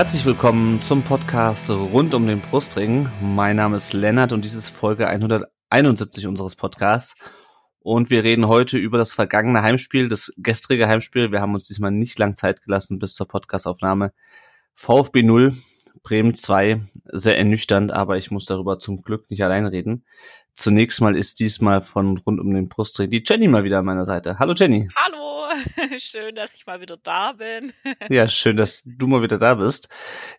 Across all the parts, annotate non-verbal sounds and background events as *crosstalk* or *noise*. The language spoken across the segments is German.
Herzlich willkommen zum Podcast rund um den Brustring. Mein Name ist Lennart und dies ist Folge 171 unseres Podcasts. Und wir reden heute über das vergangene Heimspiel, das gestrige Heimspiel. Wir haben uns diesmal nicht lang Zeit gelassen bis zur Podcastaufnahme. VfB 0, Bremen 2, sehr ernüchternd, aber ich muss darüber zum Glück nicht allein reden. Zunächst mal ist diesmal von rund um den Brustring die Jenny mal wieder an meiner Seite. Hallo Jenny. Hallo. *laughs* schön, dass ich mal wieder da bin. *laughs* ja, schön, dass du mal wieder da bist.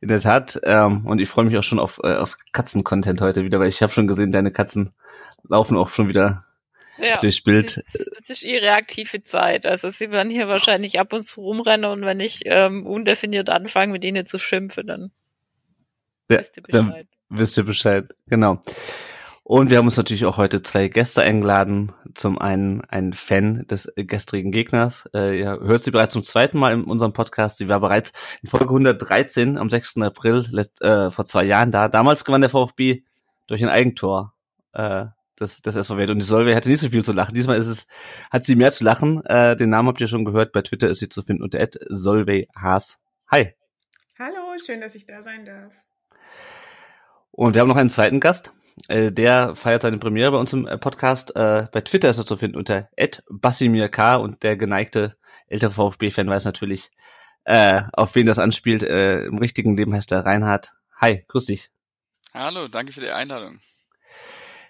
In der Tat. Ähm, und ich freue mich auch schon auf, äh, auf Katzen-Content heute wieder, weil ich habe schon gesehen, deine Katzen laufen auch schon wieder ja, durchs Bild. Das, das ist ihre aktive Zeit. Also sie werden hier wahrscheinlich ab und zu rumrennen und wenn ich ähm, undefiniert anfange, mit ihnen zu schimpfen, dann ja, wisst ihr Bescheid. Dann wisst ihr Bescheid, genau. Und wir haben uns natürlich auch heute zwei Gäste eingeladen. Zum einen ein Fan des gestrigen Gegners. Äh, ihr hört sie bereits zum zweiten Mal in unserem Podcast. Sie war bereits in Folge 113 am 6. April äh, vor zwei Jahren da. Damals gewann der VfB durch ein Eigentor äh, das, das SVW. Und die Solveig hatte nicht so viel zu lachen. Diesmal ist es, hat sie mehr zu lachen. Äh, den Namen habt ihr schon gehört. Bei Twitter ist sie zu finden unter Solveig Haas. Hi. Hallo, schön, dass ich da sein darf. Und wir haben noch einen zweiten Gast. Äh, der feiert seine Premiere bei uns im äh, Podcast. Äh, bei Twitter ist er zu finden unter @bassimirk und der geneigte ältere VfB-Fan weiß natürlich, äh, auf wen das anspielt. Äh, Im richtigen Leben heißt er Reinhard. Hi, grüß dich. Hallo, danke für die Einladung.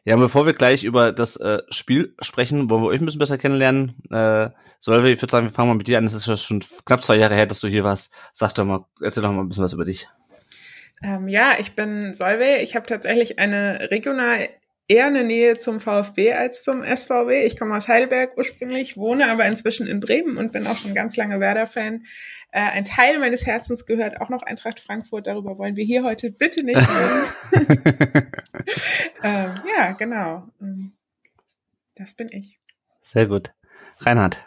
Ja, bevor wir gleich über das äh, Spiel sprechen, wollen wir euch ein bisschen besser kennenlernen. Äh, Solve, ich würde sagen, wir fangen mal mit dir an. Es ist ja schon knapp zwei Jahre her, dass du hier warst. Sag doch mal, erzähl doch mal ein bisschen was über dich. Ähm, ja, ich bin Solveig. Ich habe tatsächlich eine regional eher eine Nähe zum VfB als zum SVW. Ich komme aus Heidelberg ursprünglich, wohne aber inzwischen in Bremen und bin auch schon ganz lange Werder-Fan. Äh, ein Teil meines Herzens gehört auch noch Eintracht Frankfurt. Darüber wollen wir hier heute bitte nicht reden. *laughs* *laughs* ähm, ja, genau. Ähm, das bin ich. Sehr gut. Reinhard.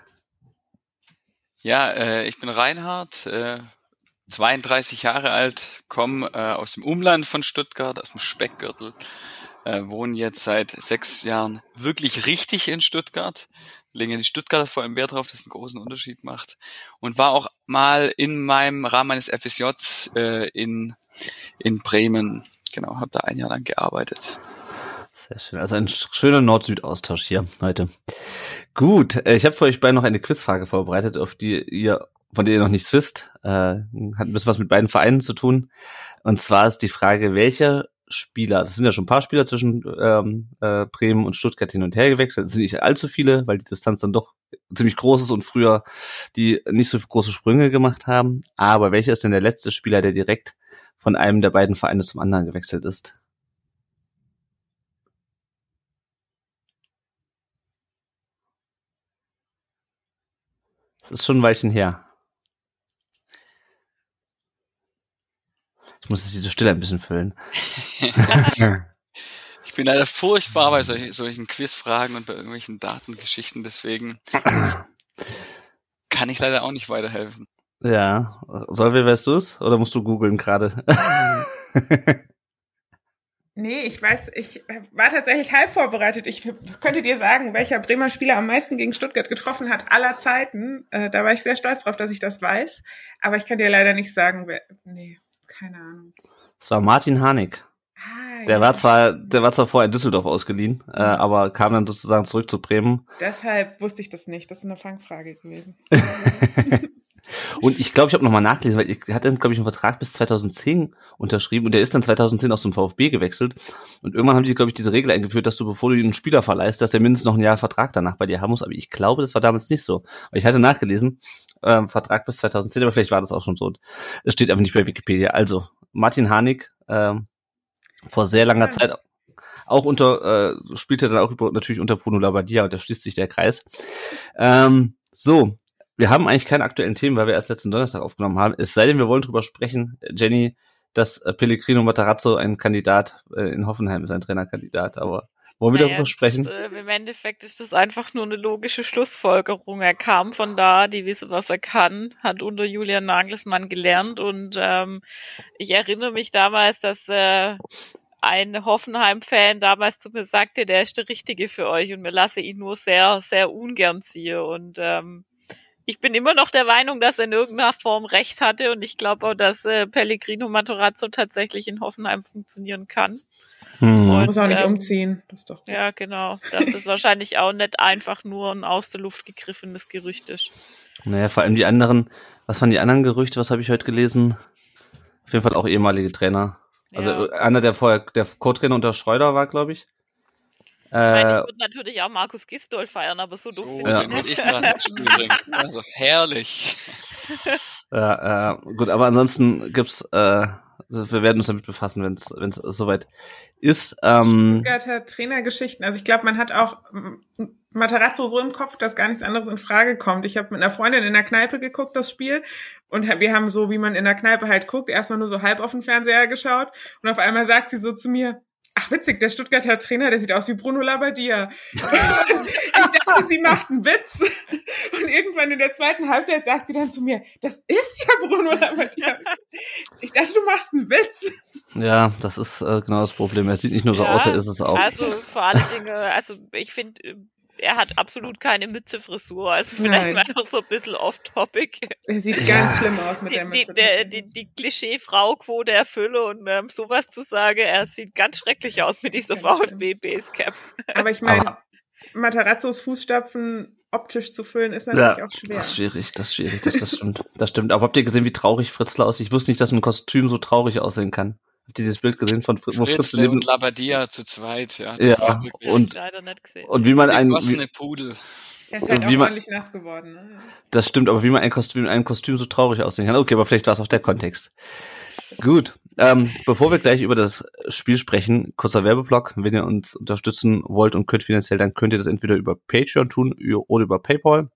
Ja, äh, ich bin Reinhard, äh, 32 Jahre alt, komme äh, aus dem Umland von Stuttgart, aus dem Speckgürtel, äh, wohne jetzt seit sechs Jahren wirklich richtig in Stuttgart. Legen die Stuttgarter vor allem Wert drauf, dass es einen großen Unterschied macht. Und war auch mal in meinem Rahmen meines FSJs äh, in, in Bremen. Genau, habe da ein Jahr lang gearbeitet. Sehr schön. Also ein schöner Nord-Süd-Austausch hier heute. Gut, äh, ich habe für euch beide noch eine Quizfrage vorbereitet, auf die ihr von der ihr noch nichts wisst, äh, hat ein bisschen was mit beiden Vereinen zu tun. Und zwar ist die Frage, welcher Spieler, es sind ja schon ein paar Spieler zwischen ähm, äh, Bremen und Stuttgart hin und her gewechselt, es sind nicht allzu viele, weil die Distanz dann doch ziemlich groß ist und früher die nicht so große Sprünge gemacht haben. Aber welcher ist denn der letzte Spieler, der direkt von einem der beiden Vereine zum anderen gewechselt ist? Das ist schon ein Weilchen her. Ich muss jetzt diese Stille ein bisschen füllen. *laughs* ich bin leider furchtbar bei solchen, solchen Quizfragen und bei irgendwelchen Datengeschichten, deswegen kann ich leider auch nicht weiterhelfen. Ja, Solve, weißt du es? Oder musst du googeln gerade? *laughs* nee, ich weiß, ich war tatsächlich halb vorbereitet. Ich könnte dir sagen, welcher Bremer Spieler am meisten gegen Stuttgart getroffen hat aller Zeiten. Äh, da war ich sehr stolz drauf, dass ich das weiß. Aber ich kann dir leider nicht sagen, wer, nee. Keine Ahnung. Es war Martin Harnik. Ah, der ja. war zwar, der war zwar vorher in Düsseldorf ausgeliehen, äh, aber kam dann sozusagen zurück zu Bremen. Deshalb wusste ich das nicht. Das ist eine Fangfrage gewesen. *laughs* und ich glaube, ich habe nochmal nachgelesen, weil er hat dann, glaube ich, einen Vertrag bis 2010 unterschrieben und der ist dann 2010 aus dem VfB gewechselt. Und irgendwann haben die, glaube ich, diese Regel eingeführt, dass du, bevor du einen Spieler verleihst, dass der mindestens noch ein Jahr Vertrag danach bei dir haben muss. Aber ich glaube, das war damals nicht so. Aber ich hatte nachgelesen, äh, Vertrag bis 2010, aber vielleicht war das auch schon so. Es steht einfach nicht bei Wikipedia. Also, Martin Harnik, äh, vor sehr langer ja. Zeit auch unter, äh, spielte dann auch über, natürlich unter Bruno Labbadia und da schließt sich der Kreis. Ähm, so, wir haben eigentlich keine aktuellen Themen, weil wir erst letzten Donnerstag aufgenommen haben. Es sei denn, wir wollen drüber sprechen, Jenny, dass äh, Pellegrino Matarazzo ein Kandidat äh, in Hoffenheim ist, ein Trainerkandidat, aber wollen wir Naja, darüber sprechen? Das, äh, Im Endeffekt ist das einfach nur eine logische Schlussfolgerung. Er kam von da, die wissen, was er kann, hat unter Julian Nagelsmann gelernt und ähm, ich erinnere mich damals, dass äh, ein Hoffenheim-Fan damals zu mir sagte, der ist der Richtige für euch und mir lasse ihn nur sehr, sehr ungern ziehen und ähm, ich bin immer noch der Meinung, dass er in irgendeiner Form recht hatte und ich glaube auch, dass äh, Pellegrino Matarazzo tatsächlich in Hoffenheim funktionieren kann. Hm. Und, Muss auch nicht ähm, umziehen. Das ist doch gut. Ja, genau. Dass das wahrscheinlich auch nicht einfach nur ein aus der Luft gegriffenes Gerücht ist. Naja, vor allem die anderen, was waren die anderen Gerüchte, was habe ich heute gelesen? Auf jeden Fall auch ehemalige Trainer. Also Ja. äh, einer, der vorher der Co-Trainer unter Schreuder war, glaube ich. Ich meine, Äh, ich würde natürlich auch Markus Gistol feiern, aber so doof So, sind Ja. nicht. ich. *laughs* Also, herrlich. ja, äh, gut, aber ansonsten gibt's, äh, also wir werden uns damit befassen, wenn es wenn es soweit ist. Ähm, Stuttgarter Trainergeschichten. Also ich glaube, man hat auch Matarazzo so im Kopf, dass gar nichts anderes in Frage kommt. Ich habe mit einer Freundin in der Kneipe geguckt, das Spiel. Und wir haben so, wie man in der Kneipe halt guckt, erstmal nur so halb auf den Fernseher geschaut. Und auf einmal sagt sie so zu mir, ach witzig, der Stuttgarter Trainer, der sieht aus wie Bruno Labbadia. ich dachte, sie macht einen Witz. Und irgendwann in der zweiten Halbzeit sagt sie dann zu mir, das ist ja Bruno Labbadia. Ich dachte, du machst einen Witz. ja, das ist äh, genau das Problem. Er sieht nicht nur so Ja, aus, er ist es auch. Also vor allen Dingen, also ich finde, er hat absolut keine Mützefrisur. Also vielleicht Nein. mal noch so ein bisschen off-topic. Er sieht ganz schlimm aus mit der Die, die, Mütze. der, die, die Klischee-Frau-Quote erfülle und ähm, sowas zu sagen, er sieht ganz schrecklich aus mit dieser VfB-Basecap. Aber ich meine, Matarazzos Fußstapfen optisch zu füllen, ist natürlich Ja, auch schwer. das ist schwierig, das ist schwierig, das, das stimmt. Das stimmt. Aber habt ihr gesehen, wie traurig Fritzler aussieht? Ich wusste nicht, dass ein Kostüm so traurig aussehen kann. Habt ihr dieses Bild gesehen von Fritz, wo Fritz Fritzle neben, und Labadia zu zweit, ja. Ja, und- Leider nicht gesehen. und wie man ein, wie, Pudel. er ist halt auch wie man- ordentlich nass geworden. Ne? das stimmt, aber wie man ein Kostüm, ein Kostüm so traurig aussehen kann. Okay, aber vielleicht war es auch der Kontext. Gut, ähm, bevor wir gleich über das Spiel sprechen, kurzer Werbeblock. Wenn ihr uns unterstützen wollt und könnt finanziell, dann könnt ihr das entweder über Patreon tun oder über PayPal.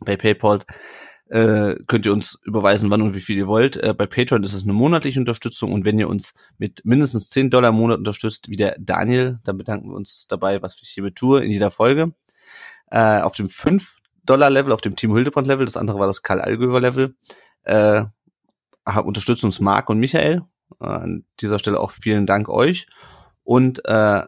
Bei PayPal äh, könnt ihr uns überweisen, wann und wie viel ihr wollt. Äh, bei Patreon ist es eine monatliche Unterstützung und wenn ihr uns mit mindestens 10 Dollar im Monat unterstützt, wie der Daniel, dann bedanken wir uns dabei, was ich hiermit tue, in jeder Folge. Äh, auf dem 5 Dollar Level, auf dem Team Hildebrand Level, das andere war das Karl Allgöwer Level, äh, unterstützen uns Marc und Michael. Äh, an dieser Stelle auch vielen Dank euch. Und äh,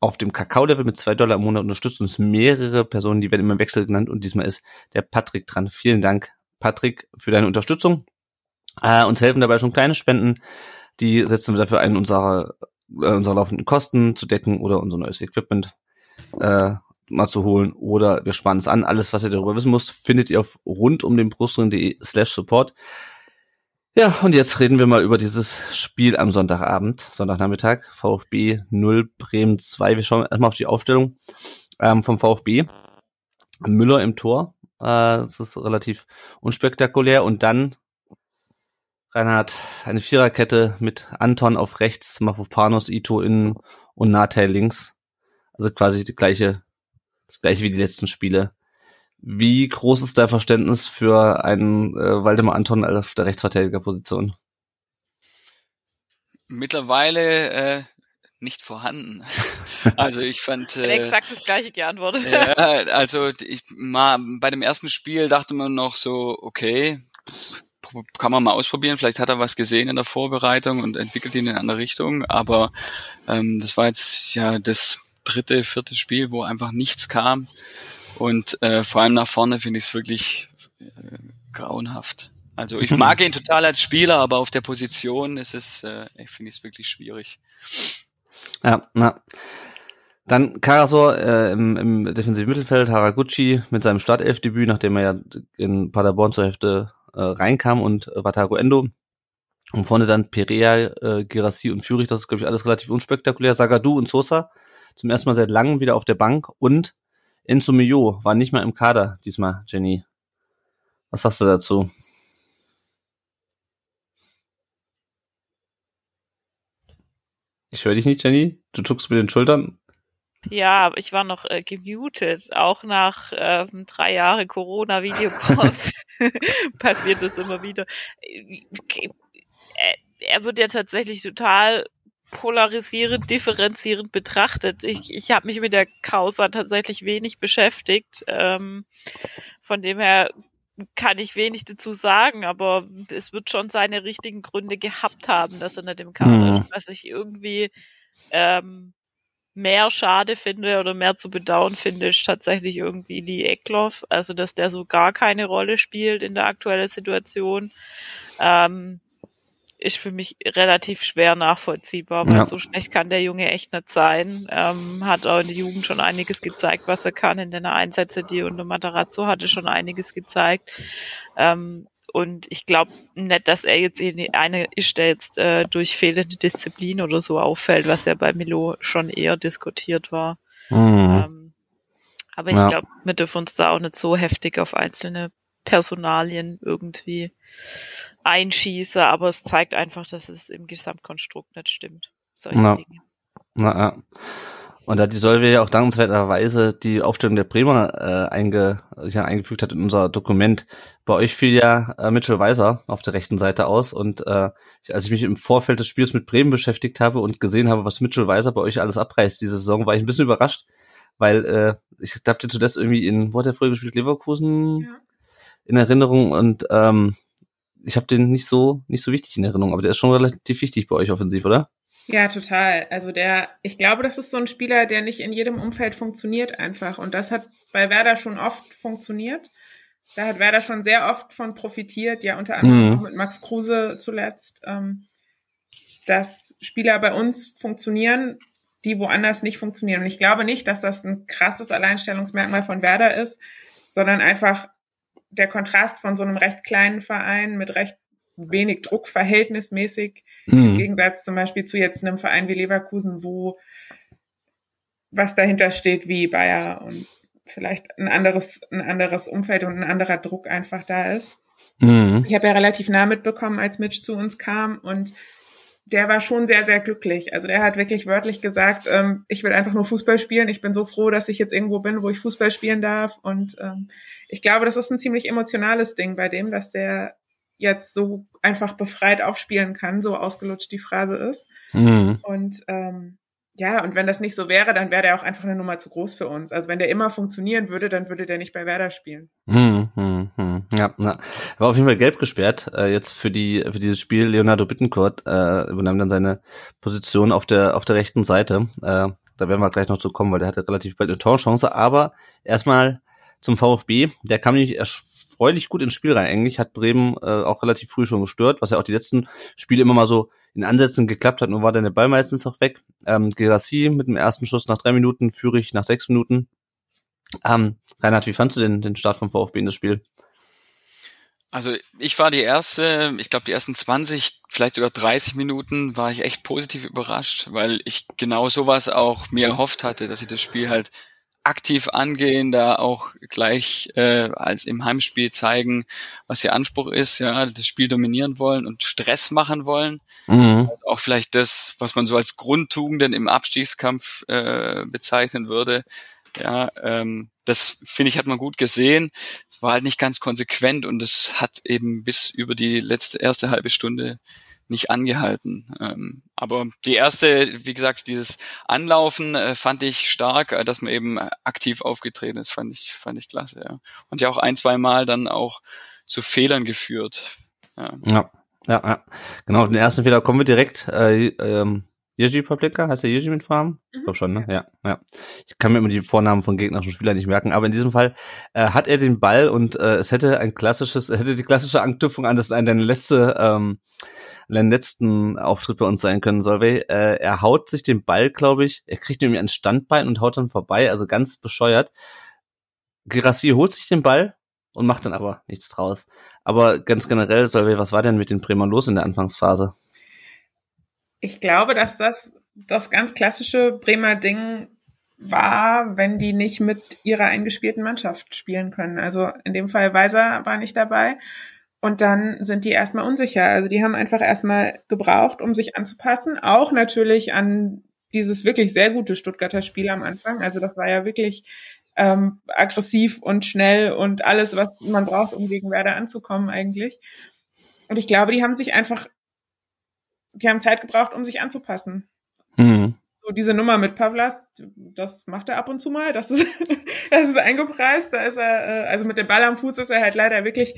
auf dem Kakao-Level mit zwei Dollar im Monat unterstützen uns mehrere Personen, die werden immer im Wechsel genannt und diesmal ist der Patrick dran. Vielen Dank, Patrick, für deine Unterstützung. Äh, uns helfen dabei schon kleine Spenden, die setzen wir dafür ein, unsere, äh, unsere laufenden Kosten zu decken oder unser neues Equipment äh, mal zu holen oder wir sparen es an. Alles, was ihr darüber wissen müsst, findet ihr auf rundumdenbrustring.de slash support. Ja, und jetzt reden wir mal über dieses Spiel am Sonntagabend, Sonntagnachmittag, VfB 0, Bremen 2. Wir schauen erstmal auf die Aufstellung ähm, vom VfB. Müller im Tor, äh, das ist relativ unspektakulär. Und dann, Reinhard, eine Viererkette mit Anton auf rechts, Mafropanos, Ito innen und Natel links. Also quasi die gleiche, das gleiche wie die letzten Spiele. Wie groß ist dein Verständnis für einen äh, Waldemar Anton auf der Rechtsverteidigerposition? Mittlerweile äh, nicht vorhanden. *laughs* Also ich fand. Äh, exakt das gleiche geantwortet. ja, also ich mal bei dem ersten Spiel dachte man noch so, okay, kann man mal ausprobieren. Vielleicht hat er was gesehen in der Vorbereitung und entwickelt ihn in eine andere Richtung. Aber ähm, das war jetzt ja das dritte, vierte Spiel, wo einfach nichts kam. Und äh, vor allem nach vorne finde ich es wirklich äh, grauenhaft. Also ich *laughs* mag ihn total als Spieler, aber auf der Position ist es, äh, ich finde es wirklich schwierig. Ja, na. Dann Karasor äh, im, im defensiven Mittelfeld, Haraguchi mit seinem Startelfdebüt, nachdem er ja in Paderborn zur Hälfte äh, reinkam und äh, Wataru Endo. Und vorne dann Perea, äh, Girassi und Fürich, das ist, glaube ich, alles relativ unspektakulär. Sagadu und Sosa zum ersten Mal seit langem wieder auf der Bank und Enzo Mio war nicht mal im Kader diesmal, Jenny. Was sagst du dazu? Ich höre dich nicht, Jenny. Du zuckst mit den Schultern. Ja, ich war noch äh, gemutet. Auch nach ähm, drei Jahre Corona-Videocalls *laughs* passiert das immer wieder. Äh, er wird ja tatsächlich total polarisierend, differenzierend betrachtet. Ich, ich habe mich mit der Causa tatsächlich wenig beschäftigt. Ähm, von dem her kann ich wenig dazu sagen, aber es wird schon seine richtigen Gründe gehabt haben, dass er nicht im Kader Mhm. ist. Was ich irgendwie ähm, mehr schade finde oder mehr zu bedauern finde, ist tatsächlich irgendwie Lee Eckloff. Also, dass der so gar keine Rolle spielt in der aktuellen Situation. Ähm, ist für mich relativ schwer nachvollziehbar, weil Ja. so schlecht kann der Junge echt nicht sein. Ähm, hat auch in der Jugend schon einiges gezeigt, was er kann. In den Einsätzen, die er unter Matarazzo hatte, schon einiges gezeigt. Ähm, und ich glaube nicht, dass er jetzt irgendwie einer ist, der jetzt äh, durch fehlende Disziplin oder so auffällt, was ja bei Milo schon eher diskutiert war. Mhm. Ähm, aber ich Ja. glaube, wir dürfen uns da auch nicht so heftig auf einzelne Personalien irgendwie einschießen, aber es zeigt einfach, dass es im Gesamtkonstrukt nicht stimmt. Solche Ja. Dinge. Na, ja. Und da die Solve ja auch dankenswerterweise die Aufstellung der Bremer äh, einge, ja, eingefügt hat in unser Dokument. Bei euch fiel ja äh, Mitchell Weiser auf der rechten Seite aus und äh, ich, als ich mich im Vorfeld des Spiels mit Bremen beschäftigt habe und gesehen habe, was Mitchell Weiser bei euch alles abreißt diese Saison, war ich ein bisschen überrascht, weil äh, ich dachte zuletzt irgendwie in, wo hat er früher gespielt, Leverkusen Ja. In Erinnerung und ähm, ich habe den nicht so nicht so wichtig in Erinnerung, aber der ist schon relativ wichtig bei euch offensiv, oder? Ja, total. Also der, ich glaube, das ist so ein Spieler, der nicht in jedem Umfeld funktioniert einfach. Und das hat bei Werder schon oft funktioniert. Da hat Werder schon sehr oft von profitiert, ja unter anderem Mhm. auch mit Max Kruse zuletzt, ähm, dass Spieler bei uns funktionieren, die woanders nicht funktionieren. Und ich glaube nicht, dass das ein krasses Alleinstellungsmerkmal von Werder ist, sondern einfach der Kontrast von so einem recht kleinen Verein mit recht wenig Druck verhältnismäßig im Mhm. Gegensatz zum Beispiel zu jetzt einem Verein wie Leverkusen, wo was dahinter steht wie Bayer und vielleicht ein anderes, ein anderes Umfeld und ein anderer Druck einfach da ist. Mhm. Ich habe ja relativ nah mitbekommen, als Mitch zu uns kam und der war schon sehr, sehr glücklich. Also der hat wirklich wörtlich gesagt, ähm, ich will einfach nur Fußball spielen. Ich bin so froh, dass ich jetzt irgendwo bin, wo ich Fußball spielen darf. Und ähm, ich glaube, das ist ein ziemlich emotionales Ding bei dem, dass der jetzt so einfach befreit aufspielen kann, so ausgelutscht die Phrase ist. Mhm. Und ähm, ja, und wenn das nicht so wäre, dann wäre der auch einfach eine Nummer zu groß für uns. Also wenn der immer funktionieren würde, dann würde der nicht bei Werder spielen. Hm, hm, hm. Ja, na. Er war auf jeden Fall gelb gesperrt, äh, jetzt für die, für dieses Spiel. Leonardo Bittencourt, äh, übernahm dann seine Position auf der, auf der rechten Seite. Äh, da werden wir gleich noch zu kommen, weil der hatte relativ bald eine Torchance. Aber erstmal zum VfB. Der kam nämlich erfreulich gut ins Spiel rein. Eigentlich hat Bremen äh, auch relativ früh schon gestört, was ja auch die letzten Spiele immer mal so in Ansätzen geklappt hat. Nur war dann der Ball meistens auch weg. Ähm, Gerassi mit dem ersten Schuss nach drei Minuten, Führig nach sechs Minuten. Ähm, Reinhard, wie fandst du denn den Start vom VfB in das Spiel? Also ich war die erste, ich glaube die ersten 20, vielleicht sogar 30 Minuten war ich echt positiv überrascht, weil ich genau sowas auch mir erhofft hatte, dass sie das Spiel halt aktiv angehen, da auch gleich äh, als im Heimspiel zeigen, was ihr Anspruch ist, ja, das Spiel dominieren wollen und Stress machen wollen. Mhm. Also auch vielleicht das, was man so als Grundtugenden im Abstiegskampf äh, bezeichnen würde. Ja, ähm, das finde ich hat man gut gesehen. Es war halt nicht ganz konsequent und es hat eben bis über die letzte erste halbe Stunde nicht angehalten. Ähm, aber die erste, wie gesagt, dieses Anlaufen äh, fand ich stark, äh, dass man eben aktiv aufgetreten ist, fand ich, fand ich klasse, ja. Und ja auch ein, zwei Mal dann auch zu Fehlern geführt. Ja. Ja, ja, ja. Genau, auf den ersten Fehler kommen wir direkt. Äh, ähm, Jerzy Paplika, heißt der Jerzy mit Vornamen? Ich glaube schon, ne? Ja, ja. Ich kann mir immer die Vornamen von gegnerischen Spielern nicht merken, aber in diesem Fall äh, hat er den Ball und äh, es hätte ein klassisches, hätte die klassische Anknüpfung an das an deine letzte, ähm, letzten Auftritt bei uns sein können, Solveig. Äh, er haut sich den Ball, glaube ich, er kriegt irgendwie ein Standbein und haut dann vorbei, also ganz bescheuert. Girassi holt sich den Ball und macht dann aber nichts draus. Aber ganz generell, Solveig, was war denn mit den Bremer los in der Anfangsphase? Ich glaube, dass das das ganz klassische Bremer Ding war, wenn die nicht mit ihrer eingespielten Mannschaft spielen können. Also in dem Fall Weiser war nicht dabei. Und dann sind die erstmal unsicher. Also die haben einfach erstmal gebraucht, um sich anzupassen. Auch natürlich an dieses wirklich sehr gute Stuttgarter Spiel am Anfang. Also das war ja wirklich ähm, aggressiv und schnell und alles, was man braucht, um gegen Werder anzukommen eigentlich. Und ich glaube, die haben sich einfach die haben Zeit gebraucht, um sich anzupassen. Mhm. So diese Nummer mit Pavlas, das macht er ab und zu mal, das ist, *laughs* das ist eingepreist, da ist er, äh, also mit dem Ball am Fuß ist er halt leider wirklich,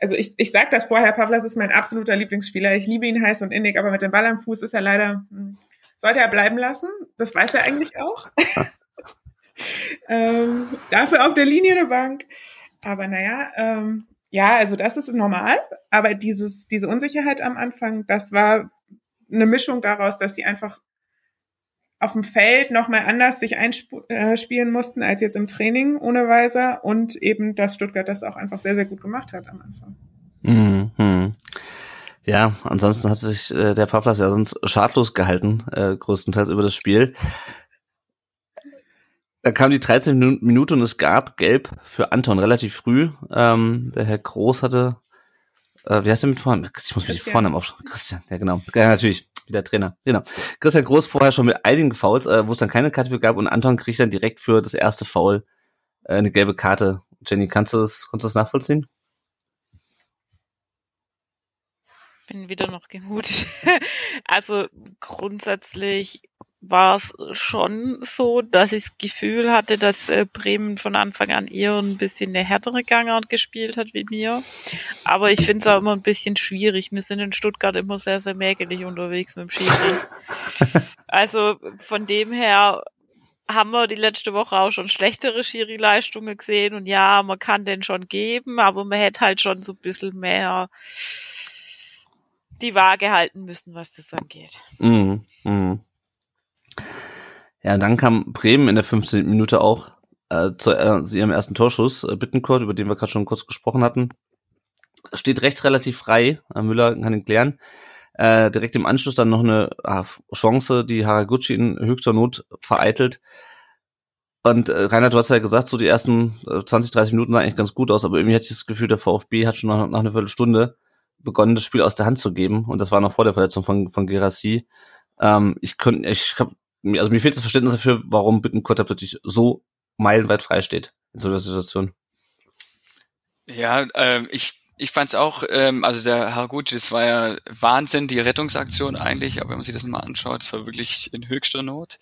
also ich, ich sag das vorher, Pavlas ist mein absoluter Lieblingsspieler, ich liebe ihn heiß und innig, aber mit dem Ball am Fuß ist er leider, hm, sollte er bleiben lassen, das weiß er eigentlich auch. *laughs* ähm, dafür auf der Linie der Bank. Aber naja, ähm, ja, also das ist normal, aber dieses, diese Unsicherheit am Anfang, das war eine Mischung daraus, dass sie einfach auf dem Feld nochmal anders sich einspielen äh, mussten als jetzt im Training ohne Weiser und eben, dass Stuttgart das auch einfach sehr, sehr gut gemacht hat am Anfang. Mhm. Ja, ansonsten hat sich äh, der Pavlas ja sonst schadlos gehalten, äh, größtenteils über das Spiel. Da kam die 13 Minute und es gab Gelb für Anton relativ früh. Ähm, der Herr Groß hatte, äh, wie heißt der mit Vornamen? Ich muss mich Vornamen aufschreiben. Christian, ja genau. Ja, natürlich wieder Trainer. Genau. Christian Groß vorher schon mit einigen Fouls, äh, wo es dann keine Karte für gab und Anton kriegt dann direkt für das erste Foul äh, eine gelbe Karte. Jenny, kannst du das, kannst du das nachvollziehen? Bin wieder noch gemutet. *laughs* also grundsätzlich war es schon so, dass ich das Gefühl hatte, dass äh, Bremen von Anfang an eher ein bisschen eine härtere Gangart gespielt hat wie mir. Aber ich finde es auch immer ein bisschen schwierig. Wir sind in Stuttgart immer sehr, sehr mäkelig unterwegs mit dem Schiri. *laughs* also von dem her haben wir die letzte Woche auch schon schlechtere Schiri-Leistungen gesehen und ja, man kann den schon geben, aber man hätte halt schon so ein bisschen mehr die Waage halten müssen, was das angeht. Mhm. Mhm. Ja, dann kam Bremen in der 15. Minute auch äh, zu, äh, zu ihrem ersten Torschuss. Äh, Bittencourt, über den wir gerade schon kurz gesprochen hatten, steht rechts relativ frei. Äh, Müller kann ihn klären. Äh, direkt im Anschluss dann noch eine äh, Chance, die Haraguchi in höchster Not vereitelt. Und äh, Reinhard, du hast ja gesagt, so die ersten äh, 20, 30 Minuten sahen eigentlich ganz gut aus, aber irgendwie hatte ich das Gefühl, der VfB hat schon nach, nach einer Viertelstunde begonnen, das Spiel aus der Hand zu geben. Und das war noch vor der Verletzung von, von Gerassi. Ähm, ich könnte, ich habe also mir fehlt das Verständnis dafür, warum Bittencourt da plötzlich so meilenweit frei steht in so einer Situation. Ja, ähm, ich ich fand's auch, ähm, also der Haraguchi, das war ja Wahnsinn, die Rettungsaktion eigentlich, aber wenn man sich das mal anschaut, es war wirklich in höchster Not.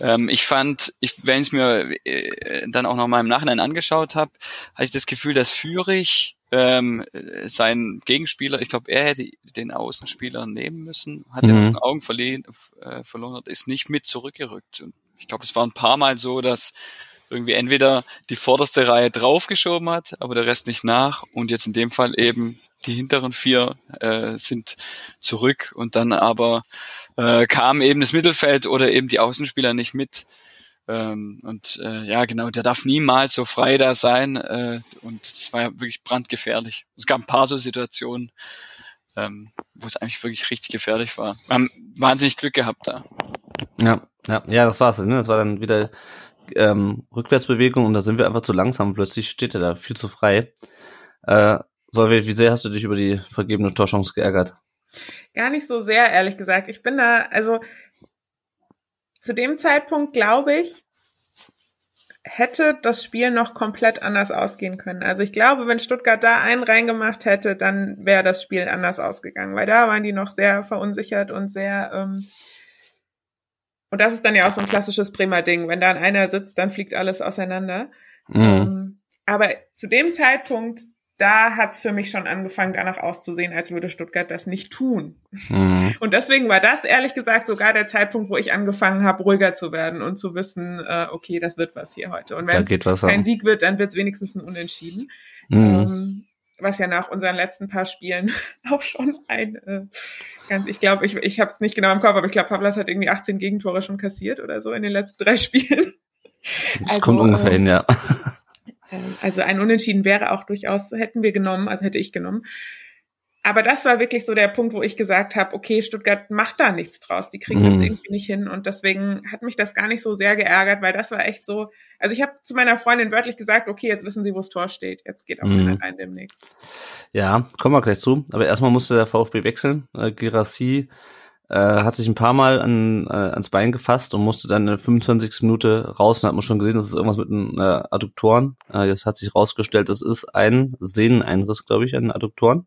Ähm, ich fand, ich, wenn ich es mir äh, dann auch noch mal im Nachhinein angeschaut habe, hatte ich das Gefühl, dass Fürich ähm, sein Gegenspieler, ich glaube, er hätte den Außenspieler nehmen müssen, hat mhm. den Augen verliehen, äh, verloren, ist nicht mit zurückgerückt. Und ich glaube, es war ein paar Mal so, dass irgendwie entweder die vorderste Reihe draufgeschoben hat, aber der Rest nicht nach. Und jetzt in dem Fall eben die hinteren vier äh, sind zurück und dann aber äh, kam eben das Mittelfeld oder eben die Außenspieler nicht mit. Ähm, und äh, ja, genau, der darf niemals so frei da sein. Äh, und es war ja wirklich brandgefährlich. Es gab ein paar so Situationen, ähm, wo es eigentlich wirklich richtig gefährlich war. Wir haben wahnsinnig Glück gehabt da. Ja, ja, ja, das war's. Ne? Das war dann wieder ähm, Rückwärtsbewegung und da sind wir einfach zu langsam. Plötzlich steht er da viel zu frei. Äh, Solveig, wie sehr hast du dich über die vergebene Torchance geärgert? Gar nicht so sehr, ehrlich gesagt. Ich bin da, also zu dem Zeitpunkt glaube ich, hätte das Spiel noch komplett anders ausgehen können. Also ich glaube, wenn Stuttgart da einen reingemacht hätte, dann wäre das Spiel anders ausgegangen, weil da waren die noch sehr verunsichert und sehr ähm, und das ist dann ja auch so ein klassisches Bremer Ding. Wenn da einer sitzt, dann fliegt alles auseinander. Mhm. Ähm, aber zu dem Zeitpunkt da hat's für mich schon angefangen, danach auszusehen, als würde Stuttgart das nicht tun. Mhm. Und deswegen war das ehrlich gesagt sogar der Zeitpunkt, wo ich angefangen habe, ruhiger zu werden und zu wissen, äh, okay, das wird was hier heute. Und wenn es kein Sieg wird, dann wird es wenigstens ein Unentschieden. Mhm. Ähm, was ja nach unseren letzten paar Spielen *laughs* auch schon ein äh, ganz, ich glaube, ich, ich habe es nicht genau im Kopf, aber ich glaube, Pavlas hat irgendwie 18 Gegentore schon kassiert oder so in den letzten drei *laughs* Spielen. Das also, kommt ungefähr äh, hin, ja. Ähm, also ein Unentschieden wäre auch durchaus, hätten wir genommen, also hätte ich genommen. Aber das war wirklich so der Punkt, wo ich gesagt habe, okay, Stuttgart macht da nichts draus, die kriegen mhm. das irgendwie nicht hin und deswegen hat mich das gar nicht so sehr geärgert, weil das war echt so, also ich habe zu meiner Freundin wörtlich gesagt, okay, jetzt wissen sie, wo das Tor steht, jetzt geht auch mhm. einer rein demnächst. Ja, kommen wir gleich zu, aber erstmal musste der VfB wechseln, äh, Girassi äh, hat sich ein paar Mal an, äh, ans Bein gefasst und musste dann in der 25. Minute raus und hat man schon gesehen, das ist irgendwas mit den äh, Adduktoren. Äh, jetzt hat sich rausgestellt, das ist ein Sehneneinriss, glaube ich, an den Adduktoren.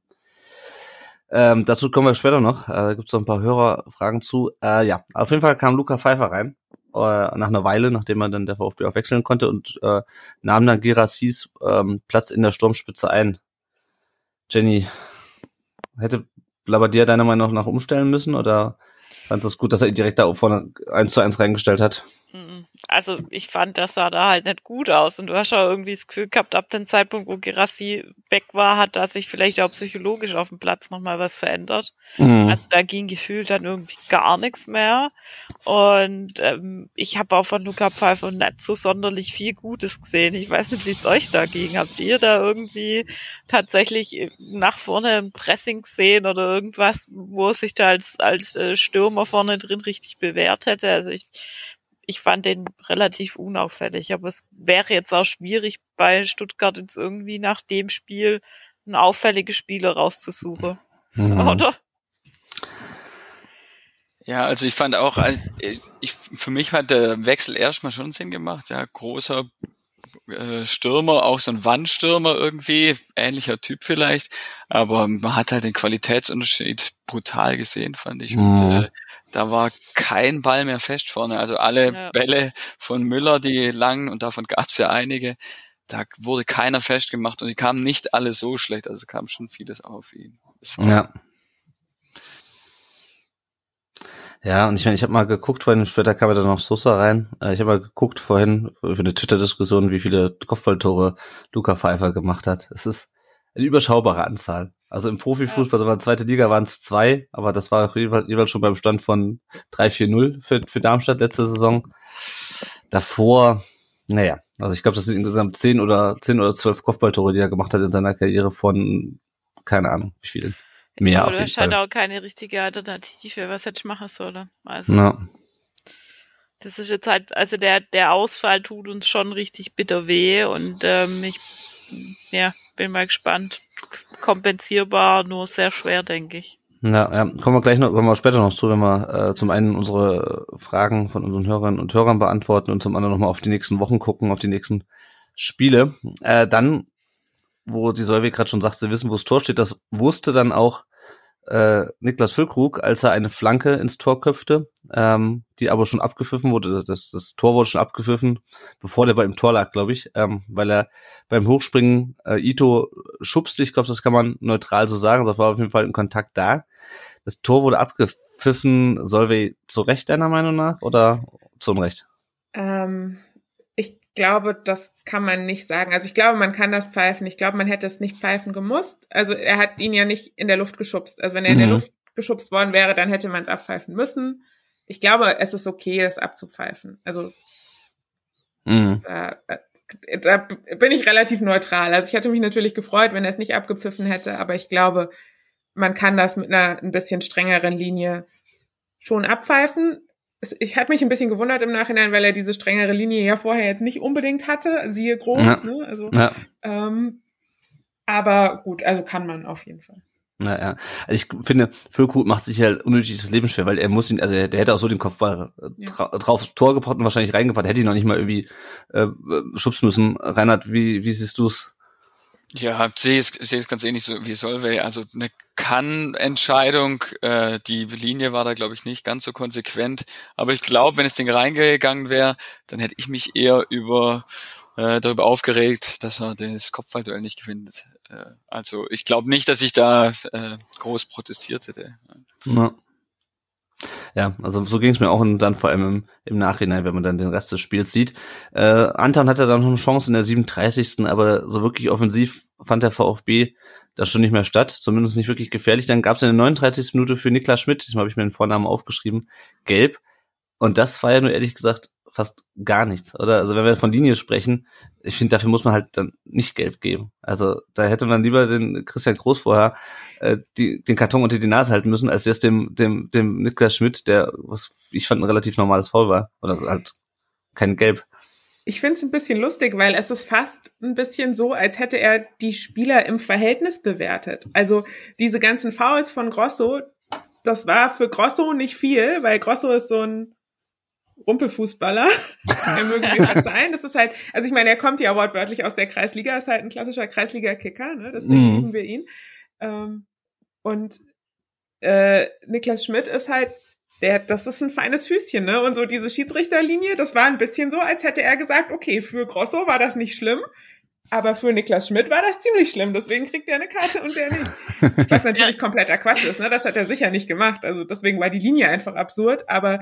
Ähm, dazu kommen wir später noch. Äh, da gibt's noch ein paar Hörerfragen zu. Äh, ja, auf jeden Fall kam Luca Pfeiffer rein. Äh, nach einer Weile, nachdem er dann der VfB auch wechseln konnte und äh, nahm dann Gerassis ähm, Platz in der Sturmspitze ein. Jenny, hätte Labadia deiner Meinung nach umstellen müssen oder fandest du es gut, dass er ihn direkt da vorne eins zu eins reingestellt hat? Also ich fand, das sah da halt nicht gut aus. Und du hast ja irgendwie das Gefühl gehabt, ab dem Zeitpunkt, wo Gerassi weg war, hat da sich vielleicht auch psychologisch auf dem Platz nochmal was verändert. Mhm. Also da ging gefühlt dann irgendwie gar nichts mehr. Und ähm, ich habe auch von Luca Pfeiffer nicht so sonderlich viel Gutes gesehen. Ich weiß nicht, wie es euch da ging. Habt ihr da irgendwie tatsächlich nach vorne ein Pressing gesehen oder irgendwas, wo er sich da als, als äh, Stürmer vorne drin richtig bewährt hätte? Also ich ich fand den relativ unauffällig, aber es wäre jetzt auch schwierig bei Stuttgart jetzt irgendwie nach dem Spiel ein auffällige Spieler rauszusuchen. Mhm. *laughs* Oder? Ja, also ich fand auch, äh, ich, für mich hat der Wechsel erstmal schon Sinn gemacht. Ja, großer äh, Stürmer, auch so ein Wandstürmer irgendwie, ähnlicher Typ vielleicht, aber man hat halt den Qualitätsunterschied brutal gesehen, fand ich. Und mhm. äh, da war kein Ball mehr fest vorne. Also alle ja. Bälle von Müller, die lang, und davon gab es ja einige, da wurde keiner festgemacht und die kamen nicht alle so schlecht, also kam schon vieles auf ihn. Ja. Ja, und ich meine, ich habe mal geguckt, vorhin später kam ja dann noch Sosa rein. Äh, ich habe mal geguckt vorhin für eine Twitter-Diskussion, wie viele Kopfballtore Luca Pfeiffer gemacht hat. Es ist eine überschaubare Anzahl. Also im Profifußball, also in der zweiten Liga waren es zwei, aber das war jeweils schon beim Stand von 3-4-0 für, für Darmstadt letzte Saison. Davor, naja, also ich glaube, das sind insgesamt zehn oder zehn oder zwölf Kopfballtore, die er gemacht hat in seiner Karriere von, keine Ahnung, wie viele. Mehr Aber auf jeden Fall. auch keine richtige Alternative, was ich machen sollen. Also. Ja. Das ist jetzt halt, also der, der Ausfall tut uns schon richtig bitter weh und ähm, ich ja, bin mal gespannt. Kompensierbar, nur sehr schwer, denke ich. Ja, ja, kommen wir gleich noch, kommen wir später noch zu, wenn wir äh, zum einen unsere Fragen von unseren Hörern und Hörern beantworten und zum anderen nochmal auf die nächsten Wochen gucken, auf die nächsten Spiele. Äh, dann, wo die Solveig gerade schon sagt, sie wissen, wo das Tor steht, das wusste dann auch äh, Niklas Füllkrug, als er eine Flanke ins Tor köpfte, ähm, die aber schon abgepfiffen wurde. Das, das Tor wurde schon abgepfiffen, bevor der bei im Tor lag, glaube ich, ähm, weil er beim Hochspringen äh, Ito schubste. Ich glaube, das kann man neutral so sagen. So war auf jeden Fall ein Kontakt da. Das Tor wurde abgepfiffen. Solvay zu Recht deiner Meinung nach oder zu Unrecht? Ähm, glaube, das kann man nicht sagen. Also ich glaube, man kann das pfeifen. Ich glaube, man hätte es nicht pfeifen gemusst. Also er hat ihn ja nicht in der Luft geschubst. Also wenn er mhm. in der mhm. Luft geschubst worden wäre, dann hätte man es abpfeifen müssen. Ich glaube, es ist okay, es abzupfeifen. Also mhm. da, da bin ich relativ neutral. Also ich hätte mich natürlich gefreut, wenn er es nicht abgepfiffen hätte, aber ich glaube, man kann das mit einer ein bisschen strengeren Linie schon abpfeifen ich hatte mich ein bisschen gewundert im Nachhinein, weil er diese strengere Linie ja vorher jetzt nicht unbedingt hatte, siehe groß, ja. ne? Also, ja. ähm, aber gut, also kann man auf jeden Fall. Naja, also ich finde, Füllkrug macht sich halt unnötig das Leben schwer, weil er muss ihn, also der hätte auch so den Kopfball ja. drauf Tor gebracht und wahrscheinlich reingebracht, hätte ihn noch nicht mal irgendwie äh, schubsen müssen. Reinhard, wie, wie siehst du's? Ja, sehe es, sehe es ganz ähnlich so wie Solvay. Also eine Kann-Entscheidung, äh, die Linie war da, glaube ich, nicht ganz so konsequent. Aber ich glaube, wenn es Ding reingegangen wäre, dann hätte ich mich eher über äh, darüber aufgeregt, dass man das Kopfballduell nicht gewinnt. Äh, also ich glaube nicht, dass ich da äh, groß protestiert hätte. Ja. Ja, also so ging es mir auch und dann vor allem im, im, Nachhinein, wenn man dann den Rest des Spiels sieht. Äh, Anton hatte dann noch eine Chance in der 37. Aber so wirklich offensiv fand der VfB das schon nicht mehr statt, zumindest nicht wirklich gefährlich. Dann gab es eine 39. Minute für Niklas Schmidt, diesmal habe ich mir den Vornamen aufgeschrieben, gelb. Und das war ja nur ehrlich gesagt fast gar nichts, oder? Also wenn wir von Linie sprechen, ich finde, dafür muss man halt dann nicht gelb geben. Also da hätte man lieber den Christian Groß vorher äh, die, den Karton unter die Nase halten müssen, als jetzt dem, dem, dem Niklas Schmidt, der, was ich fand, ein relativ normales Foul war. Oder halt kein Gelb. Ich finde es ein bisschen lustig, weil es ist fast ein bisschen so, als hätte er die Spieler im Verhältnis bewertet. Also diese ganzen Fouls von Grosso, das war für Grosso nicht viel, weil Grosso ist so ein Rumpelfußballer. er möge mir verzeihen. Das ist halt, also ich meine, er kommt ja wortwörtlich aus der Kreisliga, ist halt ein klassischer Kreisliga-Kicker, ne? deswegen mhm. lieben wir ihn. Ähm, und äh, Niklas Schmidt ist halt, der, das ist ein feines Füßchen, ne? Und so diese Schiedsrichterlinie, das war ein bisschen so, als hätte er gesagt, okay, für Grosso war das nicht schlimm, aber für Niklas Schmidt war das ziemlich schlimm, deswegen kriegt er eine Karte und der nicht. *laughs* Was natürlich kompletter Quatsch ist, ne? Das hat er sicher nicht gemacht. Also deswegen war die Linie einfach absurd. Aber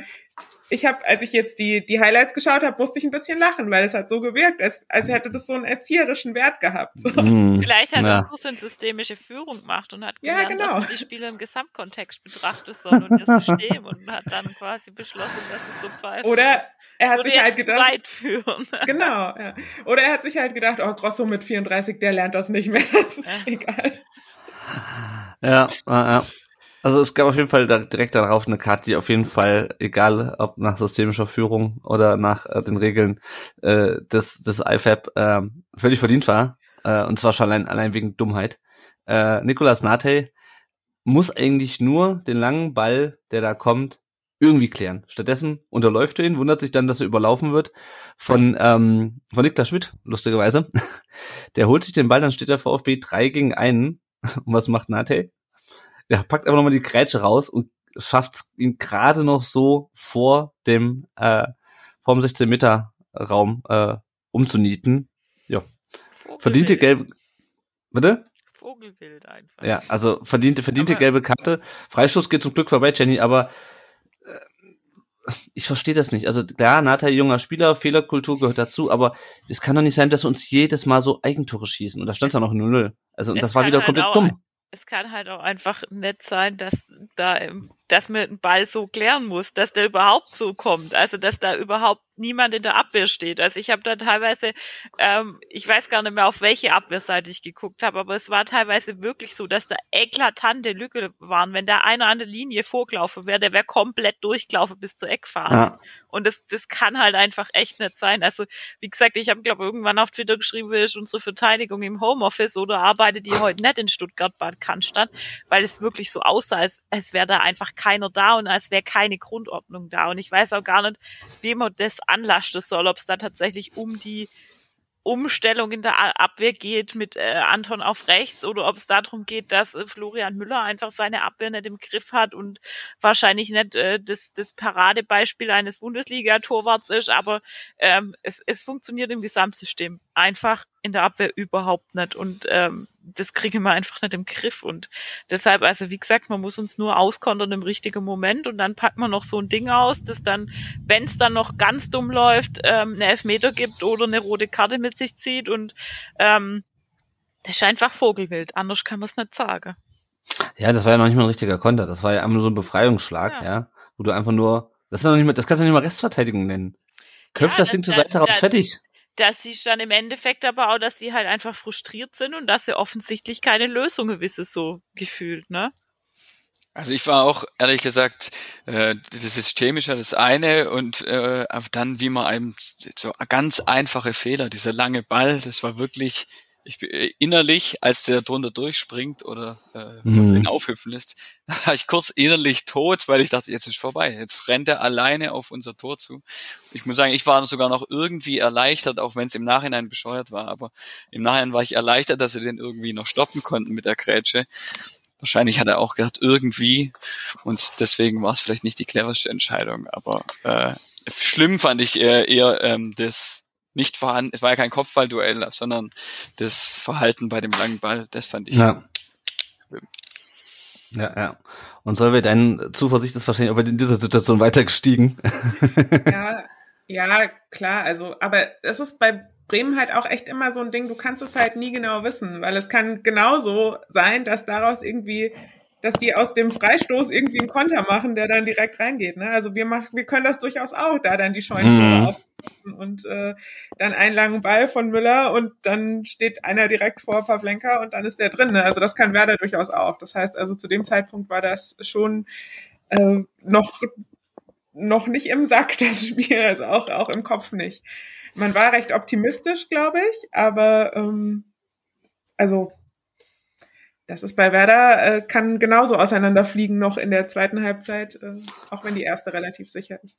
ich habe, als ich jetzt die, die Highlights geschaut habe, musste ich ein bisschen lachen, weil es hat so gewirkt, als, als hätte das so einen erzieherischen Wert gehabt. So. Mm, Vielleicht hat ja. er auch so eine systemische Führung gemacht und hat Ja, gelernt, genau. dass man die Spiele im Gesamtkontext betrachtet soll und das System und hat dann quasi beschlossen, dass es so pfeift. Oder er hat sich halt gedacht, weit führen. *laughs* genau, ja. Oder er hat sich halt gedacht, oh, Grosso mit 34, der lernt das nicht mehr. *laughs* Das ist Ja. egal. Ja, ja, ja. Also es gab auf jeden Fall da direkt darauf eine Karte, die auf jeden Fall, egal ob nach systemischer Führung oder nach äh, den Regeln äh, des, des IFAB, äh, völlig verdient war. Äh, und zwar schon allein, allein wegen Dummheit. Äh, Nicolas Nate muss eigentlich nur den langen Ball, der da kommt, irgendwie klären. Stattdessen unterläuft er ihn, wundert sich dann, dass er überlaufen wird von, ähm, von Niklas Schmidt, lustigerweise. *laughs* Der holt sich den Ball, dann steht der VfB 3 gegen einen. *laughs* Und was macht Nate? Der packt einfach nochmal die Grätsche raus und schafft ihn gerade noch so vor dem, äh, vorm 16 Meter Raum äh, umzunieten. Ja. Verdiente gelbe, bitte? Vogelwild einfach. Ja, also verdiente, verdiente Aber- gelbe Karte. Freistoß geht zum Glück vorbei, Jenny, aber äh, ich verstehe das nicht. Also klar, Nata, junger Spieler, Fehlerkultur gehört dazu, aber es kann doch nicht sein, dass wir uns jedes Mal so Eigentore schießen. Und da stand es ja noch 0-0. Also und das war wieder halt komplett dumm. Es kann halt auch einfach nett sein, dass da, im- dass man den Ball so klären muss, dass der überhaupt so kommt. Also, dass da überhaupt niemand in der Abwehr steht. Also, ich habe da teilweise, ähm, ich weiß gar nicht mehr, auf welche Abwehrseite ich geguckt habe, aber es war teilweise wirklich so, dass da eklatante Lücke waren. Wenn da einer an der Linie vorgelaufen wäre, der wäre komplett durchgelaufen bis zur Eckfahne. Ja. Und das, das kann halt einfach echt nicht sein. Also, wie gesagt, ich habe, glaube irgendwann auf Twitter geschrieben, ist unsere Verteidigung im Homeoffice oder arbeitet die heute nicht in Stuttgart-Bad Cannstatt, weil es wirklich so aussah, als, als wäre da einfach keiner da und als wäre keine Grundordnung da. Und ich weiß auch gar nicht, wie man das anlasten soll, ob es da tatsächlich um die Umstellung in der Abwehr geht mit äh, Anton auf rechts oder ob es darum geht, dass äh, Florian Müller einfach seine Abwehr nicht im Griff hat und wahrscheinlich nicht äh, das, das Paradebeispiel eines Bundesliga-Torwarts ist, aber ähm, es, es funktioniert im Gesamtsystem einfach in der Abwehr überhaupt nicht und ähm, das kriegen wir einfach nicht im Griff und deshalb, also wie gesagt, man muss uns nur auskontern im richtigen Moment und dann packt man noch so ein Ding aus, das dann, wenn es dann noch ganz dumm läuft, ähm, eine Elfmeter gibt oder eine rote Karte mit sich zieht und ähm, das ist einfach Vogelwild, anders kann man es nicht sagen. Ja, das war ja noch nicht mal ein richtiger Konter. Das war ja einfach nur so ein Befreiungsschlag, ja. Ja. wo du einfach nur, das ist noch nicht mal, das kannst du nicht mal Restverteidigung nennen. Köpf Ja, das Ding zur Seite raus, fertig. Das siehst dann im Endeffekt aber auch, dass sie halt einfach frustriert sind und dass sie offensichtlich keine Lösung wissen, so gefühlt, ne? Also ich war auch, ehrlich gesagt, äh, das ist ja das eine und äh, dann, wie man einem so ganz einfache Fehler, dieser lange Ball, das war wirklich, ich bin äh, innerlich, als der drunter durchspringt oder äh, Mhm. ihn aufhüpfen lässt, *laughs* war ich kurz innerlich tot, weil ich dachte, jetzt ist vorbei, jetzt rennt er alleine auf unser Tor zu. Ich muss sagen, ich war sogar noch irgendwie erleichtert, auch wenn es im Nachhinein bescheuert war, aber im Nachhinein war ich erleichtert, dass sie den irgendwie noch stoppen konnten mit der Grätsche. Wahrscheinlich hat er auch gedacht, irgendwie. Und deswegen war es vielleicht nicht die cleverste Entscheidung. Aber äh, schlimm fand ich eher, eher ähm, das nicht vorhanden, es war ja kein Kopfballduell, sondern das Verhalten bei dem langen Ball, das fand ich. Ja. Ja, ja. Und Solveig, deine Zuversicht ist wahrscheinlich auch in dieser Situation weiter gestiegen. *laughs* Ja, ja, klar, also, aber es ist bei Bremen halt auch echt immer so ein Ding, du kannst es halt nie genau wissen, weil es kann genauso sein, dass daraus irgendwie, dass die aus dem Freistoß irgendwie einen Konter machen, der dann direkt reingeht. Ne? Also wir machen, wir können das durchaus auch, da dann die Scheunentore Mhm. Und äh, dann einen langen Ball von Müller und dann steht einer direkt vor Pavlenka und dann ist der drin. Ne? Also das kann Werder durchaus auch. Das heißt also zu dem Zeitpunkt war das schon äh, noch noch nicht im Sack, *laughs* das Spiel, also auch, auch im Kopf nicht. Man war recht optimistisch, glaube ich, aber ähm, also das ist bei Werder, äh, kann genauso auseinanderfliegen noch in der zweiten Halbzeit, äh, auch wenn die erste relativ sicher ist.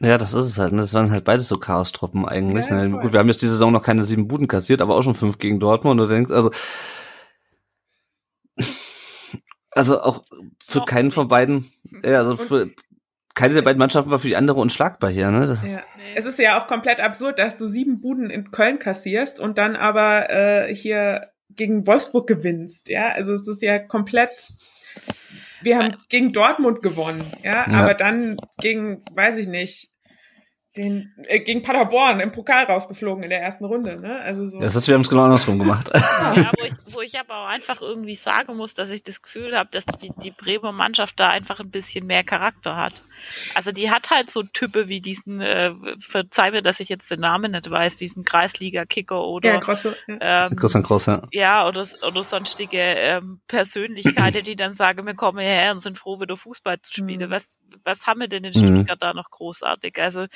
Ja, das ist es halt. Ne? Das waren halt beides so Chaos-Truppen eigentlich. Ja, ne? Gut, wir haben jetzt die Saison noch keine sieben Buden kassiert, aber auch schon fünf gegen Dortmund. Und du denkst, also *laughs* Also auch für keinen von beiden, ja, also für keine der beiden Mannschaften war für die andere unschlagbar hier, ne? Das, Ja. Es ist ja auch komplett absurd, dass du sieben Buden in Köln kassierst und dann aber äh, hier gegen Wolfsburg gewinnst. Ja, also es ist ja komplett. Wir haben gegen Dortmund gewonnen, ja, Ja. aber dann gegen, weiß ich nicht, den äh, gegen Paderborn im Pokal rausgeflogen in der ersten Runde, ne? Also so. das ist, wir haben es genau andersrum gemacht. Ja, *laughs* wo ich, wo ich aber auch einfach irgendwie sagen muss, dass ich das Gefühl habe, dass die, die Bremer Mannschaft da einfach ein bisschen mehr Charakter hat. Also die hat halt so Typen wie diesen, äh, verzeih mir, dass ich jetzt den Namen nicht weiß, diesen Kreisliga-Kicker oder ja, große, ja. ähm, Christian Groß, ja. ja, oder, oder sonstige ähm, Persönlichkeiten, die dann sagen, wir kommen hierher und sind froh, wieder Fußball zu spielen. Mhm. Was, was haben wir denn in Mhm. Stuttgart da noch großartig? Also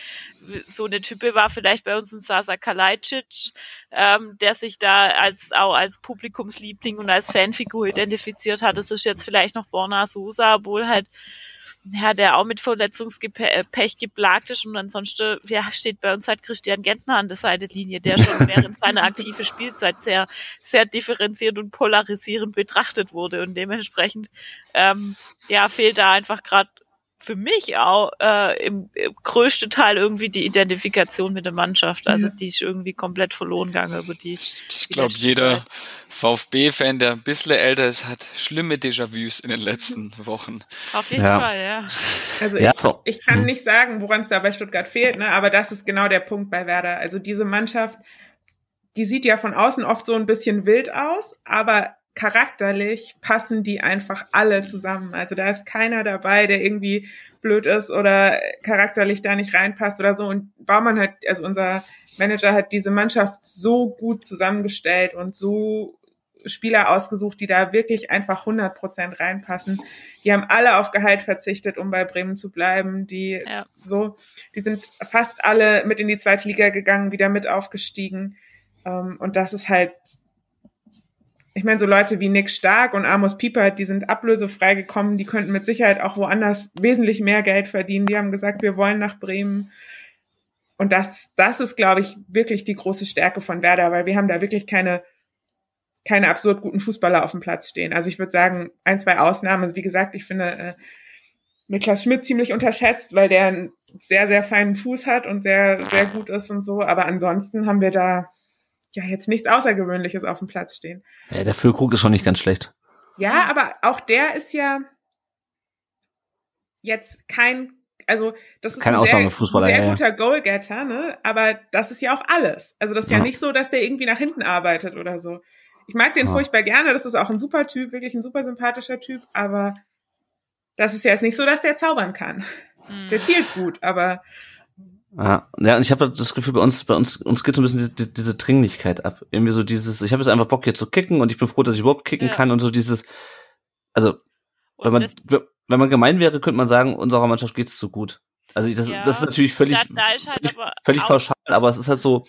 so eine Type war vielleicht bei uns ein Sasa Kalajdzic, ähm, der sich da als auch als Publikumsliebling und als Fanfigur identifiziert hat. Das ist jetzt vielleicht noch Borna Sosa, obwohl halt ja, der auch mit Verletzungspech geplagt ist und ansonsten ja, steht bei uns halt Christian Gentner an der Seitenlinie, der schon *laughs* während seiner aktiven Spielzeit sehr, sehr differenziert und polarisierend betrachtet wurde und dementsprechend ähm, ja, fehlt da einfach gerade für mich auch äh, im, im größten Teil irgendwie die Identifikation mit der Mannschaft. Also Ja. die ist irgendwie komplett verloren gegangen über die. Ich glaube, jeder. VfB-Fan, der ein bisschen älter ist, hat schlimme Déjà-vus in den letzten Wochen. Auf jeden Ja. Fall, ja. Also Ja, ich, ich kann Hm. nicht sagen, woran es da bei Stuttgart fehlt, ne? aber das ist genau der Punkt bei Werder. Also diese Mannschaft, die sieht ja von außen oft so ein bisschen wild aus, aber charakterlich passen die einfach alle zusammen. Also da ist keiner dabei, der irgendwie blöd ist oder charakterlich da nicht reinpasst oder so. Und Baumann hat, also unser Manager hat diese Mannschaft so gut zusammengestellt und so Spieler ausgesucht, die da wirklich einfach 100 Prozent reinpassen. Die haben alle auf Gehalt verzichtet, um bei Bremen zu bleiben. Die Ja. so, die sind fast alle mit in die zweite Liga gegangen, wieder mit aufgestiegen. Ähm, und das ist halt, ich meine, so Leute wie Nick Stark und Amos Pieper, die sind ablösefrei gekommen, die könnten mit Sicherheit auch woanders wesentlich mehr Geld verdienen. Die haben gesagt, wir wollen nach Bremen. Und das, das ist, glaube ich, wirklich die große Stärke von Werder, weil wir haben da wirklich keine keine absurd guten Fußballer auf dem Platz stehen. Also ich würde sagen, ein, zwei Ausnahmen. Also wie gesagt, ich finde äh, Niklas Schmidt ziemlich unterschätzt, weil der einen sehr, sehr feinen Fuß hat und sehr, sehr gut ist und so. Aber ansonsten haben wir da ja jetzt nichts Außergewöhnliches auf dem Platz stehen. ja, der Füllkrug ist schon nicht ganz schlecht. Ja, aber auch der ist ja jetzt kein, also das ist Kein ein sehr, Ausnahmefußballer, sehr ja, ja. guter Goalgetter, ne? Aber das ist ja auch alles. Also das ist ja, Ja. nicht so, dass der irgendwie nach hinten arbeitet oder so. Ich mag den Ja. furchtbar gerne, das ist auch ein super Typ, wirklich ein super sympathischer Typ, aber das ist ja jetzt nicht so, dass der zaubern kann. Hm. Der zielt gut, aber Ja, ja und ich habe das Gefühl, bei uns, bei uns, uns geht so ein bisschen diese, diese, Dringlichkeit ab. Irgendwie so dieses, ich habe jetzt einfach Bock hier zu kicken und ich bin froh, dass ich überhaupt kicken Ja. kann und so dieses, also wenn man, wenn man gemein wäre, könnte man sagen, unserer Mannschaft geht's zu gut. Also das, Ja, das ist natürlich völlig, ist halt völlig, völlig pauschal, aber es ist halt so,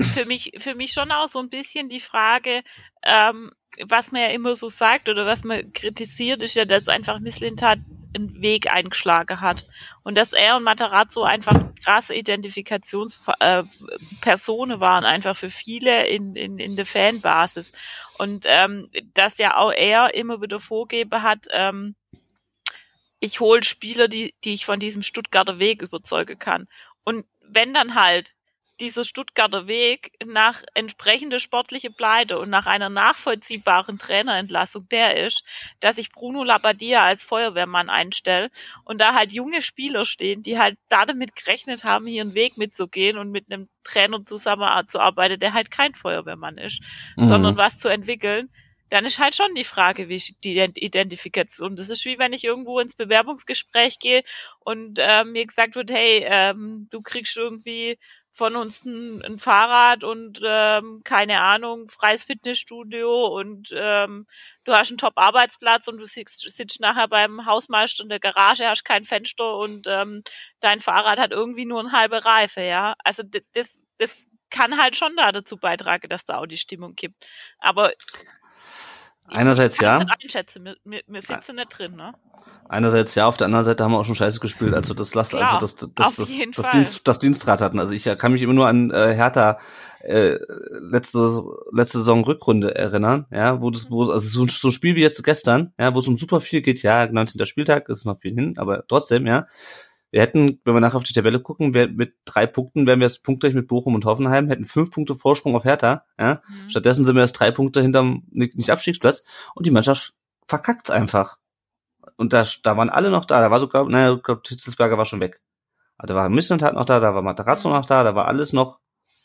für mich, für mich schon auch so ein bisschen die Frage, ähm, was man ja immer so sagt oder was man kritisiert, ist ja, dass einfach Misslintat Weg eingeschlagen hat. Und dass er und Matarazzo einfach krasse Identifikationspersonen äh, waren, einfach für viele in, in, in der Fanbasis. Und ähm, dass ja auch er immer wieder vorgeben hat, ähm, ich hole Spieler, die, die ich von diesem Stuttgarter Weg überzeugen kann. Und wenn dann halt dieser Stuttgarter Weg nach entsprechender sportliche Pleite und nach einer nachvollziehbaren Trainerentlassung der ist, dass ich Bruno Labbadia als Feuerwehrmann einstelle und da halt junge Spieler stehen, die halt da damit gerechnet haben, hier einen Weg mitzugehen und mit einem Trainer zusammenzuarbeiten, der halt kein Feuerwehrmann ist, mhm. sondern was zu entwickeln, dann ist halt schon die Frage, wie die Ident- Identifikation. Das ist wie wenn ich irgendwo ins Bewerbungsgespräch gehe und ähm, mir gesagt wird, hey, ähm, du kriegst irgendwie von uns ein, ein Fahrrad und ähm, keine Ahnung, freies Fitnessstudio und ähm, du hast einen Top-Arbeitsplatz und du sitzt, sitzt nachher beim Hausmeister in der Garage, hast kein Fenster und ähm, dein Fahrrad hat irgendwie nur eine halbe Reife, ja. Also das, das kann halt schon da dazu beitragen, dass da auch die Stimmung kippt. Aber Einerseits ja. einschätzen. Wir, wir, sitzen nicht drin, ne? Einerseits ja, auf der anderen Seite haben wir auch schon Scheiße gespielt, als wir das Last, Klar, also das, das, das, das. Dienst, das Dienstrad hatten. Also ich kann mich immer nur an äh, Hertha äh, letzte letzte Saison Rückrunde erinnern, ja, wo das, wo also so, ein- so ein Spiel wie jetzt gestern, ja, wo es um super viel geht, ja, 19. Spieltag ist noch viel hin, aber trotzdem, ja. Wir hätten, wenn wir nachher auf die Tabelle gucken, wir, mit drei Punkten wären wir jetzt punktgleich mit Bochum und Hoffenheim, hätten fünf Punkte Vorsprung auf Hertha, ja. Mhm. Stattdessen sind wir jetzt drei Punkte hinterm nicht nicht Abstiegsplatz und die Mannschaft verkackt's einfach. Und da, da waren alle noch da. Da war sogar, naja, ich glaube, Hitzelsberger war schon weg. Aber da war Missentat noch da, da war Materazzo noch da, da war alles noch,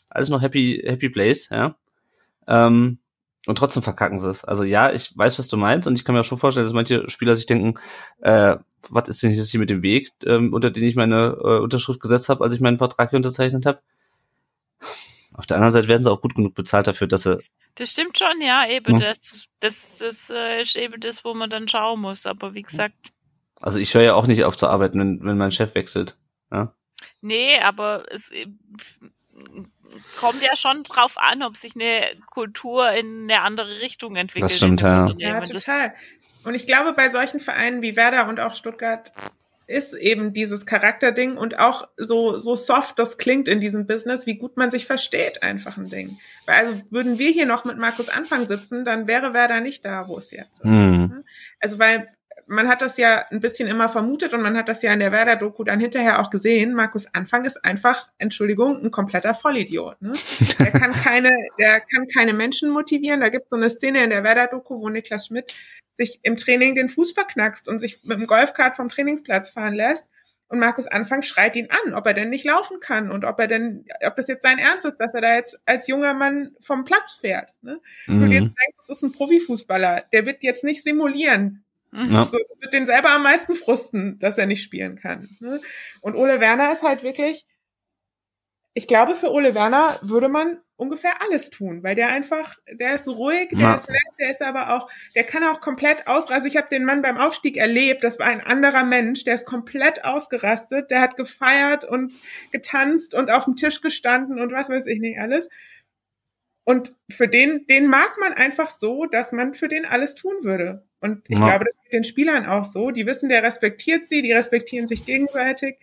alles noch happy, happy place, ja. Ähm, und trotzdem verkacken sie es. Also ja, ich weiß, was du meinst, und ich kann mir auch schon vorstellen, dass manche Spieler sich denken, äh, was ist denn jetzt hier mit dem Weg, ähm, unter den ich meine äh, Unterschrift gesetzt habe, als ich meinen Vertrag hier unterzeichnet habe. Auf der anderen Seite werden sie auch gut genug bezahlt dafür, dass sie Das stimmt schon, ja, eben. Ja. Das, das, das äh, ist eben das, wo man dann schauen muss. Aber wie gesagt, Also ich höre ja auch nicht auf zu arbeiten, wenn, wenn mein Chef wechselt. nee, aber es äh, kommt ja schon drauf an, ob sich eine Kultur in eine andere Richtung entwickelt. Das stimmt, ja. Ja, total. Und ich glaube, bei solchen Vereinen wie Werder und auch Stuttgart ist eben dieses Charakterding und auch so, so soft das klingt in diesem Business, wie gut man sich versteht, einfach ein Ding. Weil also würden wir hier noch mit Markus Anfang sitzen, dann wäre Werder nicht da, wo es jetzt ist. Hm. Also weil man hat das ja ein bisschen immer vermutet und man hat das ja in der Werder-Doku dann hinterher auch gesehen. Markus Anfang ist einfach, Entschuldigung, ein kompletter Vollidiot. Ne? Der kann *laughs* keine, der kann keine Menschen motivieren. Da gibt es so eine Szene in der Werder-Doku, wo Niklas Schmidt sich im Training den Fuß verknackst und sich mit dem Golfkart vom Trainingsplatz fahren lässt. Und Markus Anfang schreit ihn an, ob er denn nicht laufen kann und ob er denn, ob das jetzt sein Ernst ist, dass er da jetzt als junger Mann vom Platz fährt. Ne? Und Mhm. jetzt denkst, das ist ein Profifußballer, der wird jetzt nicht simulieren. Mhm. Ja. So, es wird den selber am meisten frusten, dass er nicht spielen kann. Ne? Und Ole Werner ist halt wirklich, ich glaube, für Ole Werner würde man ungefähr alles tun, weil der einfach, der ist ruhig, der Ja. ist nett, der ist aber auch, der kann auch komplett aus, also ich habe den Mann beim Aufstieg erlebt, das war ein anderer Mensch, der ist komplett ausgerastet, der hat gefeiert und getanzt und auf dem Tisch gestanden und was weiß ich nicht alles. Und für den, den mag man einfach so, dass man für den alles tun würde. Und ich Ja. glaube, das geht den Spielern auch so. Die wissen, der respektiert sie, die respektieren sich gegenseitig.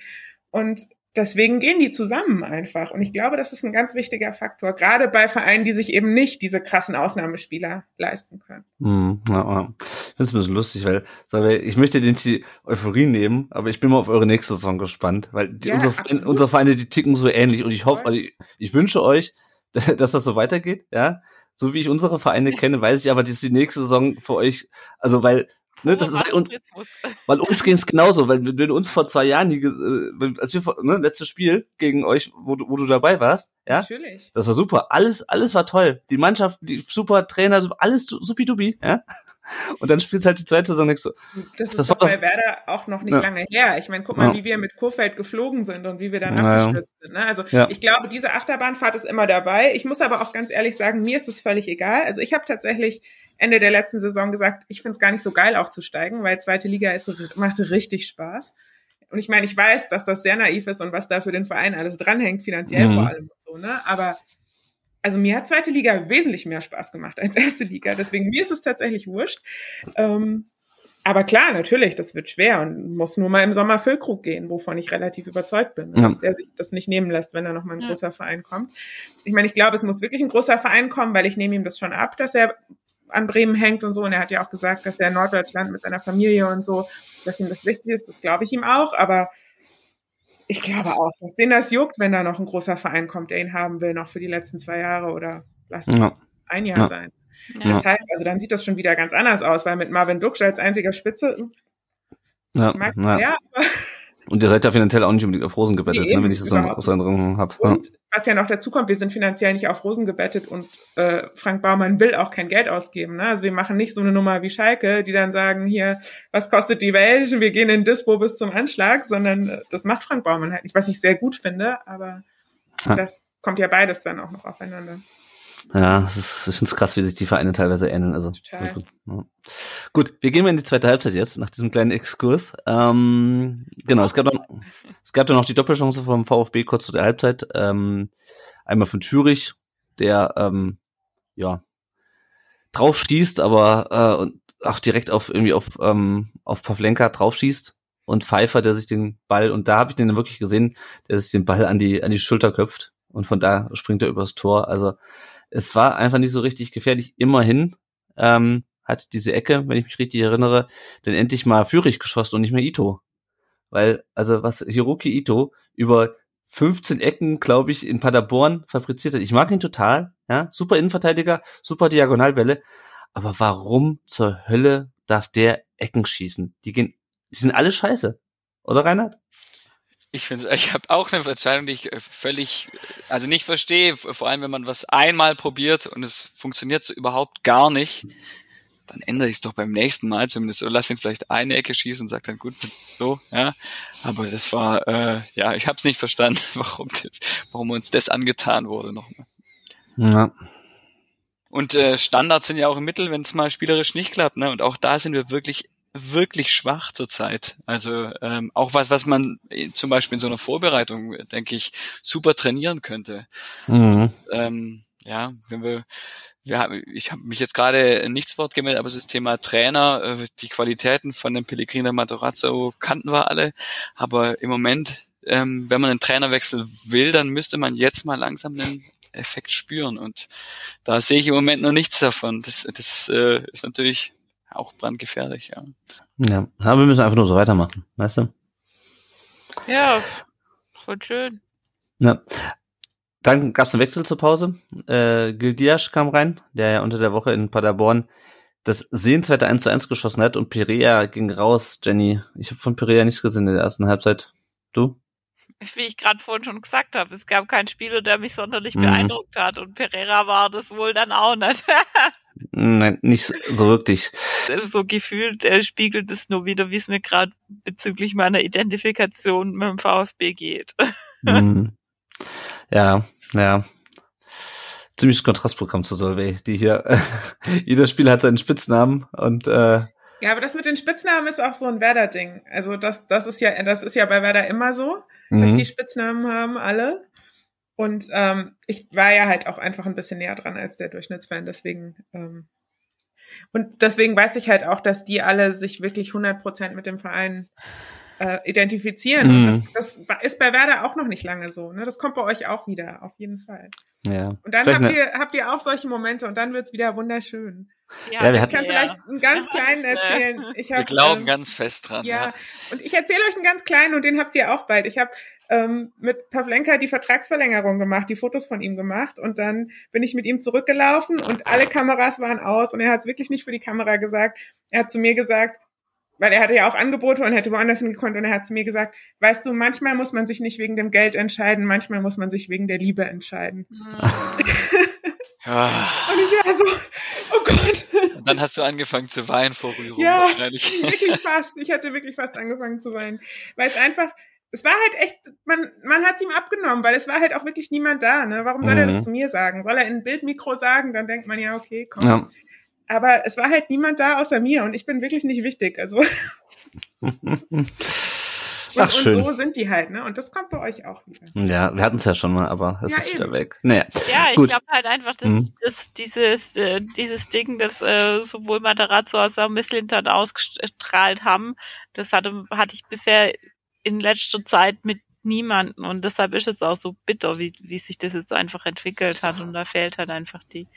Und deswegen gehen die zusammen einfach. Und ich glaube, das ist ein ganz wichtiger Faktor, gerade bei Vereinen, die sich eben nicht diese krassen Ausnahmespieler leisten können. Hm, ja, ja. Ich finde es ein bisschen lustig, weil, ich möchte den die Euphorie nehmen, aber ich bin mal auf eure nächste Saison gespannt, weil die, Ja, unsere, absolut. unsere Vereine, die ticken so ähnlich und ich hoffe, also ich, ich wünsche euch, *laughs* dass das so weitergeht, ja. So wie ich unsere Vereine kenne, weiß ich aber, dass die nächste Saison für euch, also weil, ne, das ist, weil, und, *laughs* weil uns ging es genauso, weil wenn uns vor zwei Jahren, ge- äh, als wir, vor- ne, letztes Spiel gegen euch, wo, du- wo du dabei warst, ja, Natürlich. das war super. Alles, alles war toll. Die Mannschaft, die super Trainer, alles su- supidupi, ja. *laughs* Und dann spielst halt die zweite Saison denkst du, Das ist Das doch war bei doch- Werder auch noch nicht Ja. lange her. Ich meine, guck mal, Ja. wie wir mit Kurfeld geflogen sind und wie wir dann Ja, abgestürzt sind. Ne? Also ich glaube, diese Achterbahnfahrt ist immer dabei. Ich muss aber auch ganz ehrlich sagen, mir ist es völlig egal. Also ich habe tatsächlich Ende der letzten Saison gesagt, ich finde es gar nicht so geil aufzusteigen, weil zweite Liga ist, macht richtig Spaß. Und ich meine, ich weiß, dass das sehr naiv ist und was da für den Verein alles dranhängt, finanziell Mhm. vor allem und so, ne? Aber also mir hat zweite Liga wesentlich mehr Spaß gemacht als *laughs* erste Liga. Deswegen mir ist es tatsächlich wurscht. Ähm, aber klar, natürlich, das wird schwer und muss nur mal im Sommer Füllkrug gehen, wovon ich relativ überzeugt bin, Ja. dass der sich das nicht nehmen lässt, wenn da noch mal ein Ja. großer Verein kommt. Ich meine, ich glaube, es muss wirklich ein großer Verein kommen, weil ich nehme ihm das schon ab, dass er an Bremen hängt und so. Und er hat ja auch gesagt, dass er in Norddeutschland mit seiner Familie und so, dass ihm das wichtig ist. Das glaube ich ihm auch. Aber ich glaube auch, dass den das juckt, wenn da noch ein großer Verein kommt, der ihn haben will, noch für die letzten zwei Jahre oder lass es ja, ein Jahr Ja. sein. Ja. Deshalb, also dann sieht das schon wieder ganz anders aus, weil mit Marvin Duksch als einziger Spitze, ja, ich mag ja. ja, aber Und ihr seid ja finanziell auch nicht unbedingt auf Rosen gebettet, Nee, ne, wenn ich das so aus Erinnerung habe. Und was ja noch dazu kommt, wir sind finanziell nicht auf Rosen gebettet und äh, Frank Baumann will auch kein Geld ausgeben. Ne? Also wir machen nicht so eine Nummer wie Schalke, die dann sagen, hier, was kostet die Welt? Wir gehen in Dispo bis zum Anschlag, sondern äh, das macht Frank Baumann halt nicht, was ich sehr gut finde, aber Ja. das kommt ja beides dann auch noch aufeinander. Ja, es ist, ich finde es krass, wie sich die Vereine teilweise ähneln. Also Total. gut, ja. gut, wir gehen mal in die zweite Halbzeit jetzt, nach diesem kleinen Exkurs. Ähm, genau, es gab noch, es gab dann noch die Doppelchance vom VfB kurz zu der Halbzeit. Ähm, einmal von Thürich, der ähm, ja drauf schießt, aber äh, und auch direkt auf irgendwie auf ähm, auf Pavlenka drauf schießt und Pfeiffer, der sich den Ball und da habe ich den wirklich gesehen, der sich den Ball an die an die Schulter köpft und von da springt er übers Tor. Also es war einfach nicht so richtig gefährlich. Immerhin ähm, hat diese Ecke, wenn ich mich richtig erinnere, dann endlich mal Führig geschossen und nicht mehr Ito. Weil, also was Hiroki Ito über 15 Ecken, glaube ich, in Paderborn fabriziert hat. Ich mag ihn total, ja, super Innenverteidiger, super Diagonalbälle. Aber warum zur Hölle darf der Ecken schießen? Die gehen, die sind alle scheiße. Oder Reinhard? Ich finde, *laughs* ich habe auch eine Entscheidung, die ich äh, völlig, also nicht verstehe, vor allem wenn man was einmal probiert und es funktioniert so überhaupt gar nicht, dann ändere ich es doch beim nächsten Mal zumindest oder lass ihn vielleicht eine Ecke schießen und sag dann gut so, ja. Aber das war, äh, ja, ich habe es nicht verstanden, *laughs* warum, das, warum uns das angetan wurde nochmal. Ja. Und äh, Standards sind ja auch im Mittel, wenn es mal spielerisch nicht klappt, ne? Und auch da sind wir wirklich wirklich schwach zurzeit. Also ähm, auch was, was man zum Beispiel in so einer Vorbereitung, denke ich, super trainieren könnte. Mhm. Ähm, ja, wenn wir, wir haben, ich habe mich jetzt gerade nichts Wort gemeldet, aber das Thema Trainer, äh, die Qualitäten von dem Pellegrino Matarazzo kannten wir alle, aber im Moment, ähm, wenn man einen Trainerwechsel will, dann müsste man jetzt mal langsam einen Effekt spüren und da sehe ich im Moment noch nichts davon. Das, das äh, ist natürlich auch brandgefährlich, ja. Ja, aber wir müssen einfach nur so weitermachen, weißt du? Ja, voll schön. Ja. Dann gab es einen Wechsel zur Pause. Äh, Gildiasch kam rein, der ja unter der Woche in Paderborn das sehenswerte 1 zu 1 geschossen hat und Perea ging raus, Jenny. Ich habe von Perea nichts gesehen in der ersten Halbzeit. Du? *laughs* Wie ich gerade vorhin schon gesagt habe, es gab keinen Spieler, der mich sonderlich Mhm. beeindruckt hat und Pereira war das wohl dann auch nicht. *laughs* Nein, nicht so wirklich. so gefühlt er spiegelt es nur wieder, wie es mir gerade bezüglich meiner Identifikation mit dem VfB geht. *laughs* Mhm. Ja, ja. Ziemliches Kontrastprogramm zu Solvay, die hier, jeder Spieler hat seinen Spitznamen und äh, Ja, aber das mit den Spitznamen ist auch so ein Werder-Ding. Also das, das ist ja, das ist ja bei Werder immer so, dass mhm. die Spitznamen haben alle. Und ähm, ich war ja halt auch einfach ein bisschen näher dran als der Durchschnittsfan, deswegen ähm, und deswegen weiß ich halt auch, dass die alle sich wirklich 100% mit dem Verein äh, identifizieren. Mhm. Und das, das ist bei Werder auch noch nicht lange so. Ne? Das kommt bei euch auch wieder, auf jeden Fall. ja. Und dann habt eine- ihr, habt ihr auch solche Momente und dann wird's wieder wunderschön. Ja, wir ich hatten- kann vielleicht einen ganz Ja. kleinen erzählen. Ich Wir hab, glauben ähm, ganz fest dran. ja, Ja. und ich erzähle euch einen ganz kleinen und den habt ihr auch bald. Ich habe ähm, mit Pavlenka die Vertragsverlängerung gemacht, die Fotos von ihm gemacht und dann bin ich mit ihm zurückgelaufen und alle Kameras waren aus und er hat es wirklich nicht für die Kamera gesagt. Er hat zu mir gesagt, weil er hatte ja auch Angebote und hätte woanders hingekonnt und er hat zu mir gesagt, weißt du, manchmal muss man sich nicht wegen dem Geld entscheiden, manchmal muss man sich wegen der Liebe entscheiden. ja. *laughs* Und ich war so, oh Gott. Und dann hast du angefangen zu weinen vor Rührung Ja, wahrscheinlich. *laughs* wirklich fast. Ich hatte wirklich fast angefangen zu weinen. Weil es einfach, es war halt echt, man, man hat es ihm abgenommen, weil es war halt auch wirklich niemand da. Ne? Warum soll er Mhm. das zu mir sagen? Soll er in ein Bildmikro sagen? Dann denkt man ja, okay, komm. Ja. Aber es war halt niemand da außer mir und ich bin wirklich nicht wichtig. Also *laughs* und, Ach, schön. und so sind die halt, ne? Und das kommt bei euch auch wieder. Ja, wir hatten es ja schon mal, aber es Ja, ist wieder eben. weg. Naja, Ja, ich glaube halt einfach, dass, Mhm. dass dieses, äh, dieses Ding, das äh, sowohl Matarazzo als auch Misslintat ausgestrahlt haben, das hatte, hatte ich bisher in letzter Zeit mit niemanden. Und deshalb ist es auch so bitter, wie, wie sich das jetzt einfach entwickelt hat. Und da fehlt halt einfach die,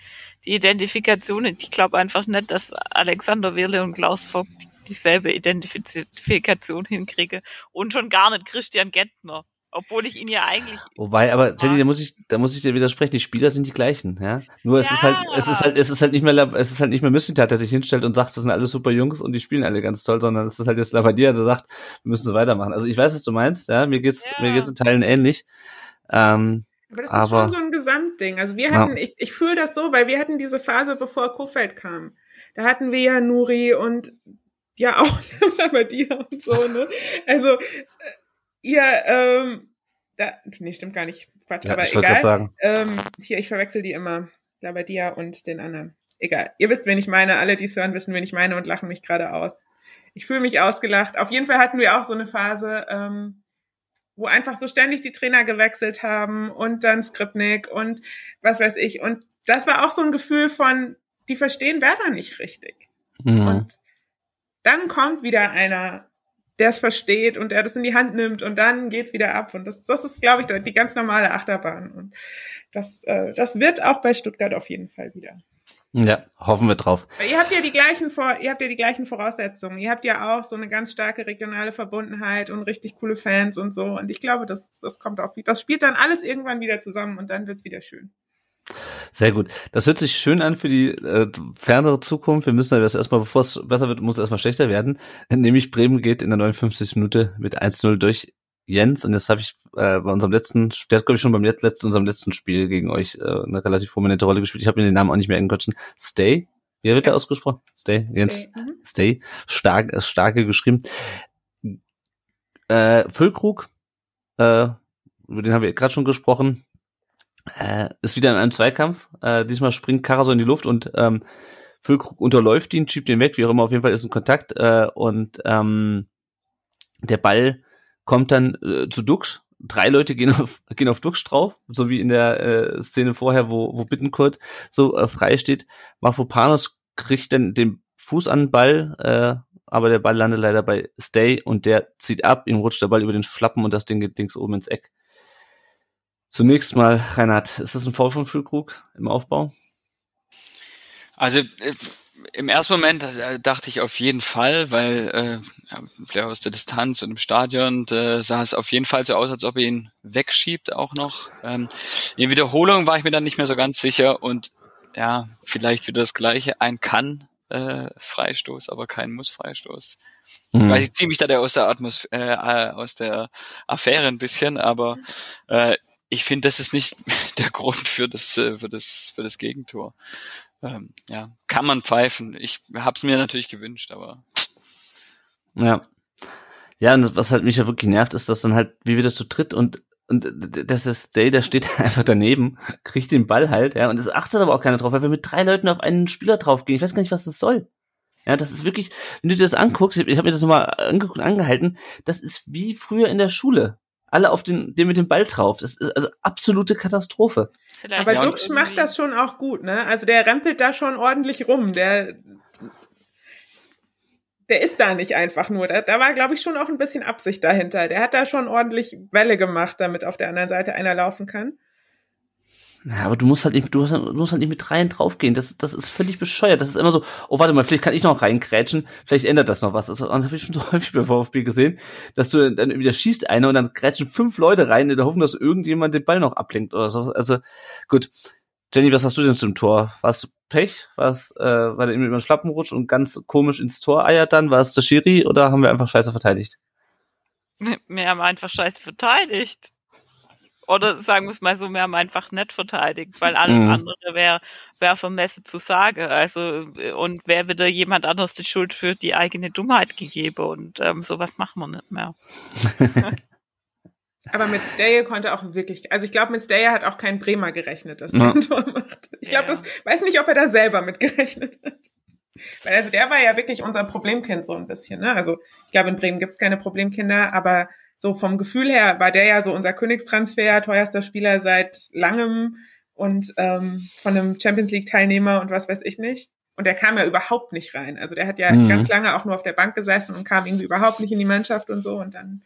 die Identifikation. Ich glaube einfach nicht, dass Alexander Wirle und Klaus Vogt dieselbe Identifikation hinkriege und schon gar nicht Christian Gentner, obwohl ich ihn ja eigentlich wobei, aber Jenny, da muss ich, da muss ich dir widersprechen. Die Spieler sind die gleichen, ja. Nur es Ja. ist halt, es ist halt, es ist halt nicht mehr, es ist halt nicht mehr Mislintat, der sich hinstellt und sagt, das sind alle super Jungs und die spielen alle ganz toll, sondern es ist halt jetzt Lavadia, der sagt, wir müssen so weitermachen. Also ich weiß, was du meinst, ja. Mir geht's, Ja. mir geht's in Teilen ähnlich. Ähm, Aber das Aber- ist schon so ein Gesamtding. Also wir Ja. hatten, ich, ich fühle das so, weil wir hatten diese Phase, bevor Kofeld kam. Da hatten wir ja Nuri und ja auch *laughs* dir und so, ne? Also äh, ihr, ähm, da, nee, stimmt gar nicht. Quatsch, ja, aber ich egal. sagen. Ähm, hier, ich verwechsel die immer. Labadia und den anderen. Egal. Ihr wisst, wen ich meine. Alle, die es hören, wissen, wen ich meine und lachen mich gerade aus. Ich fühle mich ausgelacht. Auf jeden Fall hatten wir auch so eine Phase, ähm, wo einfach so ständig die Trainer gewechselt haben und dann Skripnik und was weiß ich. Und das war auch so ein Gefühl von, die verstehen Werder nicht richtig. Mhm. Und dann kommt wieder einer, der es versteht und der das in die Hand nimmt und dann geht's wieder ab. Und das, das ist, glaube ich, die ganz normale Achterbahn. Und das, äh, das wird auch bei Stuttgart auf jeden Fall wieder. Ja, hoffen wir drauf. Ihr habt ja die gleichen Vor ihr habt ja die gleichen Voraussetzungen. Ihr habt ja auch so eine ganz starke regionale Verbundenheit und richtig coole Fans und so. Und ich glaube, das, das kommt auch, das spielt dann alles irgendwann wieder zusammen und dann wird's wieder schön. Sehr gut. Das hört sich schön an für die äh, fernere Zukunft. Wir müssen das erstmal, bevor es besser wird, muss es erstmal schlechter werden. *laughs* Nämlich Bremen geht in der 59. Minute mit 1-0 durch Jens. Und das habe ich äh, bei unserem letzten, der hat glaube ich schon beim letzten, unserem letzten Spiel gegen euch äh, eine relativ prominente Rolle gespielt. Ich habe mir den Namen auch nicht mehr entquatschen. Stay. Wie wird der ausgesprochen? Stay. Jens. Stay, mhm. Stay. Stark, äh, starke geschrieben. Äh, Füllkrug, äh, über den haben wir gerade schon gesprochen äh, ist wieder in einem Zweikampf. Äh, diesmal springt Karaso in die Luft und ähm, Füllkrug unterläuft ihn, schiebt ihn weg, wie auch immer, auf jeden Fall ist ein Kontakt äh, und ähm, der Ball kommt dann äh, zu Dux. Drei Leute gehen auf, *laughs* gehen auf Dux drauf, so wie in der äh, Szene vorher, wo, wo Bittenkurt so äh, frei steht. Mafropanos kriegt dann den Fuß an den Ball, äh, aber der Ball landet leider bei Stay und der zieht ab, ihm rutscht der Ball über den Schlappen und das Ding geht links oben ins Eck. Zunächst mal, Reinhard, ist das ein Foul von Füllkrug im Aufbau? Also äh, im ersten Moment äh, dachte ich auf jeden Fall, weil äh, ja, vielleicht aus der Distanz und im Stadion äh, sah es auf jeden Fall so aus, als ob er ihn wegschiebt auch noch. Ähm, in Wiederholung war ich mir dann nicht mehr so ganz sicher und ja, vielleicht wieder das gleiche, ein kann äh, Freistoß, aber kein muss Freistoß. Mhm. Ich weiß, ich ziehe mich da der aus der Atmos äh, äh, aus der Affäre ein bisschen, aber äh, ich finde, das ist nicht *laughs* der Grund für das äh, für das für das Gegentor. Ähm, ja, kann man pfeifen. Ich hab's mir natürlich gewünscht, aber Ja. Ja, und was halt mich ja wirklich nervt, ist, dass dann halt, wie wieder zu tritt und und das ist Day, der steht *laughs* einfach daneben, kriegt den Ball halt, ja, und es achtet aber auch keiner drauf, weil wir mit drei Leuten auf einen Spieler draufgehen. Ich weiß gar nicht, was das soll. Ja, das ist wirklich, wenn du dir das anguckst, ich habe mir das nochmal angeguckt, angehalten, das ist wie früher in der Schule. Alle auf den, den mit dem Ball drauf. Das ist also absolute Katastrophe. Vielleicht Aber Dux macht das schon auch gut, ne? Also der rempelt da schon ordentlich rum. Der, der ist da nicht einfach nur. Da, da war, glaube ich, schon auch ein bisschen Absicht dahinter. Der hat da schon ordentlich Welle gemacht, damit auf der anderen Seite einer laufen kann. Ja, aber du musst halt nicht, du, musst halt nicht mit dreien draufgehen. Das, das ist völlig bescheuert. Das ist immer so, oh, warte mal, vielleicht kann ich noch reingrätschen, vielleicht ändert das noch was. Das habe ich schon so *laughs* häufig beim VfB gesehen, dass du dann wieder schießt einer und dann grätschen fünf Leute rein in der Hoffnung, dass irgendjemand den Ball noch ablenkt oder so. Also, gut. Jenny, was hast du denn zum Tor? Warst Pech? Was, äh, war der eben über den Schlappen rutscht und ganz komisch ins Tor eiert dann? War es der Schiri oder haben wir einfach scheiße verteidigt? Wir haben einfach scheiße verteidigt. Oder sagen wir es mal so, wir haben einfach nicht verteidigt, weil alles Mhm. andere wäre wär vermessen zu sagen. Also, und wer wieder jemand anders die Schuld für die eigene Dummheit gegeben und ähm, sowas machen wir nicht mehr. *laughs* Aber mit Stayer konnte auch wirklich, also ich glaube, mit Stayer hat auch kein Bremer gerechnet, dass er Ja. ein *laughs* Tor macht. Ich glaube, Ja. das weiß nicht, ob er da selber mit gerechnet hat. Weil also der war ja wirklich unser Problemkind so ein bisschen. Ne? Also ich glaube, in Bremen gibt's keine Problemkinder, aber so vom Gefühl her war der ja so unser Königstransfer, teuerster Spieler seit langem und ähm, von einem Champions League Teilnehmer und was weiß ich nicht. Und der kam ja überhaupt nicht rein. Also der hat ja Mhm. ganz lange auch nur auf der Bank gesessen und kam irgendwie überhaupt nicht in die Mannschaft und so und dann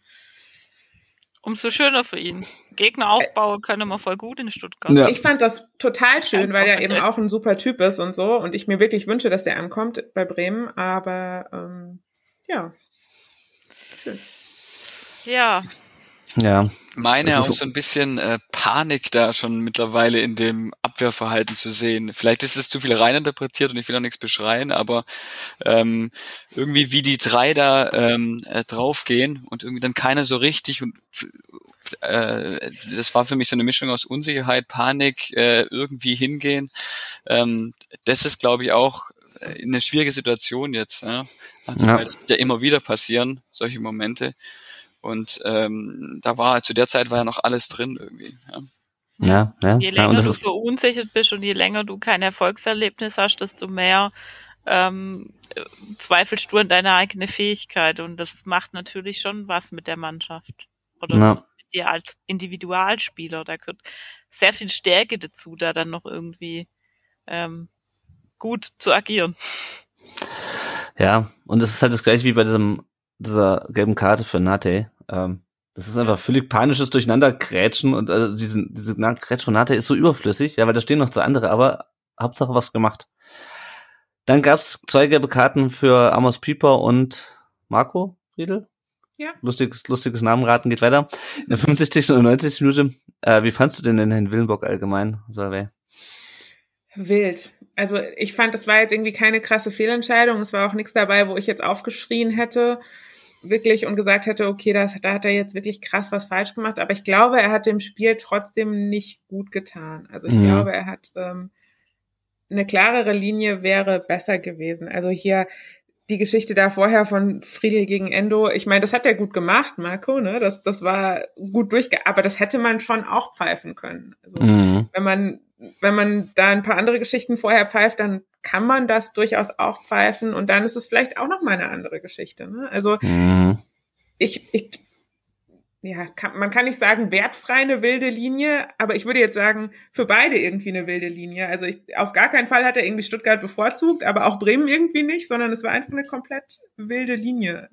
Umso schöner für ihn. Gegner aufbauen können wir voll gut in Stuttgart. Ja. Ich fand das total schön, weil er eben auch ein super Typ ist und so. Und ich mir wirklich wünsche, dass der ankommt bei Bremen. Aber ähm, ja, Ja, Ja. meine auch so- ein bisschen äh, Panik da schon mittlerweile in dem Abwehrverhalten zu sehen. Vielleicht ist es zu viel reininterpretiert und ich will auch nichts beschreien, aber ähm, irgendwie wie die drei da ähm, äh, draufgehen und irgendwie dann keiner so richtig und äh, das war für mich so eine Mischung aus Unsicherheit, Panik, äh, irgendwie hingehen. Ähm, das ist, glaube ich, auch äh, eine schwierige Situation jetzt. Ja? Also, Ja. weil das wird ja immer wieder passieren, solche Momente. Und ähm, da war zu der Zeit war ja noch alles drin irgendwie. Ja. Ja, ja. je ja länger und das du verunsichert bist und je länger du kein Erfolgserlebnis hast, desto mehr ähm, äh, zweifelst du an deine eigene Fähigkeit. Und das macht natürlich schon was mit der Mannschaft. Oder Ja. mit dir als Individualspieler. Da gehört sehr viel Stärke dazu, da dann noch irgendwie ähm, gut zu agieren. Ja, und es ist halt das gleiche wie bei diesem, dieser gelben Karte für Nate. Ähm, das ist einfach völlig panisches Durcheinanderkrätschen und also diese, diese Krätsch von Nate ist so überflüssig, ja, weil da stehen noch zwei andere, aber Hauptsache was gemacht. Dann gab's zwei gelbe Karten für Amos Pieper und Marco Riedel. Ja. Lustiges, lustiges Namenraten geht weiter. In der 50. und 90. Minute. Äh, wie fandst du denn den Herrn Willenbock allgemein, Salve? Wild. Also ich fand, es war jetzt irgendwie keine krasse Fehlentscheidung. Es war auch nichts dabei, wo ich jetzt aufgeschrien hätte, wirklich und gesagt hätte, okay, das, da hat er jetzt wirklich krass was falsch gemacht. Aber ich glaube, er hat dem Spiel trotzdem nicht gut getan. Also ich Mhm. glaube, er hat ähm, eine klarere Linie wäre besser gewesen. Also hier die Geschichte da vorher von Friedel gegen Endo, ich meine, das hat er gut gemacht, Marco, ne? Das, das war gut durchge, aber das hätte man schon auch pfeifen können. Also, Mhm. wenn man, wenn man da ein paar andere Geschichten vorher pfeift, dann kann man das durchaus auch pfeifen und dann ist es vielleicht auch noch mal eine andere Geschichte. Ne? Also Mhm. ich, ich ja, kann, man kann nicht sagen wertfrei eine wilde Linie, aber ich würde jetzt sagen, für beide irgendwie eine wilde Linie. Also ich, auf gar keinen Fall hat er irgendwie Stuttgart bevorzugt, aber auch Bremen irgendwie nicht, sondern es war einfach eine komplett wilde Linie.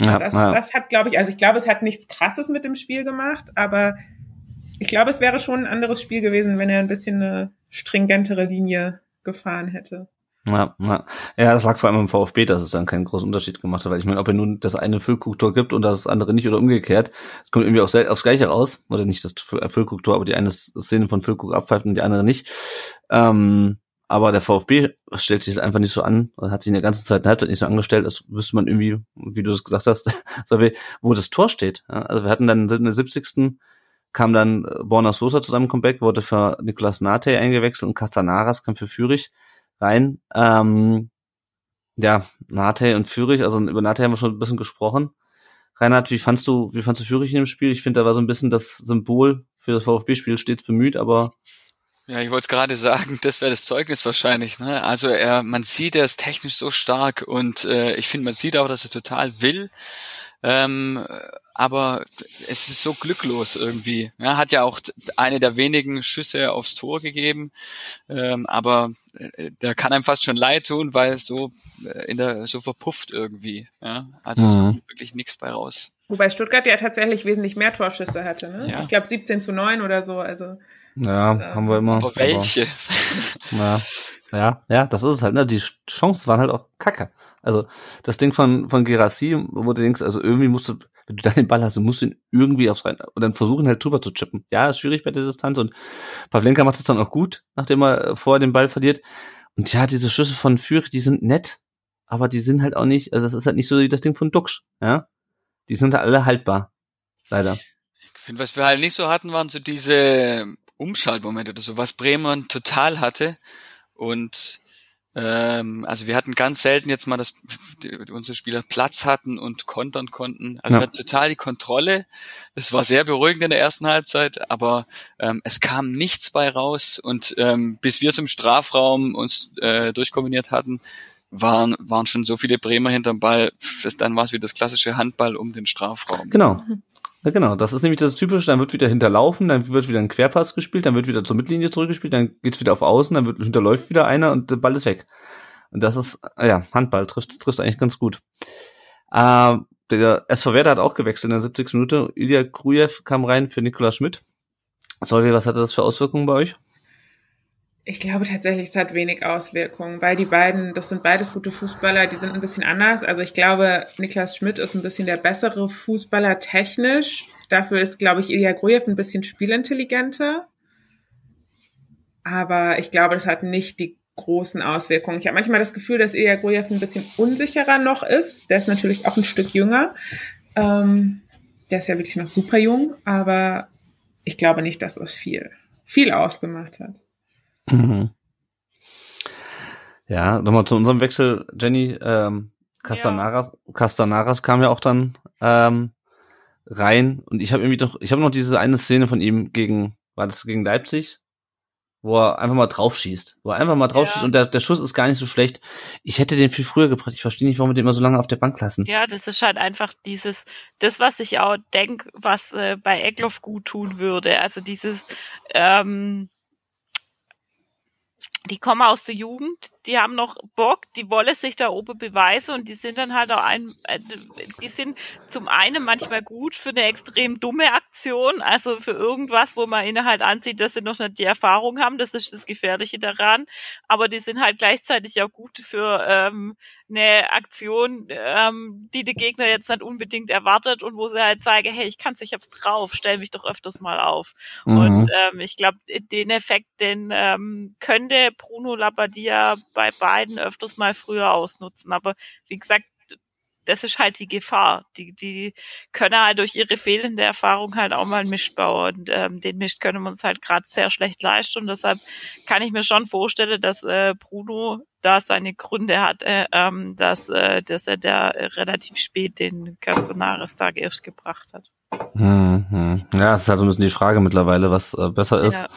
Ja, Das, ja. das hat, glaube ich, also ich glaube, es hat nichts Krasses mit dem Spiel gemacht, aber ich glaube, es wäre schon ein anderes Spiel gewesen, wenn er ein bisschen eine stringentere Linie gefahren hätte. Ja, ja. ja, das lag vor allem im VfB, dass es dann keinen großen Unterschied gemacht hat, weil ich meine, ob er nun das eine Füllkuchtor gibt und das andere nicht oder umgekehrt, es kommt irgendwie aufs, aufs Gleiche raus, oder nicht das Füllkuchtor, aber die eine Szene von Füllkuch abpfeift und die andere nicht. Ähm, aber der VfB stellt sich halt einfach nicht so an, hat sich in der ganzen zweiten Halbzeit nicht so angestellt, als wüsste man irgendwie, wie du es gesagt hast, *laughs* wo das Tor steht. Also wir hatten dann in der 70. kam dann äh, Borna Sosa zu seinem Comeback, wurde für Nicolas Nate eingewechselt und Castanaras kam für Fürich rein. Ähm, ja, Nate und Fürich, also über Nate haben wir schon ein bisschen gesprochen. Reinhard, wie fandst du, wie fandst du Fürich in dem Spiel? Ich finde, da war so ein bisschen das Symbol für das VfB-Spiel stets bemüht, aber Ja, ich wollte es gerade sagen, das wäre das Zeugnis wahrscheinlich. Ne? Also er, man sieht, er ist technisch so stark und äh, ich finde, man sieht auch, dass er total will. Ähm, aber es ist so glücklos irgendwie. Ja, hat ja auch eine der wenigen Schüsse aufs Tor gegeben, ähm, aber äh, der kann einem fast schon leid tun, weil es so äh, in der so verpufft irgendwie. Ja, also es Mhm. kommt wirklich nichts bei raus. Wobei Stuttgart ja tatsächlich wesentlich mehr Torschüsse hatte. Ne? Ja. Ich glaube 17 zu 9 oder so. Also ja, Das, haben wir immer. Aber welche? Ja, ja, ja, das ist es halt, ne? Die Chancen waren halt auch kacke. Also das Ding von, von Gerassi, wo du denkst, also irgendwie musst du, wenn du da den Ball hast, du musst ihn irgendwie aufs rein und dann versuchen halt drüber zu chippen. Ja, ist schwierig bei der Distanz und Pavlenka macht es dann auch gut, nachdem er äh, vorher den Ball verliert. Und ja, diese Schüsse von Fürich, die sind nett, aber die sind halt auch nicht, also das ist halt nicht so wie das Ding von Duxch, ja? Die sind halt alle haltbar. Leider. Ich finde, was wir halt nicht so hatten, waren so diese Umschaltmomente oder so, was Bremen total hatte. Und ähm, also wir hatten ganz selten jetzt mal, dass unsere Spieler Platz hatten und kontern konnten. Also Ja. wir hatten total die Kontrolle. Es war sehr beruhigend in der ersten Halbzeit, aber ähm, es kam nichts bei raus. Und ähm, bis wir zum Strafraum uns äh, durchkombiniert hatten, waren, waren schon so viele Bremer hinterm Ball. Dann war es wie das klassische Handball um den Strafraum. Genau. Ja, genau. Das ist nämlich das Typische. Dann wird wieder hinterlaufen, dann wird wieder ein Querpass gespielt, dann wird wieder zur Mittellinie zurückgespielt, dann geht's wieder auf Außen, dann wird, hinterläuft wieder einer und der Ball ist weg. Und das ist, äh, ja, Handball trifft, trifft eigentlich ganz gut. Ähm, der SV Werder hat auch gewechselt in der 70. Minute. Ilya Krujew kam rein für Nikolaus Schmidt. Solvi, was hatte das für Auswirkungen bei euch? Ich glaube tatsächlich, es hat wenig Auswirkungen, weil die beiden, das sind beides gute Fußballer, die sind ein bisschen anders. Also ich glaube, Niklas Schmidt ist ein bisschen der bessere Fußballer technisch. Dafür ist, glaube ich, Ilya Grujew ein bisschen spielintelligenter. Aber ich glaube, das hat nicht die großen Auswirkungen. Ich habe manchmal das Gefühl, dass Ilya Grujew ein bisschen unsicherer noch ist. Der ist natürlich auch ein Stück jünger. Ähm, der ist ja wirklich noch super jung, aber ich glaube nicht, dass das viel, viel ausgemacht hat. Mhm. Ja, nochmal zu unserem Wechsel, Jenny. Ähm, Castanaras, Castanaras kam ja auch dann ähm, rein und ich habe irgendwie doch, ich habe noch diese eine Szene von ihm gegen, war das gegen Leipzig, wo er einfach mal drauf schießt, wo er einfach mal drauf Ja. schießt und der, der Schuss ist gar nicht so schlecht. Ich hätte den viel früher gebracht. Ich verstehe nicht, warum wir den immer so lange auf der Bank lassen. Ja, das ist halt einfach dieses, das, was ich auch denk, was äh, bei Egloff gut tun würde. Also dieses, ähm, die kommen aus der Jugend, die haben noch Bock, die wollen sich da oben beweisen und die sind dann halt auch ein, äh, die sind zum einen manchmal gut für eine extrem dumme Aktion, also für irgendwas, wo man ihnen halt ansieht, dass sie noch nicht die Erfahrung haben, das ist das Gefährliche daran, aber die sind halt gleichzeitig auch gut für ähm, eine Aktion, ähm, die der Gegner jetzt nicht unbedingt erwartet und wo sie halt zeigen, hey, ich kann's, ich hab's drauf, stell mich doch öfters mal auf. Mhm. Und ähm, ich glaube, den Effekt, den ähm, könnte Bruno Labbadia bei beiden öfters mal früher ausnutzen. Aber wie gesagt, das ist halt die Gefahr. Die, die können halt durch ihre fehlende Erfahrung halt auch mal einen Mist bauen. Und ähm, den Mist können wir uns halt gerade sehr schlecht leisten. Und deshalb kann ich mir schon vorstellen, dass äh, Bruno da seine Gründe hat, äh, ähm, dass, äh, dass er da relativ spät den Castonaris da erst gebracht hat. Hm, hm. Ja, es ist halt so ein bisschen die Frage mittlerweile, was äh, besser ist. Ja.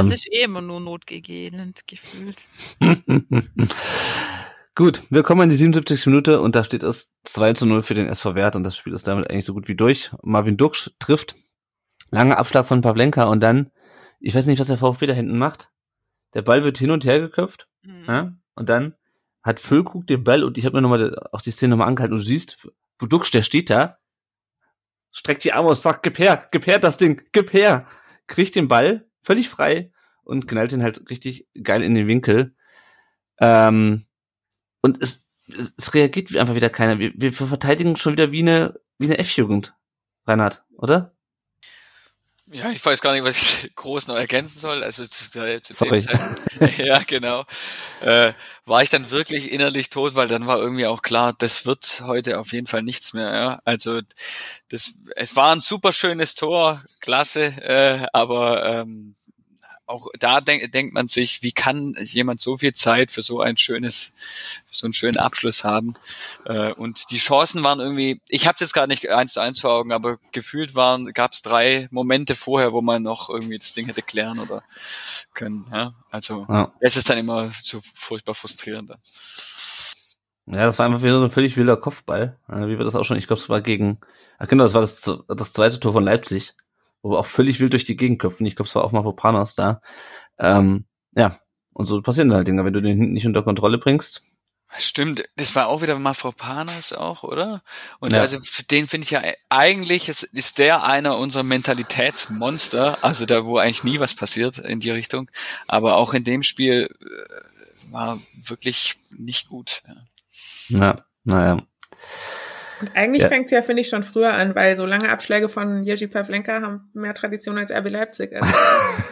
Ähm, ist eh immer nur notgegebenend gefühlt. *laughs* Gut, wir kommen in die 77. Minute und da steht es 2 zu 0 für den SV Wert und das Spiel ist damit eigentlich so gut wie durch. Marvin Duksch trifft, langer Abschlag von Pavlenka und dann, ich weiß nicht, was der VfB da hinten macht. Der Ball wird hin und her geköpft mhm. ja, und dann hat Füllkrug den Ball und ich habe mir nochmal auch die Szene nochmal angehalten und du siehst, wo Duksch, der steht da, streckt die Arme aus, sagt, gib her, gib her das Ding, gib her, kriegt den Ball völlig frei und knallt ihn halt richtig geil in den Winkel. Ähm, und es, es reagiert einfach wieder keiner. Wir, wir verteidigen schon wieder wie eine, wie eine F-Jugend, Reinhard, oder? Ja, ich weiß gar nicht, was ich *laughs* groß noch ergänzen soll. Also zu, zu Sorry. Zeit, *laughs* ja, genau. Äh, war ich dann wirklich innerlich tot, weil dann war irgendwie auch klar, das wird heute auf jeden Fall nichts mehr. Ja? Also das, es war ein super schönes Tor, klasse, äh, aber ähm, auch da denk, denkt man sich, wie kann jemand so viel Zeit für so ein schönes, so einen schönen Abschluss haben? Äh, und die Chancen waren irgendwie, ich habe jetzt gar nicht eins zu eins vor Augen, aber gefühlt waren, gab es drei Momente vorher, wo man noch irgendwie das Ding hätte klären oder können. Ja? Also ja. es ist dann immer so furchtbar frustrierend. Ja, das war einfach wieder so ein völlig wilder Kopfball. Wie wir das auch schon, ich glaube, es war gegen, ach genau, das war das, das zweite Tor von Leipzig wo wir auch völlig wild durch die Gegend köpfen. Ich glaube, es war auch mal Mavropanos da. Ähm, ja, und so passieren halt Dinge, wenn du den hinten nicht unter Kontrolle bringst. Stimmt, das war auch wieder Mafropanos auch, oder? Und ja. also den finde ich ja eigentlich ist, ist der einer unserer Mentalitätsmonster, also da wo eigentlich nie was passiert in die Richtung, aber auch in dem Spiel äh, war wirklich nicht gut. Ja, ja naja. Und eigentlich ja. fängt es ja, finde ich, schon früher an, weil so lange Abschläge von Jerzy Pavlenka haben mehr Tradition als RB Leipzig. Also,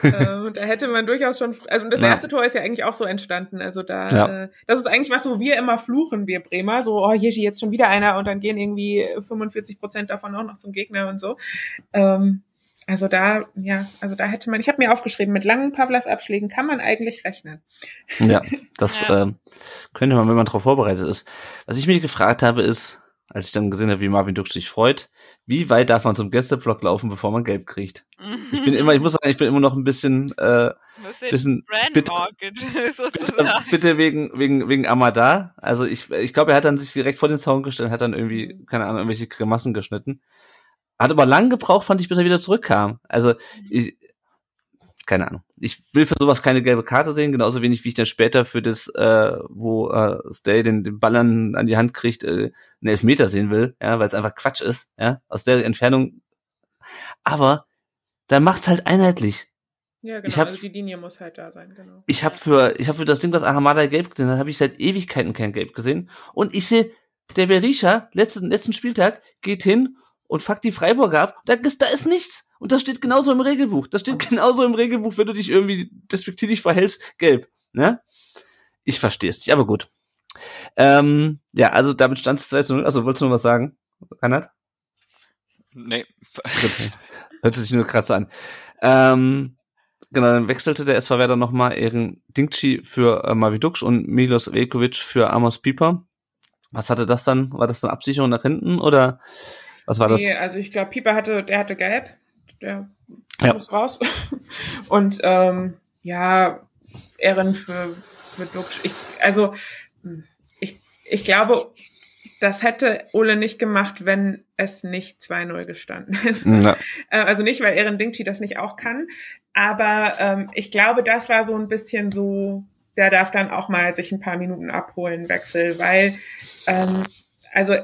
*laughs* äh, da hätte man durchaus schon, also das ja. erste Tor ist ja eigentlich auch so entstanden. Also da, ja. äh, das ist eigentlich was, wo wir immer fluchen, wir Bremer. So, oh, Jerzy, jetzt schon wieder einer und dann gehen irgendwie 45 Prozent davon auch noch zum Gegner und so. Ähm, also da, ja, also da hätte man, ich habe mir aufgeschrieben, mit langen Pavlas-Abschlägen kann man eigentlich rechnen. Ja, das *laughs* ja. Ähm, könnte man, wenn man darauf vorbereitet ist. Was ich mich gefragt habe, ist, als ich dann gesehen habe, wie Marvin Duck sich freut, wie weit darf man zum Gästeblock laufen, bevor man gelb kriegt? Ich bin immer, ich muss sagen, ich bin immer noch ein bisschen, äh, bisschen bitte, bitte, bitte, wegen, wegen, wegen Amada. Also ich, ich glaube, er hat dann sich direkt vor den Zaun gestellt, hat dann irgendwie, keine Ahnung, irgendwelche Grimassen geschnitten. Hat aber lang gebraucht, fand ich, bis er wieder zurückkam. Also ich, keine Ahnung. Ich will für sowas keine gelbe Karte sehen, genauso wenig wie ich dann später für das, äh, wo äh, Stay den, den Ball an, die Hand kriegt, äh, einen Elfmeter sehen will, ja, weil es einfach Quatsch ist, ja, aus der Entfernung. Aber da macht's halt einheitlich. Ja, genau, ich hab, also die Linie muss halt da sein, genau. Ich habe für, ich habe für das Ding, was Ahamada gelb gesehen hat, habe ich seit Ewigkeiten kein Gelb gesehen. Und ich sehe, der Berisha, letzten, letzten Spieltag, geht hin und fuckt die Freiburger ab. Da ist, da ist nichts. Und das steht genauso im Regelbuch. Das steht genauso im Regelbuch, wenn du dich irgendwie despektierlich verhältst, gelb. Ne? Ich verstehe es nicht, aber gut. Ähm, ja, also damit stand es 2 zu 0. Also wolltest du noch was sagen, Reinhard? Nee. Hörte sich nur kratzer an. Ähm, genau, dann wechselte der SV Werder nochmal Ehren Dingchi für äh, Maviduksch und Milos Velkovic für Amos Pieper. Was hatte das dann? War das dann Absicherung nach hinten oder was war nee, das? also ich glaube, Pieper hatte, der hatte gelb. Der ja. muss raus. *laughs* Und ähm, ja, Ehren für, für Duxch. Ich, also ich, ich glaube, das hätte Ole nicht gemacht, wenn es nicht 2-0 gestanden hätte. Ja. *laughs* Äh, also nicht, weil Erin Dingchi das nicht auch kann. Aber ähm, ich glaube, das war so ein bisschen so, der darf dann auch mal sich ein paar Minuten abholen, Wechsel, weil ähm, also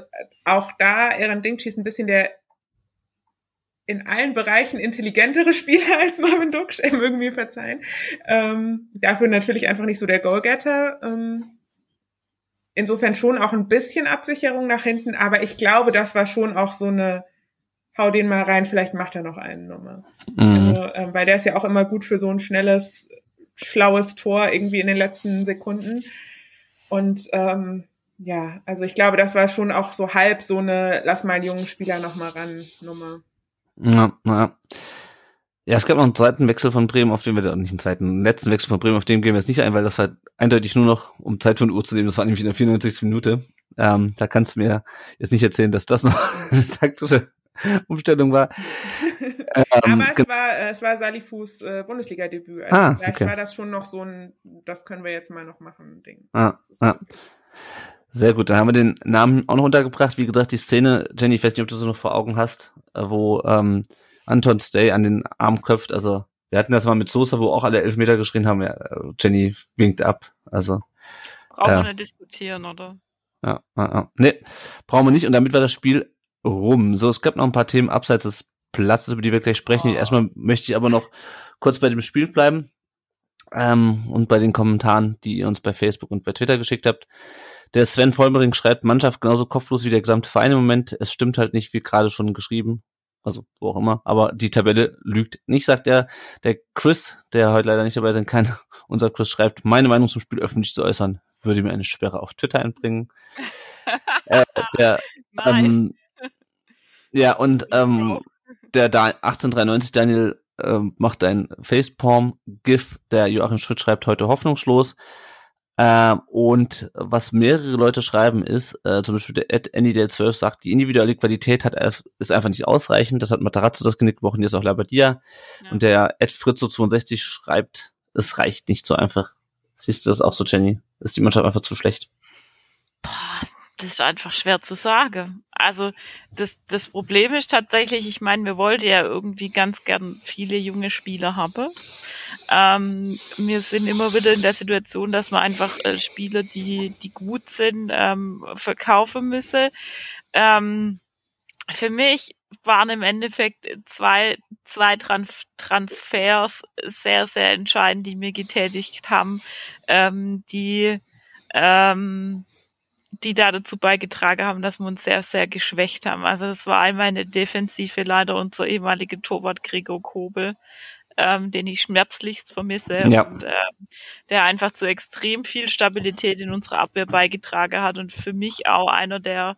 auch da Erin Dingchi ist ein bisschen der in allen Bereichen intelligentere Spieler als Marvin Duksch, *laughs* mögen mir verzeihen. Ähm, dafür natürlich einfach nicht so der Goalgetter. Ähm, insofern schon auch ein bisschen Absicherung nach hinten, aber ich glaube, das war schon auch so eine, hau den mal rein, vielleicht macht er noch einen Nummer. Mhm. Also, äh, weil der ist ja auch immer gut für so ein schnelles, schlaues Tor irgendwie in den letzten Sekunden. Und ähm, ja, also ich glaube, das war schon auch so halb so eine Lass mal einen jungen Spieler noch mal ran Nummer. Ja, ja. Ja, es gab noch einen zweiten Wechsel von Bremen, auf den wir, nicht einen zweiten, einen letzten Wechsel von Bremen, auf den gehen wir jetzt nicht ein, weil das war eindeutig nur noch, um Zeit von Uhr zu nehmen, das war nämlich in der 94. Minute. Ähm, da kannst du mir jetzt nicht erzählen, dass das noch *laughs* eine taktische Umstellung war. *laughs* ähm, Aber es war, äh, es war Salifus äh, Bundesliga-Debüt. Also ah, vielleicht okay. war das schon noch so ein, das können wir jetzt mal noch machen, Ding. Ah, ah. Sehr gut, dann haben wir den Namen auch noch untergebracht. Wie gesagt, die Szene, Jenny, ich weiß nicht, ob du sie noch vor Augen hast, äh, wo ähm, Anton Stay an den Arm köpft. Also wir hatten das mal mit Sosa, wo auch alle Elfmeter geschrien haben. Ja, Jenny winkt ab. Also brauchen wir nicht diskutieren, oder? Ja, ja, ja. Nee, brauchen wir nicht. Und damit war das Spiel rum. So, es gab noch ein paar Themen abseits des Platzes, über die wir gleich sprechen. Oh. Erstmal möchte ich aber noch kurz bei dem Spiel bleiben ähm, und bei den Kommentaren, die ihr uns bei Facebook und bei Twitter geschickt habt. Der Sven Vollmering schreibt, Mannschaft genauso kopflos wie der gesamte Verein im Moment. Es stimmt halt nicht, wie gerade schon geschrieben also wo auch immer, aber die Tabelle lügt nicht, sagt er. Der Chris, der heute leider nicht dabei sein kann, *laughs* unser Chris schreibt, meine Meinung zum Spiel öffentlich zu äußern, würde mir eine Sperre auf Twitter einbringen. *laughs* äh, der, ähm, ja, und ähm, der da 1893 Daniel ähm, macht ein Facepalm-GIF, der Joachim Schmidt schreibt heute hoffnungslos. Äh, und was mehrere Leute schreiben ist, äh, zum Beispiel der Ed AnyDale12 sagt, die individuelle Qualität hat, ist einfach nicht ausreichend. Das hat Matarazzo das Genick gebrochen, jetzt auch Labadia. Ja. Und der Ed Fritzo62 schreibt, es reicht nicht so einfach. Siehst du das auch so, Jenny? Ist die Mannschaft einfach zu schlecht? Boah, das ist einfach schwer zu sagen. Also das, das Problem ist tatsächlich, ich meine, wir wollten ja irgendwie ganz gern viele junge Spieler haben. Ähm, wir sind immer wieder in der Situation, dass man einfach äh, Spieler, die, die gut sind, ähm, verkaufen müsse. Ähm, für mich waren im Endeffekt zwei, zwei Trans Transfers sehr, sehr entscheidend, die mir getätigt haben, ähm, die ähm, die da dazu beigetragen haben, dass wir uns sehr, sehr geschwächt haben. Also es war einmal eine Defensive leider unser ehemaliger Torwart Gregor Kobel, ähm, den ich schmerzlichst vermisse ja. und ähm, der einfach zu extrem viel Stabilität in unserer Abwehr beigetragen hat und für mich auch einer der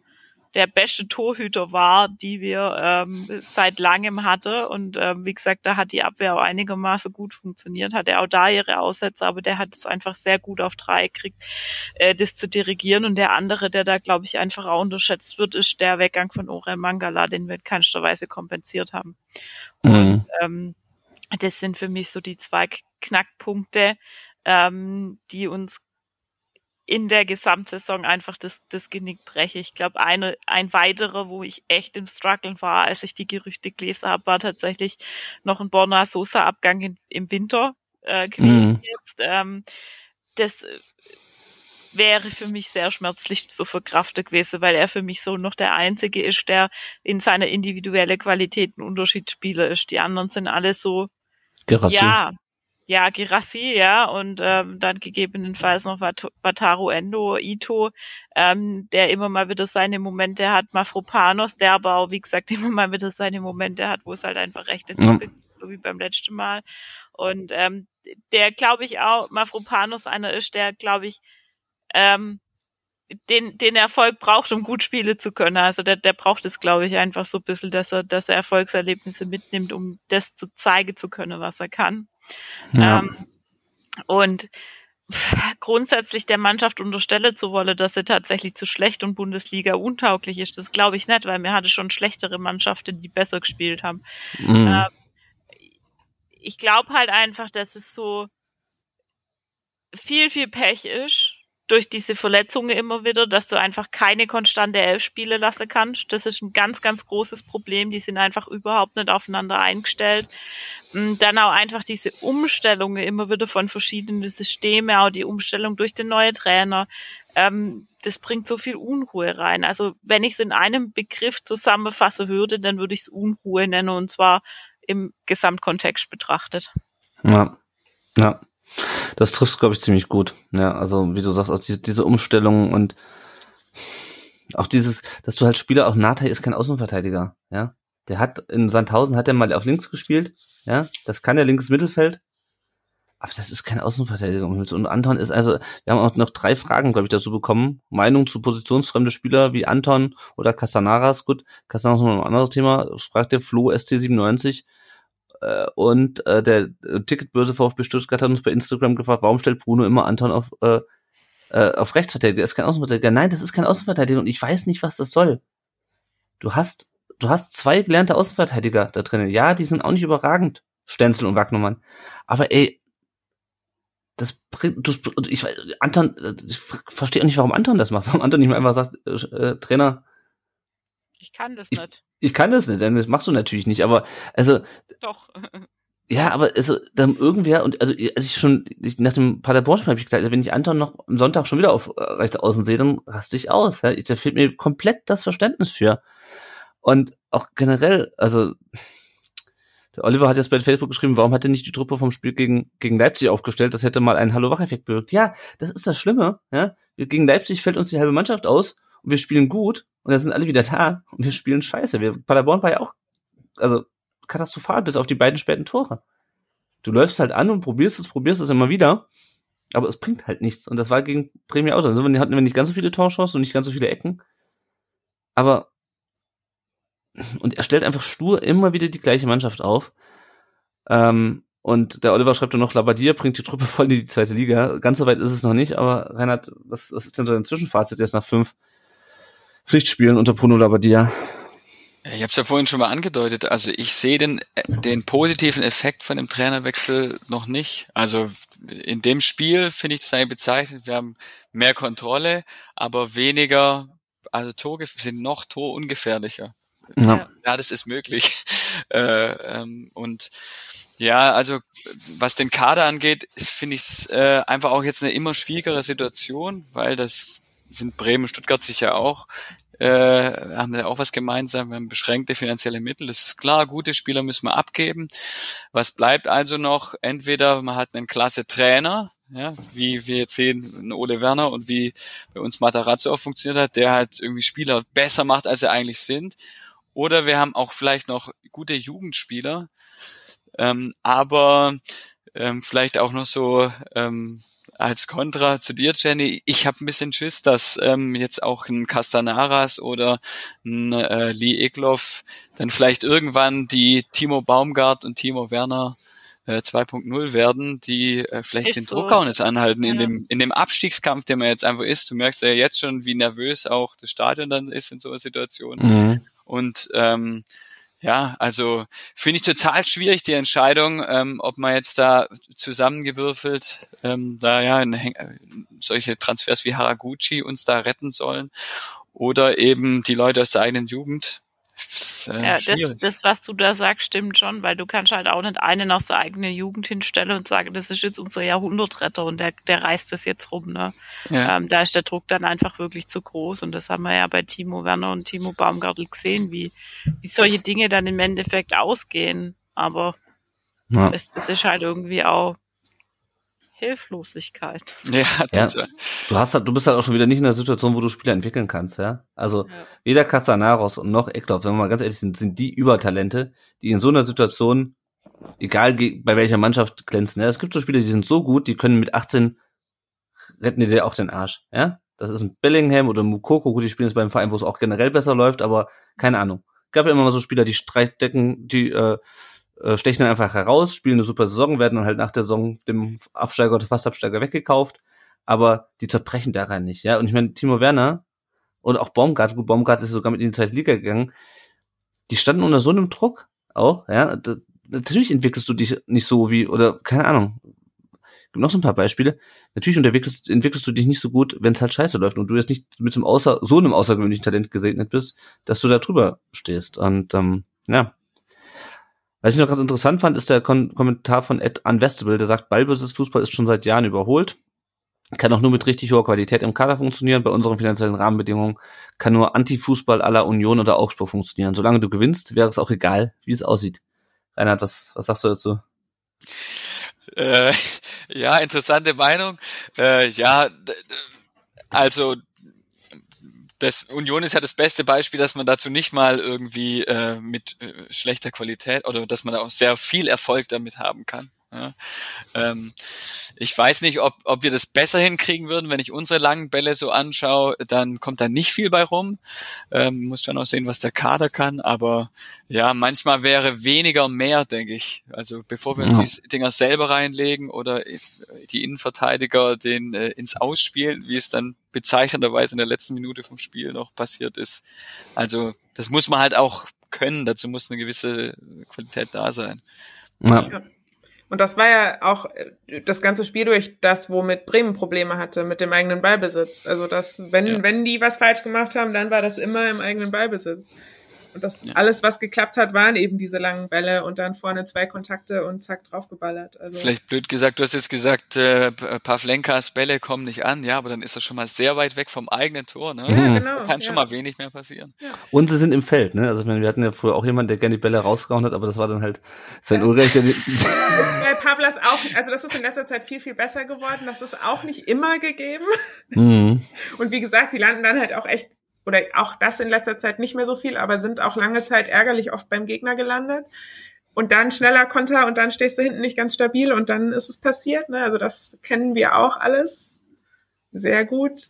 der beste Torhüter war, die wir ähm, seit langem hatte. Und ähm, wie gesagt, da hat die Abwehr auch einigermaßen gut funktioniert, hat er auch da ihre Aussätze, aber der hat es einfach sehr gut auf drei gekriegt, äh, das zu dirigieren. Und der andere, der da, glaube ich, einfach auch unterschätzt wird, ist der Weggang von Orel Mangala, den wir in keinster Weise kompensiert haben. Mhm. Und ähm, das sind für mich so die zwei Knackpunkte, ähm, die uns in der Gesamtsaison einfach das, das Genick breche. Ich glaube, eine, ein weiterer, wo ich echt im Struggeln war, als ich die Gerüchte gelesen habe, war tatsächlich noch ein Borna Sosa-Abgang im Winter äh, gewesen mhm. jetzt. Ähm, das äh, wäre für mich sehr schmerzlich zu verkraften gewesen, weil er für mich so noch der Einzige ist, der in seiner individuellen Qualität ein Unterschiedsspieler ist. Die anderen sind alle so, Gerassi. ja, ja, Girassi, ja, und ähm, dann gegebenenfalls noch Wataru Endo, Ito, ähm, der immer mal wieder seine Momente hat, Mafropanos, der aber auch, wie gesagt, *laughs* immer mal wieder seine Momente hat, wo es halt einfach recht ist, ja. so wie beim letzten Mal. Und ähm, der, glaube ich, auch, Mafropanos einer ist, der, glaube ich, ähm, den, den Erfolg braucht, um gut spielen zu können. Also der, der braucht es, glaube ich, einfach so ein bisschen, dass er, dass er Erfolgserlebnisse mitnimmt, um das zu zeigen zu können, was er kann. Ja. Ähm, und grundsätzlich der Mannschaft unterstelle zu wollen, dass sie tatsächlich zu schlecht und Bundesliga untauglich ist, das glaube ich nicht, weil mir hatte schon schlechtere Mannschaften, die besser gespielt haben. Mhm. Äh, ich glaube halt einfach, dass es so viel, viel Pech ist durch diese Verletzungen immer wieder, dass du einfach keine konstante Elf spiele lassen kannst. Das ist ein ganz, ganz großes Problem. Die sind einfach überhaupt nicht aufeinander eingestellt. Und dann auch einfach diese Umstellungen immer wieder von verschiedenen Systemen, auch die Umstellung durch den neuen Trainer. Ähm, das bringt so viel Unruhe rein. Also wenn ich es in einem Begriff zusammenfassen würde, dann würde ich es Unruhe nennen und zwar im Gesamtkontext betrachtet. Ja, ja. Das trifft, glaube ich, ziemlich gut. Ja, also wie du sagst, also diese, diese Umstellung und auch dieses, dass du halt Spieler, auch Nathan ist kein Außenverteidiger, ja. Der hat in Sandhausen hat er mal auf links gespielt, ja. Das kann der linkes Mittelfeld. Aber das ist kein Außenverteidiger. Und Anton ist also, wir haben auch noch drei Fragen, glaube ich, dazu bekommen. Meinung zu positionsfremde Spieler wie Anton oder Castanaras. Gut, Castanaras ist noch ein anderes Thema. Das fragt der Flo ST97. Äh, und äh, der Ticketbörse VfB Stuttgart hat uns bei Instagram gefragt, warum stellt Bruno immer Anton auf, äh, äh, auf Rechtsverteidiger? Das ist kein Außenverteidiger. Nein, das ist kein Außenverteidiger und ich weiß nicht, was das soll. Du hast, du hast zwei gelernte Außenverteidiger da drinnen. Ja, die sind auch nicht überragend. Stenzel und Wagnermann. Aber ey, das bringt, du, ich, Anton, ich verstehe auch nicht, warum Anton das macht. *laughs* Warum Anton nicht mal einfach sagt, äh, äh Trainer. Ich kann das ich, nicht. Ich kann das nicht, denn das machst du natürlich nicht, aber, also. Doch. Ja, aber also dann irgendwer und also als ich schon ich, nach dem Paderborn-Spiel habe ich gedacht, wenn ich Anton noch am Sonntag schon wieder auf äh, rechts außen sehe, dann raste ich aus. Ja? Da fehlt mir komplett das Verständnis für. Und auch generell, also der Oliver hat jetzt bei Facebook geschrieben, warum hat er nicht die Truppe vom Spiel gegen, gegen Leipzig aufgestellt? Das hätte mal einen Hallo-Wach-Effekt bewirkt. Ja, das ist das Schlimme. Ja? Gegen Leipzig fällt uns die halbe Mannschaft aus und wir spielen gut und dann sind alle wieder da und wir spielen scheiße. Wir, Paderborn war ja auch also katastrophal bis auf die beiden späten Tore. Du läufst halt an und probierst es, probierst es immer wieder, aber es bringt halt nichts. Und das war gegen Premium auch so. Also hatten wir nicht ganz so viele Torschancen und nicht ganz so viele Ecken. Aber und er stellt einfach stur immer wieder die gleiche Mannschaft auf. Ähm, und der Oliver schreibt dann noch, Labadier bringt die Truppe voll in die zweite Liga. Ganz so weit ist es noch nicht, aber Reinhard, was, was ist denn so dein Zwischenfazit jetzt nach fünf Pflichtspielen unter Bruno Labbadia? Ich habe es ja vorhin schon mal angedeutet. Also ich sehe den, den positiven Effekt von dem Trainerwechsel noch nicht. Also in dem Spiel finde ich das eigentlich bezeichnet. Wir haben mehr Kontrolle, aber weniger, also Tore sind noch torungefährlicher. Ja. ja, das ist möglich. *laughs* äh, ähm, und ja, also was den Kader angeht, finde ich es äh, einfach auch jetzt eine immer schwierigere Situation, weil das sind Bremen, Stuttgart sicher auch, äh, haben ja auch was gemeinsam, wir haben beschränkte finanzielle Mittel, das ist klar, gute Spieler müssen wir abgeben. Was bleibt also noch? Entweder man hat einen klasse Trainer, ja, wie wir jetzt sehen, Ole Werner und wie bei uns Matarazzo auch funktioniert hat, der halt irgendwie Spieler besser macht, als sie eigentlich sind, oder wir haben auch vielleicht noch gute Jugendspieler, ähm, aber ähm, vielleicht auch noch so ähm, als Kontra zu dir, Jenny. Ich habe ein bisschen Schiss, dass ähm, jetzt auch ein Castanaras oder ein äh, Lee Egloff dann vielleicht irgendwann die Timo Baumgart und Timo Werner äh, 2.0 werden, die äh, vielleicht ist den so. Druck auch nicht anhalten ja. in dem in dem Abstiegskampf, der man jetzt einfach ist. Du merkst ja jetzt schon, wie nervös auch das Stadion dann ist in so einer Situation. Mhm. Und ähm, ja, also finde ich total schwierig die Entscheidung, ähm, ob man jetzt da zusammengewürfelt, ähm, da ja in, solche Transfers wie Haraguchi uns da retten sollen oder eben die Leute aus der eigenen Jugend äh, ja, das, das, was du da sagst, stimmt schon, weil du kannst halt auch nicht einen aus der eigenen Jugend hinstellen und sagen, das ist jetzt unser Jahrhundertretter und der, der reißt das jetzt rum. Ne? Ja. Ähm, da ist der Druck dann einfach wirklich zu groß und das haben wir ja bei Timo Werner und Timo Baumgartel gesehen, wie, wie solche Dinge dann im Endeffekt ausgehen. Aber ja. es, es ist halt irgendwie auch Hilflosigkeit. *laughs* Ja, ja. Du hast halt, du bist halt auch schon wieder nicht in der Situation, wo du Spieler entwickeln kannst, ja. Also ja. weder Castanaros und noch Eckloff, wenn wir mal ganz ehrlich sind, sind die Übertalente, die in so einer Situation, egal bei welcher Mannschaft glänzen. Ja. Es gibt so Spieler, die sind so gut, die können mit 18 retten die dir auch den Arsch, ja. Das ist ein Bellingham oder Mukoko, gut, die spielen jetzt beim Verein, wo es auch generell besser läuft, aber keine Ahnung. Gab ja immer mal so Spieler, die Streitdecken, die äh, äh, stechen dann einfach heraus, spielen eine super Saison, werden dann halt nach der Saison dem Absteiger oder Fastabsteiger weggekauft, aber die zerbrechen daran nicht, ja. Und ich meine, Timo Werner und auch Baumgart, gut, Baumgart ist sogar mit in die zweite Liga gegangen, die standen unter so einem Druck auch, ja. Da, natürlich entwickelst du dich nicht so wie, oder keine Ahnung. gibt noch so ein paar Beispiele. Natürlich entwickelst, entwickelst du dich nicht so gut, wenn es halt scheiße läuft und du jetzt nicht mit so einem, außer, so einem außergewöhnlichen Talent gesegnet bist, dass du da drüber stehst. Und ähm, ja. Was ich noch ganz interessant fand, ist der Kon Kommentar von Ed Unvestable, der sagt, Ballbesitzfußball ist schon seit Jahren überholt. Kann auch nur mit richtig hoher Qualität im Kader funktionieren. Bei unseren finanziellen Rahmenbedingungen kann nur Anti-Fußball aller Union oder Augsburg funktionieren. Solange du gewinnst, wäre es auch egal, wie es aussieht. Reinhard, was, was sagst du dazu? Äh, *laughs* ja, interessante Meinung. Äh, ja, also das Union ist ja das beste Beispiel, dass man dazu nicht mal irgendwie äh, mit äh, schlechter Qualität oder dass man auch sehr viel Erfolg damit haben kann. Ja. Ähm, ich weiß nicht, ob, ob wir das besser hinkriegen würden, wenn ich unsere langen Bälle so anschaue, dann kommt da nicht viel bei rum. Ähm, muss dann auch sehen, was der Kader kann, aber ja, manchmal wäre weniger mehr, denke ich. Also bevor wir uns die Dinger selber reinlegen oder die Innenverteidiger den äh, ins Ausspielen, wie es dann bezeichnenderweise in der letzten Minute vom Spiel noch passiert ist. Also das muss man halt auch können, dazu muss eine gewisse Qualität da sein. Ja. Und das war ja auch äh, das ganze Spiel durch das, womit Bremen Probleme hatte, mit dem eigenen Ballbesitz. Also das, wenn, ja. wenn die was falsch gemacht haben, dann war das immer im eigenen Ballbesitz. Und das ja. alles, was geklappt hat, waren eben diese langen Bälle und dann vorne zwei Kontakte und zack draufgeballert. Also Vielleicht blöd gesagt, du hast jetzt gesagt, äh, Pavlenkas Bälle kommen nicht an, ja, aber dann ist das schon mal sehr weit weg vom eigenen Tor, ne? Ja, genau. Da kann schon ja. mal wenig mehr passieren. Ja. Und sie sind im Feld, ne? Also wir hatten ja früher auch jemanden, der gerne die Bälle rausgehauen hat, aber das war dann halt sein Unrecht. *laughs* bei Pavlas auch, also das ist in letzter Zeit viel, viel besser geworden. Das ist auch nicht immer gegeben. Mhm. Und wie gesagt, die landen dann halt auch echt oder auch das in letzter Zeit nicht mehr so viel, aber sind auch lange Zeit ärgerlich oft beim Gegner gelandet. Und dann schneller Konter und dann stehst du hinten nicht ganz stabil und dann ist es passiert. Ne? Also das kennen wir auch alles sehr gut.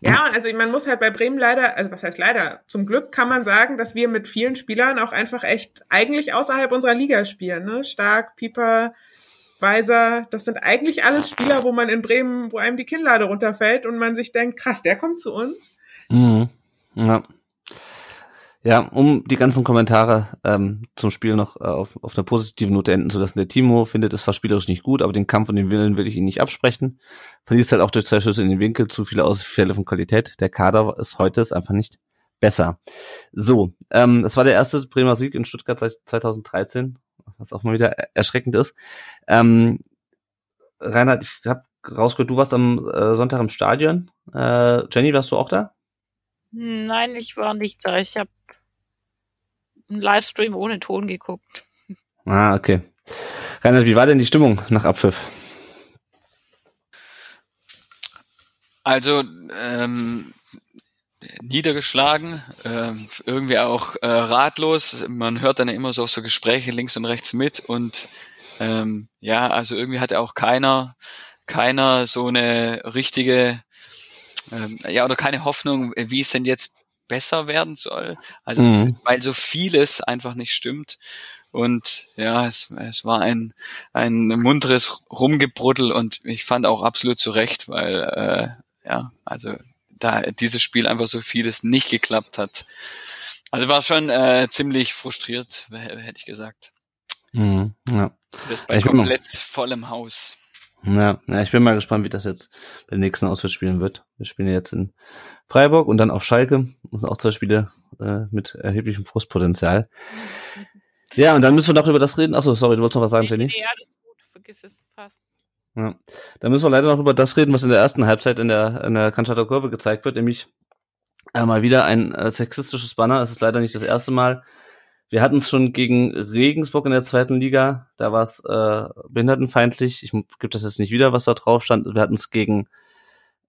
Ja, und also man muss halt bei Bremen leider, also was heißt leider, zum Glück kann man sagen, dass wir mit vielen Spielern auch einfach echt eigentlich außerhalb unserer Liga spielen. Ne? Stark, Pieper, Weiser, das sind eigentlich alles Spieler, wo man in Bremen, wo einem die Kinnlade runterfällt und man sich denkt, krass, der kommt zu uns. Mhm. Ja. Ja, um die ganzen Kommentare ähm, zum Spiel noch äh, auf, auf einer positiven Note enden zu lassen. Der Timo findet es zwar spielerisch nicht gut, aber den Kampf und den Willen will ich ihn nicht absprechen. Verliest halt auch durch zwei Schüsse in den Winkel zu viele Ausfälle von Qualität. Der Kader ist heute ist einfach nicht besser. So, ähm, das war der erste Bremer Sieg in Stuttgart seit 2013, was auch mal wieder erschreckend ist. Ähm, Reinhard, ich habe rausgehört, du warst am äh, Sonntag im Stadion. Äh, Jenny, warst du auch da? Nein, ich war nicht da. Ich habe einen Livestream ohne Ton geguckt. Ah, okay. Reinhard, wie war denn die Stimmung nach Abpfiff? Also, ähm, niedergeschlagen, äh, irgendwie auch äh, ratlos. Man hört dann immer so, so Gespräche links und rechts mit und ähm, ja, also irgendwie hatte auch keiner, keiner so eine richtige ähm, ja, oder keine Hoffnung, wie es denn jetzt besser werden soll. Also mhm. weil so vieles einfach nicht stimmt. Und ja, es, es war ein, ein munteres Rumgebruddel und ich fand auch absolut zu Recht, weil äh, ja, also da dieses Spiel einfach so vieles nicht geklappt hat. Also war schon äh, ziemlich frustriert, hätte ich gesagt. Mhm, ja. Das bei komplett vollem Haus. Ja, ja, ich bin mal gespannt, wie das jetzt bei den nächsten Auswärtsspielen wird. Wir spielen jetzt in Freiburg und dann auf Schalke. Das sind auch zwei Spiele äh, mit erheblichem Frustpotenzial. Ja, und dann müssen wir noch über das reden. Achso, sorry, du wolltest noch was sagen, Jenny? Ja, alles gut, vergiss es, passt. Ja. Dann müssen wir leider noch über das reden, was in der ersten Halbzeit in der, in der Cannstatter Kurve gezeigt wird, nämlich äh, mal wieder ein äh, sexistisches Banner. Es ist leider nicht das erste Mal. Wir hatten es schon gegen Regensburg in der zweiten Liga, da war es äh, behindertenfeindlich. Ich gebe das jetzt nicht wieder, was da drauf stand. Wir hatten es gegen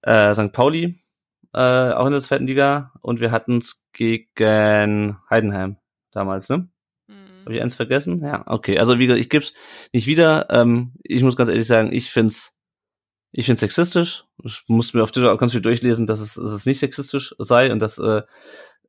äh, St. Pauli, äh, auch in der zweiten Liga, und wir hatten es gegen Heidenheim damals, ne? Mhm. Habe ich eins vergessen? Ja, okay. Also wie gesagt, ich gebe es nicht wieder. Ähm, ich muss ganz ehrlich sagen, ich find's ich find's sexistisch. Ich muss mir auf Twitter auch ganz viel durchlesen, dass es, dass es nicht sexistisch sei und dass äh,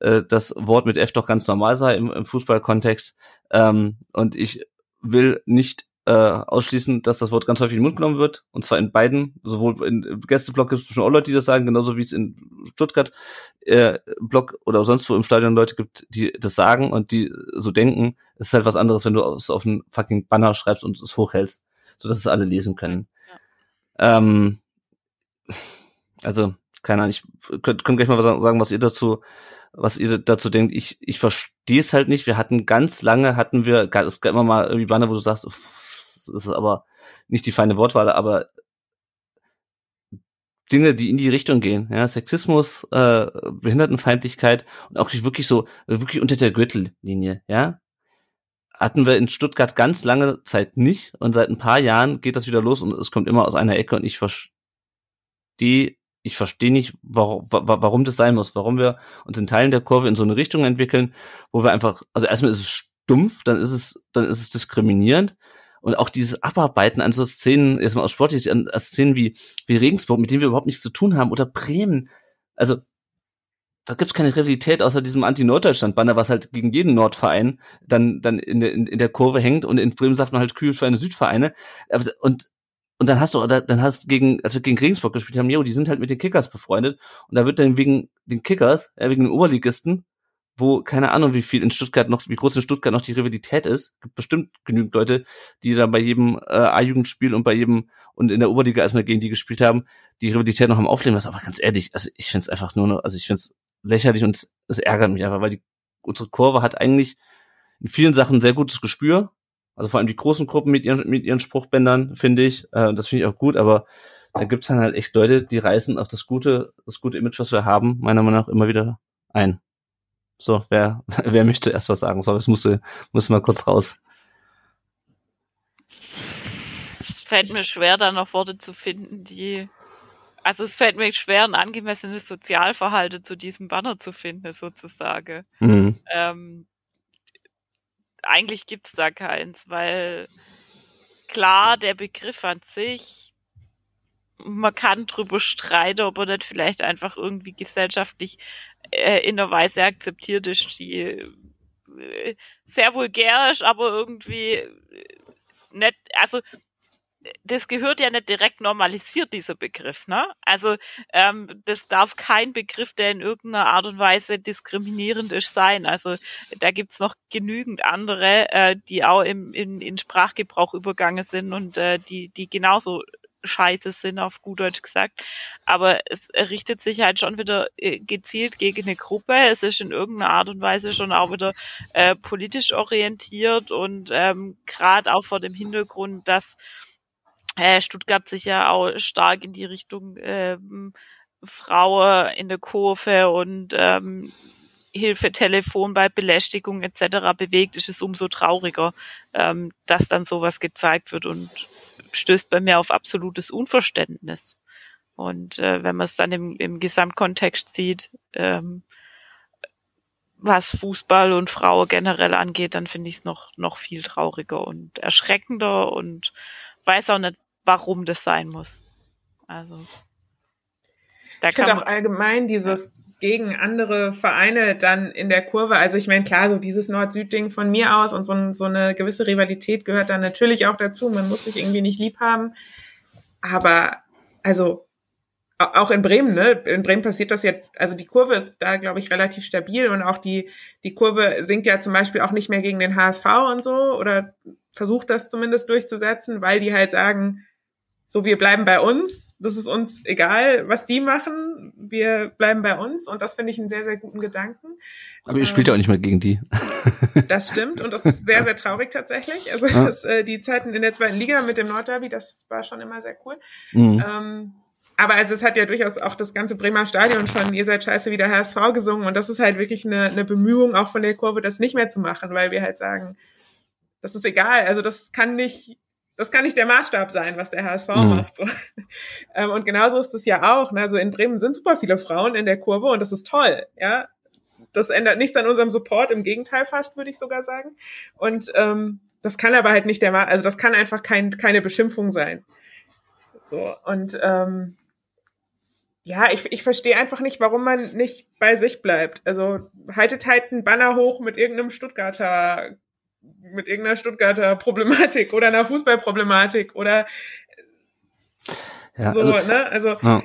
äh, das Wort mit F doch ganz normal sei im, im Fußballkontext. Ähm, und ich will nicht äh, ausschließen, dass das Wort ganz häufig in den Mund genommen wird. Und zwar in beiden, sowohl in Gästeblock gibt es schon auch Leute, die das sagen, genauso wie es in Stuttgart äh, Block oder sonst wo im Stadion Leute gibt, die das sagen und die so denken. Es ist halt was anderes, wenn du es auf einen fucking Banner schreibst und es hochhältst. so dass es alle lesen können. Ja. Ähm, also, keine Ahnung, ich könnt, könnt gleich mal sagen, was ihr dazu, was ihr dazu denkt. Ich, ich verstehe es halt nicht. Wir hatten ganz lange, hatten wir, es gab immer mal irgendwie Banner, wo du sagst, das ist aber nicht die feine Wortwahl, aber Dinge, die in die Richtung gehen, ja, Sexismus, äh, Behindertenfeindlichkeit und auch wirklich so, wirklich unter der Gürtellinie, ja, hatten wir in Stuttgart ganz lange Zeit nicht und seit ein paar Jahren geht das wieder los und es kommt immer aus einer Ecke und ich verstehe, ich verstehe nicht, warum, warum das sein muss, warum wir uns in Teilen der Kurve in so eine Richtung entwickeln, wo wir einfach, also erstmal ist es stumpf, dann ist es, dann ist es diskriminierend und auch dieses Abarbeiten an so Szenen, erstmal aus sportlich, an, Szenen wie, wie Regensburg, mit denen wir überhaupt nichts zu tun haben, oder Bremen. Also, da gibt's keine Realität außer diesem Anti-Norddeutschland-Banner, was halt gegen jeden Nordverein dann, dann in, der, in, in der Kurve hängt und in Bremen sagt man halt Kühe für eine Südvereine. Und, und dann hast du, dann hast gegen, als wir gegen Regensburg gespielt haben, jo, die sind halt mit den Kickers befreundet und da wird dann wegen den Kickers, äh, wegen den Oberligisten, wo keine Ahnung, wie viel in Stuttgart noch, wie groß in Stuttgart noch die Rivalität ist. Gibt bestimmt genügend Leute, die da bei jedem äh, A-Jugendspiel und bei jedem und in der Oberliga erstmal gegen die gespielt haben, die Rivalität noch am Aufleben lassen. Aber ganz ehrlich, also ich finde es einfach nur, noch, also ich finde es lächerlich und es ärgert mich einfach, weil die unsere Kurve hat eigentlich in vielen Sachen sehr gutes Gespür. Also vor allem die großen Gruppen mit ihren, mit ihren Spruchbändern, finde ich. Äh, das finde ich auch gut, aber da gibt's dann halt echt Leute, die reißen auch das gute, das gute Image, was wir haben, meiner Meinung nach immer wieder ein. So, wer, *laughs* wer möchte erst was sagen? So, es muss, muss mal kurz raus. Es fällt mir schwer, da noch Worte zu finden, die, also es fällt mir schwer, ein angemessenes Sozialverhalten zu diesem Banner zu finden, sozusagen. Mhm. Ähm, eigentlich gibt's da keins, weil klar, der Begriff an sich, man kann drüber streiten, ob er nicht vielleicht einfach irgendwie gesellschaftlich äh, in einer Weise akzeptiert ist, die äh, sehr vulgär ist, aber irgendwie äh, nicht, also das gehört ja nicht direkt normalisiert, dieser Begriff, ne? Also ähm, das darf kein Begriff, der in irgendeiner Art und Weise diskriminierend ist, sein. Also da gibt's noch genügend andere, äh, die auch im, in, in Sprachgebrauch übergangen sind und äh, die, die genauso scheiße sind, auf gut Deutsch gesagt. Aber es richtet sich halt schon wieder äh, gezielt gegen eine Gruppe. Es ist in irgendeiner Art und Weise schon auch wieder äh, politisch orientiert und ähm, gerade auch vor dem Hintergrund, dass äh, Stuttgart sich ja auch stark in die Richtung ähm, Frauen in der Kurve und ähm, Hilfetelefon bei Belästigung etc. bewegt, ist es umso trauriger, ähm, dass dann sowas gezeigt wird und stößt bei mir auf absolutes Unverständnis. Und äh, wenn man es dann im, im Gesamtkontext sieht, ähm, was Fußball und Frau generell angeht, dann finde ich es noch, noch viel trauriger und erschreckender und weiß auch nicht, warum das sein muss. Also. Da ich finde auch allgemein dieses gegen andere Vereine dann in der Kurve. Also ich meine, klar, so dieses Nord-Süd-Ding von mir aus und so, so eine gewisse Rivalität gehört dann natürlich auch dazu. Man muss sich irgendwie nicht lieb haben. Aber also auch in Bremen, ne? In Bremen passiert das ja, also die Kurve ist da, glaube ich, relativ stabil und auch die, die Kurve sinkt ja zum Beispiel auch nicht mehr gegen den HSV und so oder versucht das zumindest durchzusetzen, weil die halt sagen, so, wir bleiben bei uns. Das ist uns egal, was die machen. Wir bleiben bei uns. Und das finde ich einen sehr, sehr guten Gedanken. Aber ihr spielt ja auch nicht mehr gegen die. *laughs* Das stimmt. Und das ist sehr, sehr traurig tatsächlich. Also ja. das, äh, die Zeiten in der zweiten Liga mit dem Nordderby, das war schon immer sehr cool. Mhm. Ähm, aber also es hat ja durchaus auch das ganze Bremer Stadion schon, ihr seid scheiße wie der HSV gesungen. Und das ist halt wirklich eine, eine Bemühung auch von der Kurve, das nicht mehr zu machen, weil wir halt sagen, das ist egal. Also das kann nicht das kann nicht der Maßstab sein, was der HSV mhm. macht. So. *laughs* Ähm, und genauso ist es ja auch. Ne? Also in Bremen sind super viele Frauen in der Kurve und das ist toll. Ja, das ändert nichts an unserem Support. Im Gegenteil fast, würde ich sogar sagen. Und ähm, das kann aber halt nicht der, Ma also das kann einfach kein, keine Beschimpfung sein. So und ähm, ja, ich, ich verstehe einfach nicht, warum man nicht bei sich bleibt. Also haltet halt einen Banner hoch mit irgendeinem Stuttgarter mit irgendeiner Stuttgarter Problematik oder einer Fußballproblematik oder ja, so, also, ne? Also ja.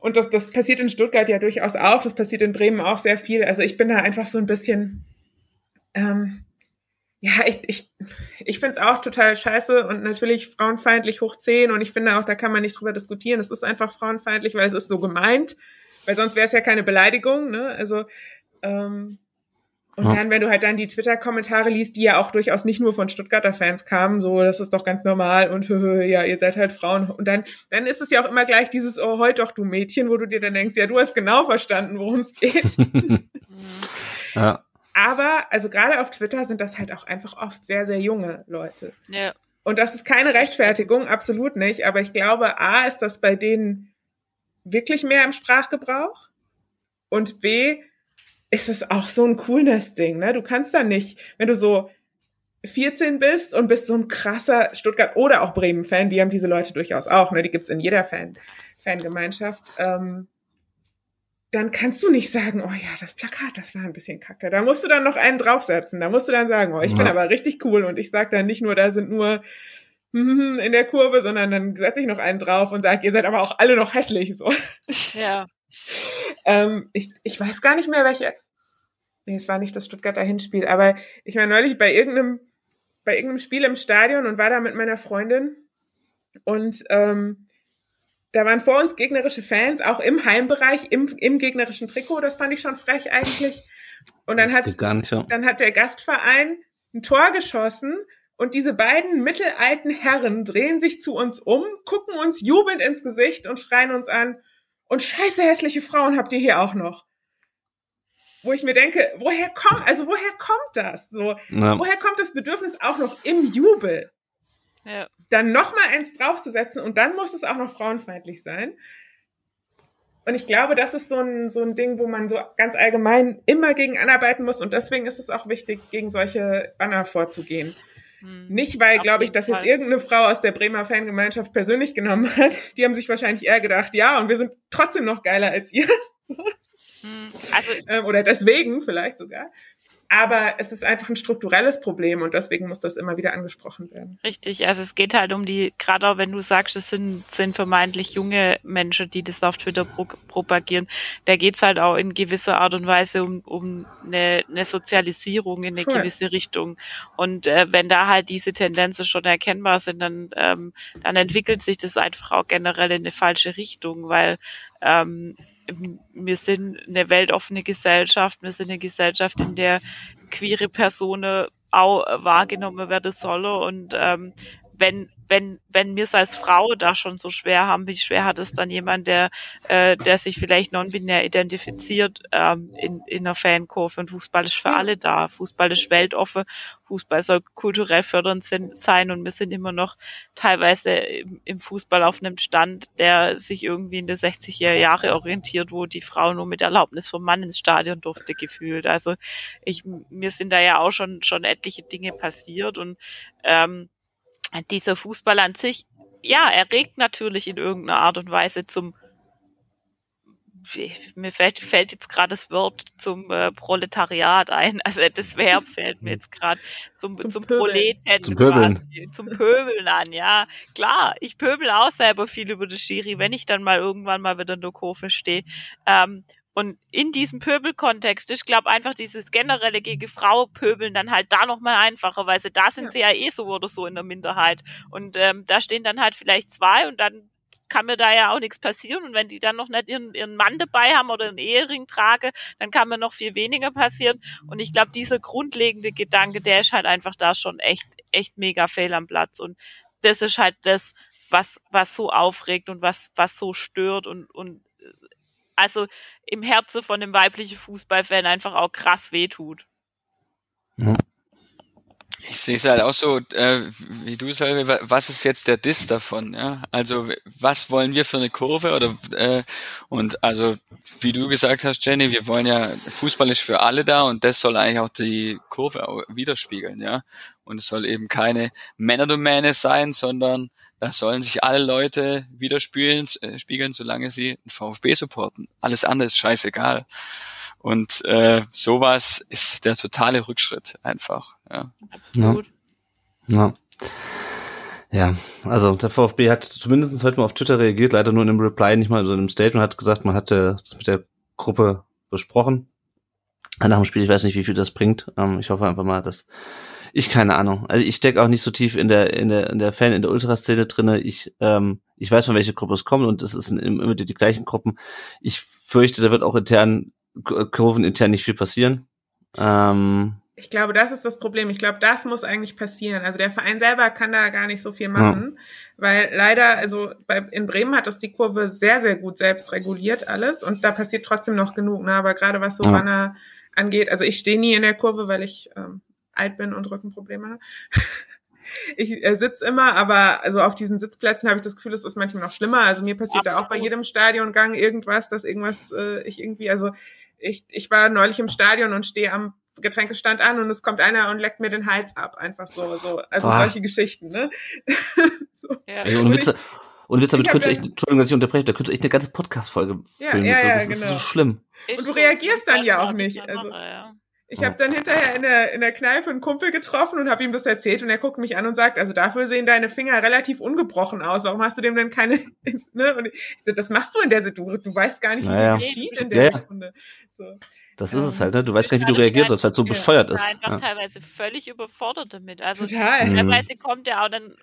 und das, das passiert in Stuttgart ja durchaus auch, das passiert in Bremen auch sehr viel. Also ich bin da einfach so ein bisschen, ähm, ja, ich, ich, ich finde es auch total scheiße und natürlich frauenfeindlich hoch 10 und ich finde auch, da kann man nicht drüber diskutieren. Es ist einfach frauenfeindlich, weil es ist so gemeint, weil sonst wäre es ja keine Beleidigung, ne? Also, ähm, und ja. dann, wenn du halt dann die Twitter-Kommentare liest, die ja auch durchaus nicht nur von Stuttgarter Fans kamen, so, das ist doch ganz normal und ja, ihr seid halt Frauen. Und dann, dann ist es ja auch immer gleich dieses, oh, heut doch, du Mädchen, wo du dir dann denkst, ja, du hast genau verstanden, worum es geht. *laughs* ja. *laughs* Aber, also gerade auf Twitter sind das halt auch einfach oft sehr, sehr junge Leute. Ja. Und das ist keine Rechtfertigung, absolut nicht. Aber ich glaube, A, ist das bei denen wirklich mehr im Sprachgebrauch. Und B, ist es auch so ein Coolness-Ding, ne? Du kannst da nicht, wenn du so 14 bist und bist so ein krasser Stuttgart- oder auch Bremen-Fan, die haben diese Leute durchaus auch, ne? Die gibt's in jeder Fan Fangemeinschaft. Ähm, dann kannst du nicht sagen, oh ja, das Plakat, das war ein bisschen kacke. Da musst du dann noch einen draufsetzen. Da musst du dann sagen, oh, ich ja. bin aber richtig cool und ich sag dann nicht nur, da sind nur in der Kurve, sondern dann setze ich noch einen drauf und sage, ihr seid aber auch alle noch hässlich. So. Ja. ähm, ich, ich weiß gar nicht mehr, welche. Nee, es war nicht das Stuttgarter Hinspiel, aber ich war neulich bei irgendeinem, bei irgendeinem Spiel im Stadion und war da mit meiner Freundin. Und ähm, da waren vor uns gegnerische Fans, auch im Heimbereich, im, im gegnerischen Trikot. Das fand ich schon frech eigentlich. Und dann hat, dann hat der Gastverein ein Tor geschossen und diese beiden mittelalten Herren drehen sich zu uns um, gucken uns jubelnd ins Gesicht und schreien uns an, und scheiße hässliche Frauen habt ihr hier auch noch. Wo ich mir denke, woher kommt, also woher kommt das? So, ja. woher kommt das Bedürfnis auch noch im Jubel? Ja. Dann nochmal eins draufzusetzen und dann muss es auch noch frauenfeindlich sein. Und ich glaube, das ist so ein, so ein Ding, wo man so ganz allgemein immer gegen anarbeiten muss. Und deswegen ist es auch wichtig, gegen solche Banner vorzugehen. Hm. Nicht, weil, glaube ich, dass jetzt irgendeine Frau aus der Bremer Fangemeinschaft persönlich genommen hat. Die haben sich wahrscheinlich eher gedacht, ja, und wir sind trotzdem noch geiler als ihr. Hm. Also, ähm, oder deswegen vielleicht sogar. Aber es ist einfach ein strukturelles Problem und deswegen muss das immer wieder angesprochen werden. Richtig, also es geht halt um die, gerade auch wenn du sagst, es sind, sind vermeintlich junge Menschen, die das auf Twitter pro, propagieren, da geht's halt auch in gewisser Art und Weise um, um eine, eine Sozialisierung in eine Voll. gewisse Richtung. Und äh, wenn da halt diese Tendenzen schon erkennbar sind, dann, ähm, dann entwickelt sich das einfach auch generell in eine falsche Richtung, weil ähm, wir sind eine weltoffene Gesellschaft, wir sind eine Gesellschaft, in der queere Personen auch wahrgenommen werden sollen. Und ähm, wenn wenn wenn wir es als Frau da schon so schwer haben, wie schwer hat es dann jemand, der äh, der sich vielleicht non-binär identifiziert ähm, in in einer Fankurve? Und Fußball ist für alle da. Fußball ist weltoffen, Fußball soll kulturell fördernd sein. Und wir sind immer noch teilweise im, im Fußball auf einem Stand, der sich irgendwie in der 60er Jahre orientiert, wo die Frau nur mit Erlaubnis vom Mann ins Stadion durfte gefühlt. Also ich mir sind da ja auch schon schon etliche Dinge passiert. Und ähm, dieser Fußball an sich, ja, er regt natürlich in irgendeiner Art und Weise zum mir fällt, fällt jetzt gerade das Wort zum äh, Proletariat ein, also das Verb fällt mir jetzt gerade zum, zum, zum Proleten, zum Pöbeln. zum Pöbeln an, ja. Klar, ich pöbel auch selber viel über das Schiri, wenn ich dann mal irgendwann mal wieder in der Kurve stehe. Ähm, und in diesem Pöbelkontext, ich glaube einfach dieses generelle gegen Frau pöbeln dann halt da nochmal einfacher, weil sie da sind ja. sie ja eh so oder so in der Minderheit. Und ähm, da stehen dann halt vielleicht zwei und dann kann mir da ja auch nichts passieren. Und wenn die dann noch nicht ihren, ihren Mann dabei haben oder einen Ehering trage, dann kann mir noch viel weniger passieren. Und ich glaube, dieser grundlegende Gedanke, der ist halt einfach da schon echt, echt mega fehl am Platz. Und das ist halt das, was, was so aufregt und was, was so stört und, und also im Herzen von dem weiblichen Fußballfan einfach auch krass wehtut. Ich sehe es halt auch so, äh, wie du sagst, was ist jetzt der Diss davon? Ja? Also was wollen wir für eine Kurve? Oder äh, und also wie du gesagt hast, Jenny, wir wollen ja Fußball ist für alle da und das soll eigentlich auch die Kurve auch widerspiegeln, ja. Und es soll eben keine Männerdomäne sein, sondern da sollen sich alle Leute widerspiegeln, äh, spiegeln, solange sie den VfB supporten. Alles andere ist scheißegal. Und äh, sowas ist der totale Rückschritt einfach. Ja. Absolut. Ja. ja. also der VfB hat zumindest heute mal auf Twitter reagiert, leider nur in einem Reply, nicht mal so in einem Statement, hat gesagt, man hatte das mit der Gruppe besprochen. Nach dem Spiel, ich weiß nicht, wie viel das bringt. Ähm, ich hoffe einfach mal, dass Ich keine Ahnung. Also ich stecke auch nicht so tief in der in der in der Fan in der Ultraszene drinne. Ich ähm, ich weiß von welcher Gruppe es kommt und es sind immer die, die gleichen Gruppen. Ich fürchte, da wird auch intern Kurven intern nicht viel passieren. Ähm, ich glaube, das ist das Problem. Ich glaube, das muss eigentlich passieren. Also der Verein selber kann da gar nicht so viel machen, ja. weil leider, also bei, in Bremen hat das die Kurve sehr, sehr gut selbst reguliert alles und da passiert trotzdem noch genug. Ne? Aber gerade was so ja. Runner angeht, also ich stehe nie in der Kurve, weil ich ähm, alt bin und Rückenprobleme habe. *laughs* ich äh, sitze immer, aber also auf diesen Sitzplätzen habe ich das Gefühl, es ist manchmal noch schlimmer. Also mir passiert Absolut. da auch bei jedem Stadiongang irgendwas, dass irgendwas äh, ich irgendwie, also ich, ich war neulich im Stadion und stehe am Getränkestand an und es kommt einer und leckt mir den Hals ab, einfach so, so, also Boah. solche Geschichten, ne? *laughs* so. Ja. Ey, und Witze, und Witze, damit könntest du echt, Entschuldigung, dass ich unterbreche, da könntest du echt eine ganze Podcast-Folge ja, filmen. Ja, so. Das ja, genau. ist so schlimm. Und du reagierst dann ja auch nicht. Also, ja. Ich habe dann hinterher in der, in der Kneipe einen Kumpel getroffen und habe ihm das erzählt und er guckt mich an und sagt, also dafür sehen deine Finger relativ ungebrochen aus. Warum hast du dem denn keine, *laughs* ne? Und ich so, das machst du in der Situation. Du weißt gar nicht, wie naja. du geschieht in der ja, Sekunde. So. Das ist es halt, ne? Du weißt gar nicht, wie du reagiert hast, weil es so bescheuert ist. einfach ja. teilweise völlig überfordert damit. Also Total. teilweise kommt er auch dann,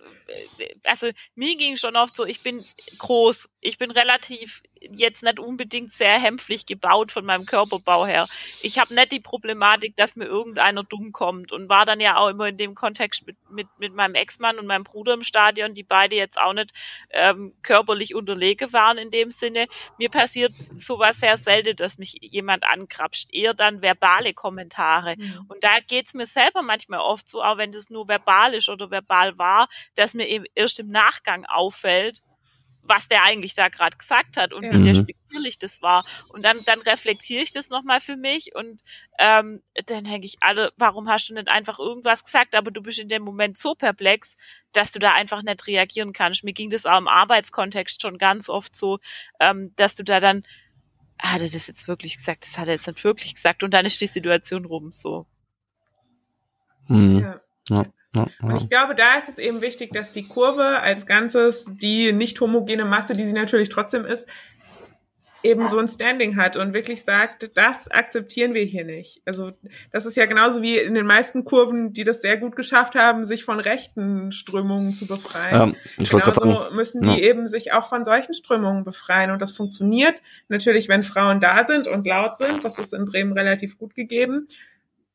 äh, also mir ging schon oft so, ich bin groß, ich bin relativ jetzt nicht unbedingt sehr hämpflich gebaut von meinem Körperbau her. Ich habe nicht die Problematik, dass mir irgendeiner dumm kommt und war dann ja auch immer in dem Kontext mit, mit, mit meinem Ex-Mann und meinem Bruder im Stadion, die beide jetzt auch nicht ähm, körperlich unterlege waren in dem Sinne. Mir passiert sowas sehr selten, dass mich jemand ankrapscht, eher dann verbale Kommentare. Mhm. Und da geht's mir selber manchmal oft so, auch wenn das nur verbal ist oder verbal war, dass mir eben erst im Nachgang auffällt, was der eigentlich da gerade gesagt hat und ja. wie despektierlich das war. Und dann, dann reflektiere ich das nochmal für mich und ähm, dann denke ich, alle, warum hast du nicht einfach irgendwas gesagt, aber du bist in dem Moment so perplex, dass du da einfach nicht reagieren kannst. Mir ging das auch im Arbeitskontext schon ganz oft so, ähm, dass du da dann, hat er das jetzt wirklich gesagt, das hat er jetzt nicht wirklich gesagt und dann ist die Situation rum so. Mhm. Ja. ja. Ja, ja. Und ich glaube, da ist es eben wichtig, dass die Kurve als Ganzes, die nicht homogene Masse, die sie natürlich trotzdem ist, eben so ein Standing hat und wirklich sagt, das akzeptieren wir hier nicht. Also das ist ja genauso wie in den meisten Kurven, die das sehr gut geschafft haben, sich von rechten Strömungen zu befreien. Ich genauso sagen, müssen die ja. eben sich auch von solchen Strömungen befreien. Und das funktioniert natürlich, wenn Frauen da sind und laut sind. Das ist in Bremen relativ gut gegeben.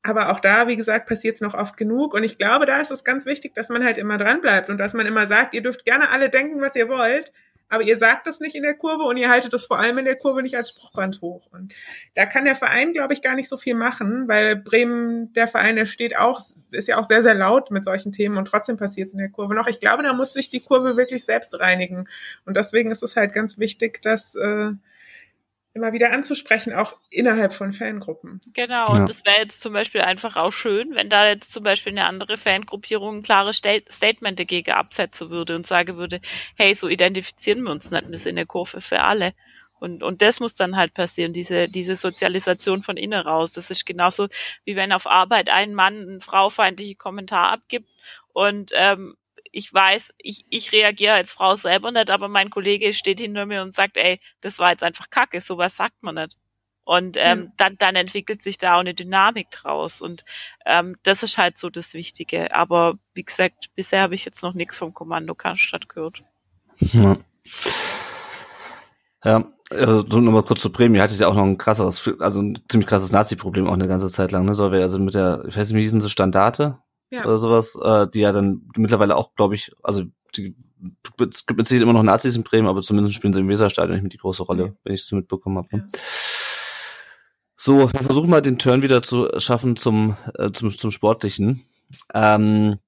Aber auch da, wie gesagt, passiert es noch oft genug. Und ich glaube, da ist es ganz wichtig, dass man halt immer dran bleibt und dass man immer sagt, ihr dürft gerne alle denken, was ihr wollt, aber ihr sagt das nicht in der Kurve und ihr haltet das vor allem in der Kurve nicht als Spruchband hoch. Und da kann der Verein, glaube ich, gar nicht so viel machen, weil Bremen, der Verein, der steht auch, ist ja auch sehr, sehr laut mit solchen Themen und trotzdem passiert es in der Kurve noch. Ich glaube, da muss sich die Kurve wirklich selbst reinigen. Und deswegen ist es halt ganz wichtig, dass äh, immer wieder anzusprechen, auch innerhalb von Fangruppen. Genau, ja. und das wäre jetzt zum Beispiel einfach auch schön, wenn da jetzt zum Beispiel eine andere Fangruppierung ein klares Statement dagegen absetzen würde und sagen würde, hey, so identifizieren wir uns nicht, wir sind eine Kurve für alle. Und, und das muss dann halt passieren, diese, diese Sozialisation von innen raus. Das ist genauso, wie wenn auf Arbeit ein Mann einen fraufeindlichen Kommentar abgibt und ähm, ich weiß, ich, ich reagiere als Frau selber nicht, aber mein Kollege steht hinter mir und sagt, ey, das war jetzt einfach Kacke, sowas sagt man nicht. Und ähm, mhm. dann, dann entwickelt sich da auch eine Dynamik draus. Und ähm, das ist halt so das Wichtige. Aber wie gesagt, bisher habe ich jetzt noch nichts vom Kommando Karstadt gehört. Ja. Ja, also nochmal kurz zu Bremen. Ihr hattet ja auch noch ein krasseres, also ein ziemlich krasses Nazi-Problem auch eine ganze Zeit lang, ne? So, also mit der, ich weiß nicht, wie hießen sie, Standarte? Ja. oder sowas, äh, die ja dann mittlerweile auch, glaube ich, also die, es gibt mit Sicherheit immer noch Nazis in Bremen, aber zumindest spielen sie im Weserstadion nicht mit die große Rolle, ja. wenn ich es so mitbekommen habe. Ne? Ja. So, wir versuchen mal den Turn wieder zu schaffen zum, äh, zum, zum Sportlichen. Ähm,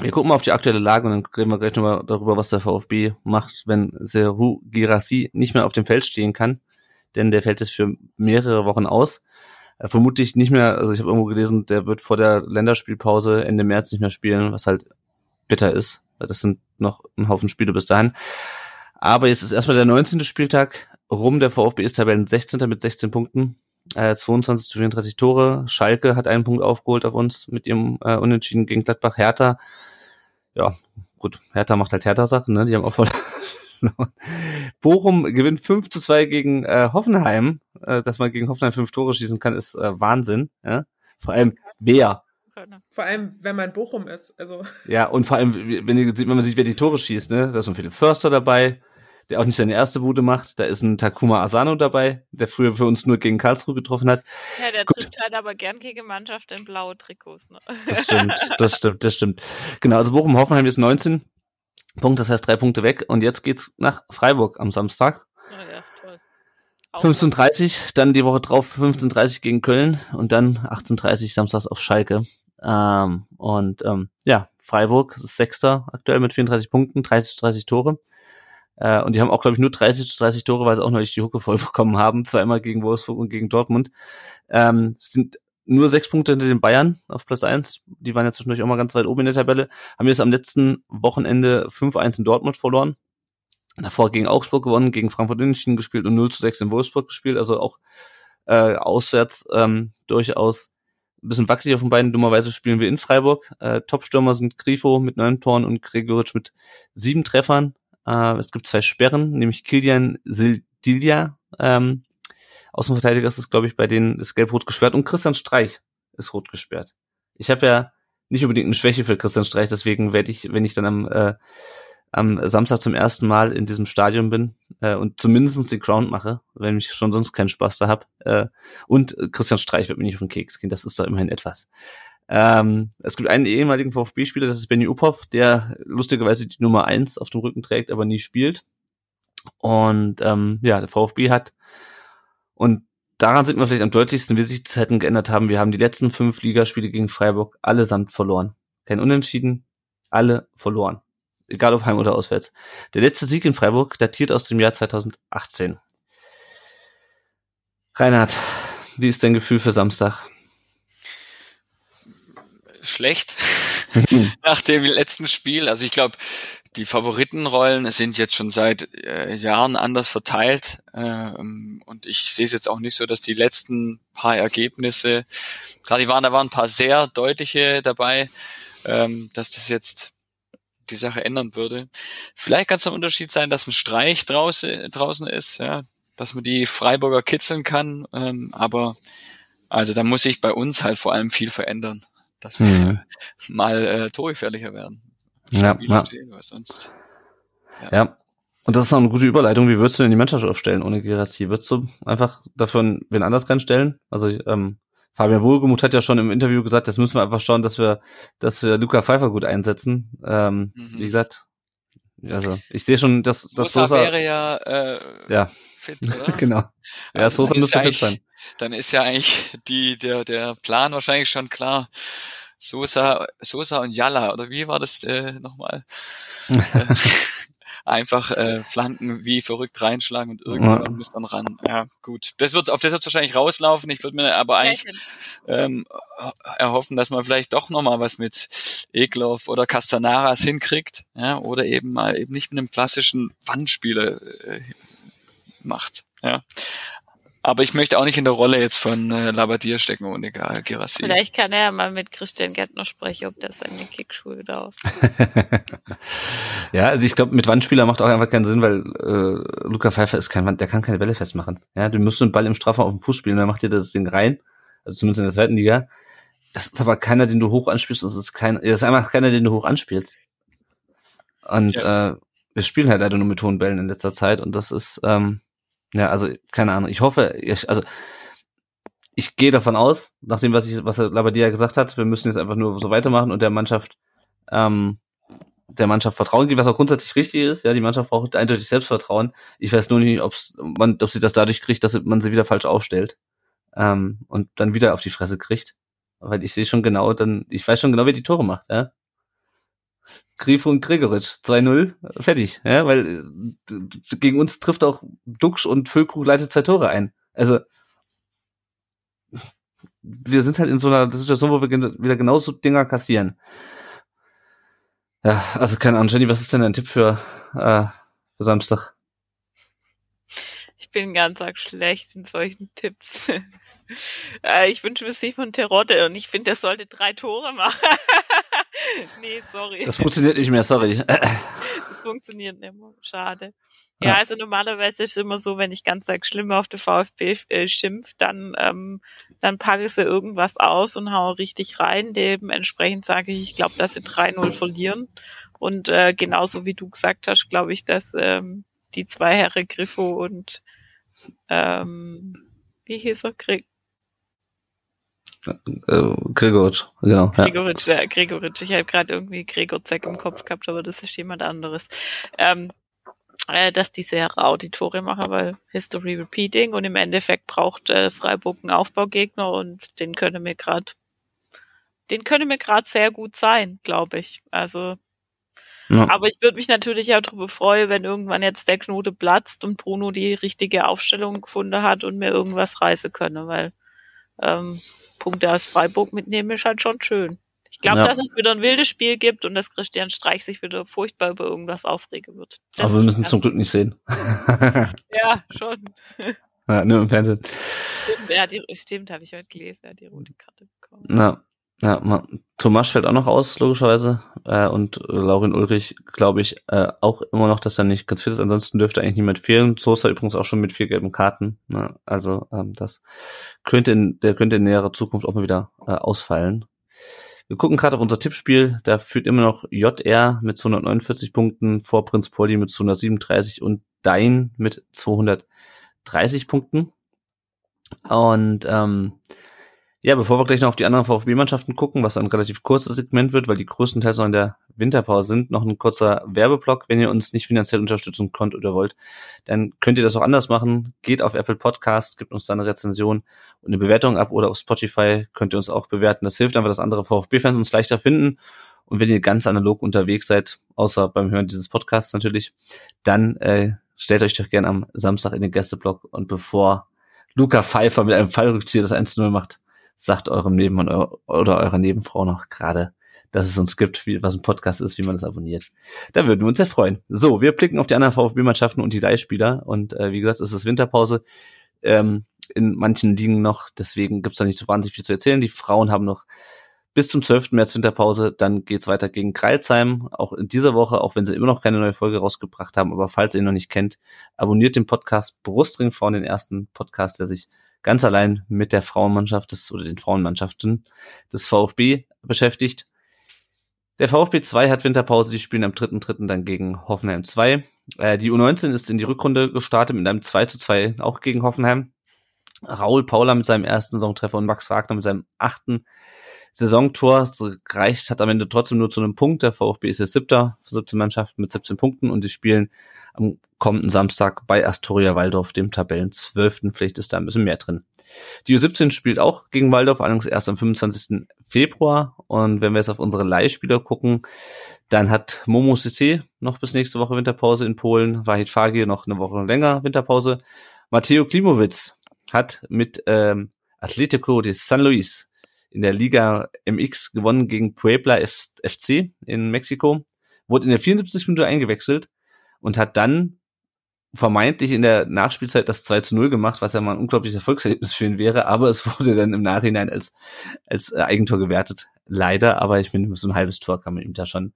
wir gucken mal auf die aktuelle Lage und dann reden wir gleich nochmal darüber, was der VfB macht, wenn Seru Girassi nicht mehr auf dem Feld stehen kann. Denn der fällt jetzt für mehrere Wochen aus. Äh, vermutlich nicht mehr, also ich habe irgendwo gelesen, der wird vor der Länderspielpause Ende März nicht mehr spielen, was halt bitter ist, weil das sind noch ein Haufen Spiele bis dahin. Aber jetzt ist erstmal der 19. Spieltag rum, der VfB ist Tabellen 16. mit 16 Punkten, äh, 22 zu 34 Tore. Schalke hat einen Punkt aufgeholt auf uns mit ihrem äh, Unentschieden gegen Gladbach. Hertha, ja, gut, Hertha macht halt Hertha-Sachen, ne? Die haben auch voll Bochum gewinnt 5 zu 2 gegen äh, Hoffenheim. Äh, dass man gegen Hoffenheim fünf Tore schießen kann, ist äh, Wahnsinn. Ja? Vor allem wer. Vor allem, wenn man Bochum ist. Also. Ja, und vor allem, wenn, wenn man sieht, wer die Tore schießt, ne? Da ist so ein Philipp Förster dabei, der auch nicht seine erste Bude macht. Da ist ein Takuma Asano dabei, der früher für uns nur gegen Karlsruhe getroffen hat. Ja, der Gut. trifft halt aber gern gegen Mannschaft in blaue Trikots. Ne? Das stimmt, das stimmt, das stimmt. Genau, also Bochum-Hoffenheim ist 19 Punkte, das heißt drei Punkte weg. Und jetzt geht's nach Freiburg am Samstag. Oh ja, toll. Auch 15.30 dann die Woche drauf 15.30 gegen Köln und dann 18.30 samstags auf Schalke. Ähm, und ähm, ja, Freiburg ist Sechster aktuell mit 34 Punkten, 30 zu 30 Tore. Äh, und die haben auch, glaube ich, nur 30 zu 30 Tore, weil sie auch noch nicht die Hucke voll bekommen haben. Zweimal gegen Wolfsburg und gegen Dortmund. Ähm, sind nur sechs Punkte hinter den Bayern auf Platz eins. Die waren ja zwischendurch auch mal ganz weit oben in der Tabelle. Haben jetzt am letzten Wochenende 5-1 in Dortmund verloren. Davor gegen Augsburg gewonnen, gegen Frankfurt Unentschieden gespielt und 0 zu 6 in Wolfsburg gespielt. Also auch äh, auswärts ähm, durchaus ein bisschen wackelig auf den beiden. Dummerweise spielen wir in Freiburg. Äh, Topstürmer sind Grifo mit neun Toren und Gregoritsch mit sieben Treffern. Äh, es gibt zwei Sperren, nämlich Kilian Sildilia. Ähm, Außenverteidiger ist es, glaube ich, bei denen ist gelb-rot gesperrt und Christian Streich ist rot gesperrt. Ich habe ja nicht unbedingt eine Schwäche für Christian Streich, deswegen werde ich, wenn ich dann am, äh, am Samstag zum ersten Mal in diesem Stadion bin äh, und zumindestens den Ground mache, wenn ich schon sonst keinen Spaß da hab. Äh, und Christian Streich wird mir nicht auf den Keks gehen, das ist doch immerhin etwas. Ähm, es gibt einen ehemaligen VfB-Spieler, das ist Benny Uphoff, der lustigerweise die Nummer eins auf dem Rücken trägt, aber nie spielt. Und ähm, ja, der VfB hat und daran sieht man vielleicht am deutlichsten, wie sich die Zeiten geändert haben. Wir haben die letzten fünf Ligaspiele gegen Freiburg allesamt verloren. Kein Unentschieden, alle verloren. Egal ob heim oder auswärts. Der letzte Sieg in Freiburg datiert aus dem Jahr 2018. Reinhard, wie ist dein Gefühl für Samstag? Schlecht. *laughs* Nach dem letzten Spiel. Also ich glaube, die Favoritenrollen sind jetzt schon seit äh, Jahren anders verteilt. Ähm, und ich sehe es jetzt auch nicht so, dass die letzten paar Ergebnisse, gerade die waren, da waren ein paar sehr deutliche dabei, ähm, dass das jetzt die Sache ändern würde. Vielleicht kann es ein Unterschied sein, dass ein Streich draußen, draußen ist, ja, dass man die Freiburger kitzeln kann. Ähm, aber also da muss sich bei uns halt vor allem viel verändern, dass wir Mhm. *laughs* mal äh, torgefährlicher werden. Ja, Stabiler ja. stehen, weil sonst Ja. Und das ist auch eine gute Überleitung. Wie würdest du denn die Mannschaft aufstellen ohne Gerassi? Würdest du einfach dafür wen anders reinstellen? Also ähm, Fabian Wohlgemuth hat ja schon im Interview gesagt, jetzt müssen wir einfach schauen, dass wir, dass wir Luca Pfeiffer gut einsetzen. Ähm, Mhm. Wie gesagt, also ich sehe schon, dass, dass Sosa, Sosa, wäre ja, äh, ja, fit, oder? *laughs* genau. Ja, Also Sosa dann ist müsste ja fit sein. Dann ist ja eigentlich die, der, der Plan wahrscheinlich schon klar. Sosa, Sosa und Jalla, oder wie war das äh, nochmal? *laughs* Äh, Einfach äh, Flanken wie verrückt reinschlagen und irgendjemand Ja. muss dann ran. Ja, gut. Das wird, auf das wird wahrscheinlich rauslaufen. Ich würde mir aber eigentlich ähm, erhoffen, dass man vielleicht doch nochmal was mit Eklov oder Castanaras hinkriegt, ja, oder eben mal eben nicht mit einem klassischen Wandspieler äh, macht, ja. Aber ich möchte auch nicht in der Rolle jetzt von äh, Labadier stecken ohne Ger- Gerassi. Vielleicht kann er ja mal mit Christian Gärtner sprechen, ob der seine Kickschuhe wieder aus. *laughs* ja, also ich glaube, mit Wandspieler macht auch einfach keinen Sinn, weil äh, Luca Pfeiffer ist kein Wand, der kann keine Bälle festmachen. Ja, du musst einen Ball im Strafraum auf den Fuß spielen, dann macht dir das Ding rein, also zumindest in der zweiten Liga. Das ist aber keiner, den du hoch anspielst, das ist kein, das ist einfach keiner, den du hoch anspielst. Und äh, wir spielen halt leider nur mit hohen Bällen in letzter Zeit und das ist, ähm, ja, also keine Ahnung. Ich hoffe, ich, also ich gehe davon aus, nach dem, was ich, was Labadia gesagt hat, wir müssen jetzt einfach nur so weitermachen und der Mannschaft, ähm, der Mannschaft Vertrauen geben, was auch grundsätzlich richtig ist. Ja, die Mannschaft braucht eindeutig Selbstvertrauen. Ich weiß nur nicht, ob's, man, ob sie das dadurch kriegt, dass man sie wieder falsch aufstellt ähm, und dann wieder auf die Fresse kriegt. Weil ich sehe schon genau, dann, ich weiß schon genau, wer die Tore macht. Ja? Grifo und Gregoritsch, 2-0, fertig. Ja, weil äh, gegen uns trifft auch Duxch und Füllkrug leitet zwei Tore ein. Also wir sind halt in so einer Situation, wo wir wieder genauso Dinger kassieren. Ja, also keine Ahnung, Jenny, was ist denn dein Tipp für, äh, für Samstag? Ich bin ganz arg schlecht in solchen Tipps. *laughs* äh, ich wünsche mir Simon Terodde und ich finde, der sollte drei Tore machen. *laughs* *laughs* nee, sorry. Das funktioniert nicht mehr, sorry. *laughs* es funktioniert nicht mehr. Schade. Ja, also normalerweise ist es immer so, wenn ich ganz arg schlimm auf der VfB äh, schimpf, dann, ähm, dann packe ich sie irgendwas aus und hau richtig rein. Dementsprechend sage ich, ich glaube, dass sie 3-0 verlieren. Und äh, genauso wie du gesagt hast, glaube ich, dass ähm, die zwei Herren Griffo und ähm, wie hieß er? Gre Gregoritsch, genau. Gregoritsch, ja. Gregoritsch. Ich habe gerade irgendwie Gregor-Zeck im Kopf gehabt, aber das ist jemand anderes. Ähm, äh, dass die sehr die Tore machen, weil History Repeating und im Endeffekt braucht äh, Freiburg einen Aufbaugegner und den können wir gerade, den können wir gerade sehr gut sein, glaube ich. Also, ja. aber ich würde mich natürlich auch darüber freuen, wenn irgendwann jetzt der Knote platzt und Bruno die richtige Aufstellung gefunden hat und mir irgendwas reißen könne, weil ähm, Punkte aus Freiburg mitnehmen ist halt schon schön. Ich glaube, ja. dass es wieder ein wildes Spiel gibt und dass Christian Streich sich wieder furchtbar über irgendwas aufregen wird. Das Aber wir müssen zum Glück nicht sehen. *laughs* ja, schon. *laughs* Ja, nur im Fernsehen. Stimmt, ja, die, stimmt habe ich heute gelesen, er hat die rote Karte bekommen. Na, ja, Thomas fällt auch noch aus, logischerweise. Äh, und Laurin Ulrich, glaube ich, äh, auch immer noch, dass er nicht ganz fit ist. Ansonsten dürfte eigentlich niemand fehlen. Sosa übrigens auch schon mit vier gelben Karten. Ne? Also ähm, das könnte in, der könnte in näherer Zukunft auch mal wieder äh, ausfallen. Wir gucken gerade auf unser Tippspiel. Da führt immer noch JR mit 249 Punkten vor Prinz Polly mit 237 und Dein mit 230 Punkten. Und ähm, ja, bevor wir gleich noch auf die anderen VfB-Mannschaften gucken, was ein relativ kurzes Segment wird, weil die größtenteils noch in der Winterpause sind, noch ein kurzer Werbeblock. Wenn ihr uns nicht finanziell unterstützen könnt oder wollt, dann könnt ihr das auch anders machen. Geht auf Apple Podcast, gebt uns da eine Rezension und eine Bewertung ab oder auf Spotify könnt ihr uns auch bewerten. Das hilft einfach, dass andere VfB-Fans uns leichter finden. Und wenn ihr ganz analog unterwegs seid, außer beim Hören dieses Podcasts natürlich, dann äh, stellt euch doch gerne am Samstag in den Gästeblock und bevor Luca Pfeiffer mit einem Fallrückzieher das 1-0 macht, sagt eurem Nebenmann oder eurer Nebenfrau noch gerade, dass es uns gibt, wie, was ein Podcast ist, wie man das abonniert. Da würden wir uns sehr freuen. So, wir blicken auf die anderen VfB-Mannschaften und die Leihspieler. Und äh, wie gesagt, es ist Winterpause. Ähm, in manchen Ligen noch, deswegen gibt's da nicht so wahnsinnig viel zu erzählen. Die Frauen haben noch bis zum 12. März Winterpause, dann geht's weiter gegen Kreilsheim, auch in dieser Woche, auch wenn sie immer noch keine neue Folge rausgebracht haben, aber falls ihr ihn noch nicht kennt, abonniert den Podcast Brustring Frauen, den ersten Podcast, der sich ganz allein mit der Frauenmannschaft des, oder den Frauenmannschaften des VfB beschäftigt. Der VfB 2 hat Winterpause, die spielen am 3.3. dann gegen Hoffenheim 2. Äh, die U19 ist in die Rückrunde gestartet mit einem 2 zu 2 auch gegen Hoffenheim. Raul Paula mit seinem ersten Saisontreffer und Max Wagner mit seinem achten Saisontor. Reicht, hat am Ende trotzdem nur zu einem Punkt. Der VfB ist der siebter, 17 Mannschaften mit 17 Punkten und die spielen am kommenden Samstag bei Astoria Waldorf, dem Tabellenzwölften. Vielleicht ist da ein bisschen mehr drin. Die U17 spielt auch gegen Waldorf, allerdings erst am 25. Februar. Und wenn wir jetzt auf unsere Leihspieler gucken, dann hat Momo CC noch bis nächste Woche Winterpause in Polen, Wahid Fagir noch eine Woche länger Winterpause. Matteo Klimowitz hat mit ähm, Atletico de San Luis in der Liga MX gewonnen gegen Puebla FC in Mexiko, wurde in der 74. Minute eingewechselt und hat dann vermeintlich in der Nachspielzeit das 2 zu 0 gemacht, was ja mal ein unglaubliches Erfolgserlebnis für ihn wäre, aber es *laughs* wurde dann im Nachhinein als, als äh, Eigentor gewertet. Leider, aber ich finde, so ein halbes Tor kann man ihm da schon,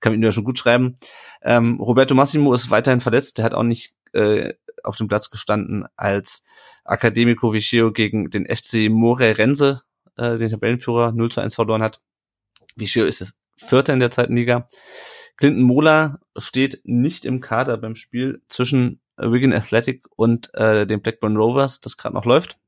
kann man ihm da schon gut schreiben. Ähm, Roberto Massimo ist weiterhin verletzt, der hat auch nicht äh, auf dem Platz gestanden, als Academico Viceo gegen den FC More Rense, äh, den Tabellenführer, 0 zu 1 verloren hat. Viceo ist das Vierter in der zweiten Liga. Clinton Mola steht nicht im Kader beim Spiel zwischen Wigan Athletic und äh, den Blackburn Rovers, das gerade noch läuft.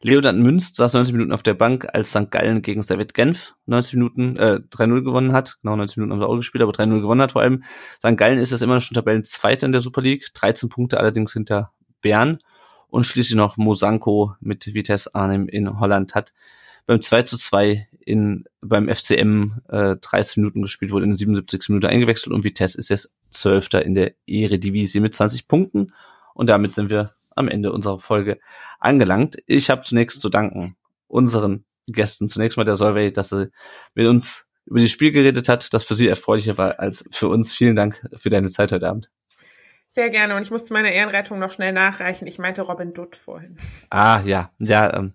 Leonard Münz saß 90 Minuten auf der Bank, als St. Gallen gegen Servet Genf 90 Minuten, äh, 3-0 gewonnen hat. Genau, 90 Minuten haben sie auch gespielt, aber 3-0 gewonnen hat vor allem. St. Gallen ist das immer schon Tabellenzweiter in der Super League, 13 Punkte allerdings hinter Bern. Und schließlich noch Mosanko mit Vitesse Arnhem in Holland hat beim 2 zu 2 in, beim FCM äh, 13 Minuten gespielt, wurde in der 77. Minute eingewechselt und Vitesse ist jetzt Zwölfter in der Eredivisie mit 20 Punkten. Und damit sind wir am Ende unserer Folge angelangt. Ich habe zunächst zu danken unseren Gästen. Zunächst mal der Solvay, dass sie mit uns über das Spiel geredet hat, das für sie erfreulicher war als für uns. Vielen Dank für deine Zeit heute Abend. Sehr gerne. Und ich musste meine Ehrenrettung noch schnell nachreichen. Ich meinte Robin Dutt vorhin. Ah, ja. Ja, ähm,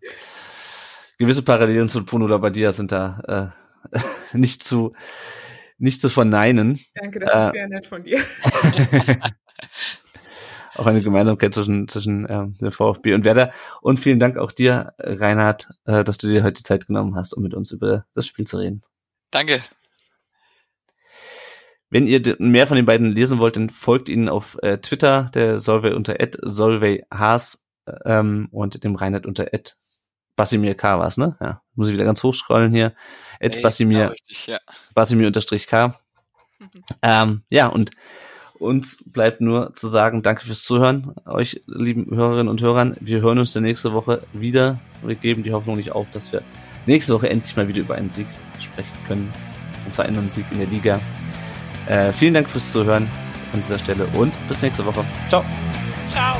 gewisse Parallelen zu Bruno Labbadia sind da äh, *laughs* nicht zu nicht zu verneinen. Danke, das äh, ist sehr nett von dir. *laughs* auch eine Gemeinsamkeit zwischen, zwischen ähm, dem VfB und Werder. Und vielen Dank auch dir, Reinhard, äh, dass du dir heute die Zeit genommen hast, um mit uns über das Spiel zu reden. Danke. Wenn ihr mehr von den beiden lesen wollt, dann folgt ihnen auf äh, Twitter, der Solvay unter Solvay Haas ähm, und dem Reinhard unter Basimir K. war's, ne? Ja, muss ich wieder ganz hochscrollen hier. Ed Basimir, richtig, ja. Basimir unterstrich K. Mhm. *laughs* Ähm, ja, und uns bleibt nur zu sagen, danke fürs Zuhören, euch lieben Hörerinnen und Hörern. Wir hören uns der nächste Woche wieder. Wir geben die Hoffnung nicht auf, dass wir nächste Woche endlich mal wieder über einen Sieg sprechen können. Und zwar einen Sieg in der Liga. Äh, vielen Dank fürs Zuhören an dieser Stelle und bis nächste Woche. Ciao. Ciao.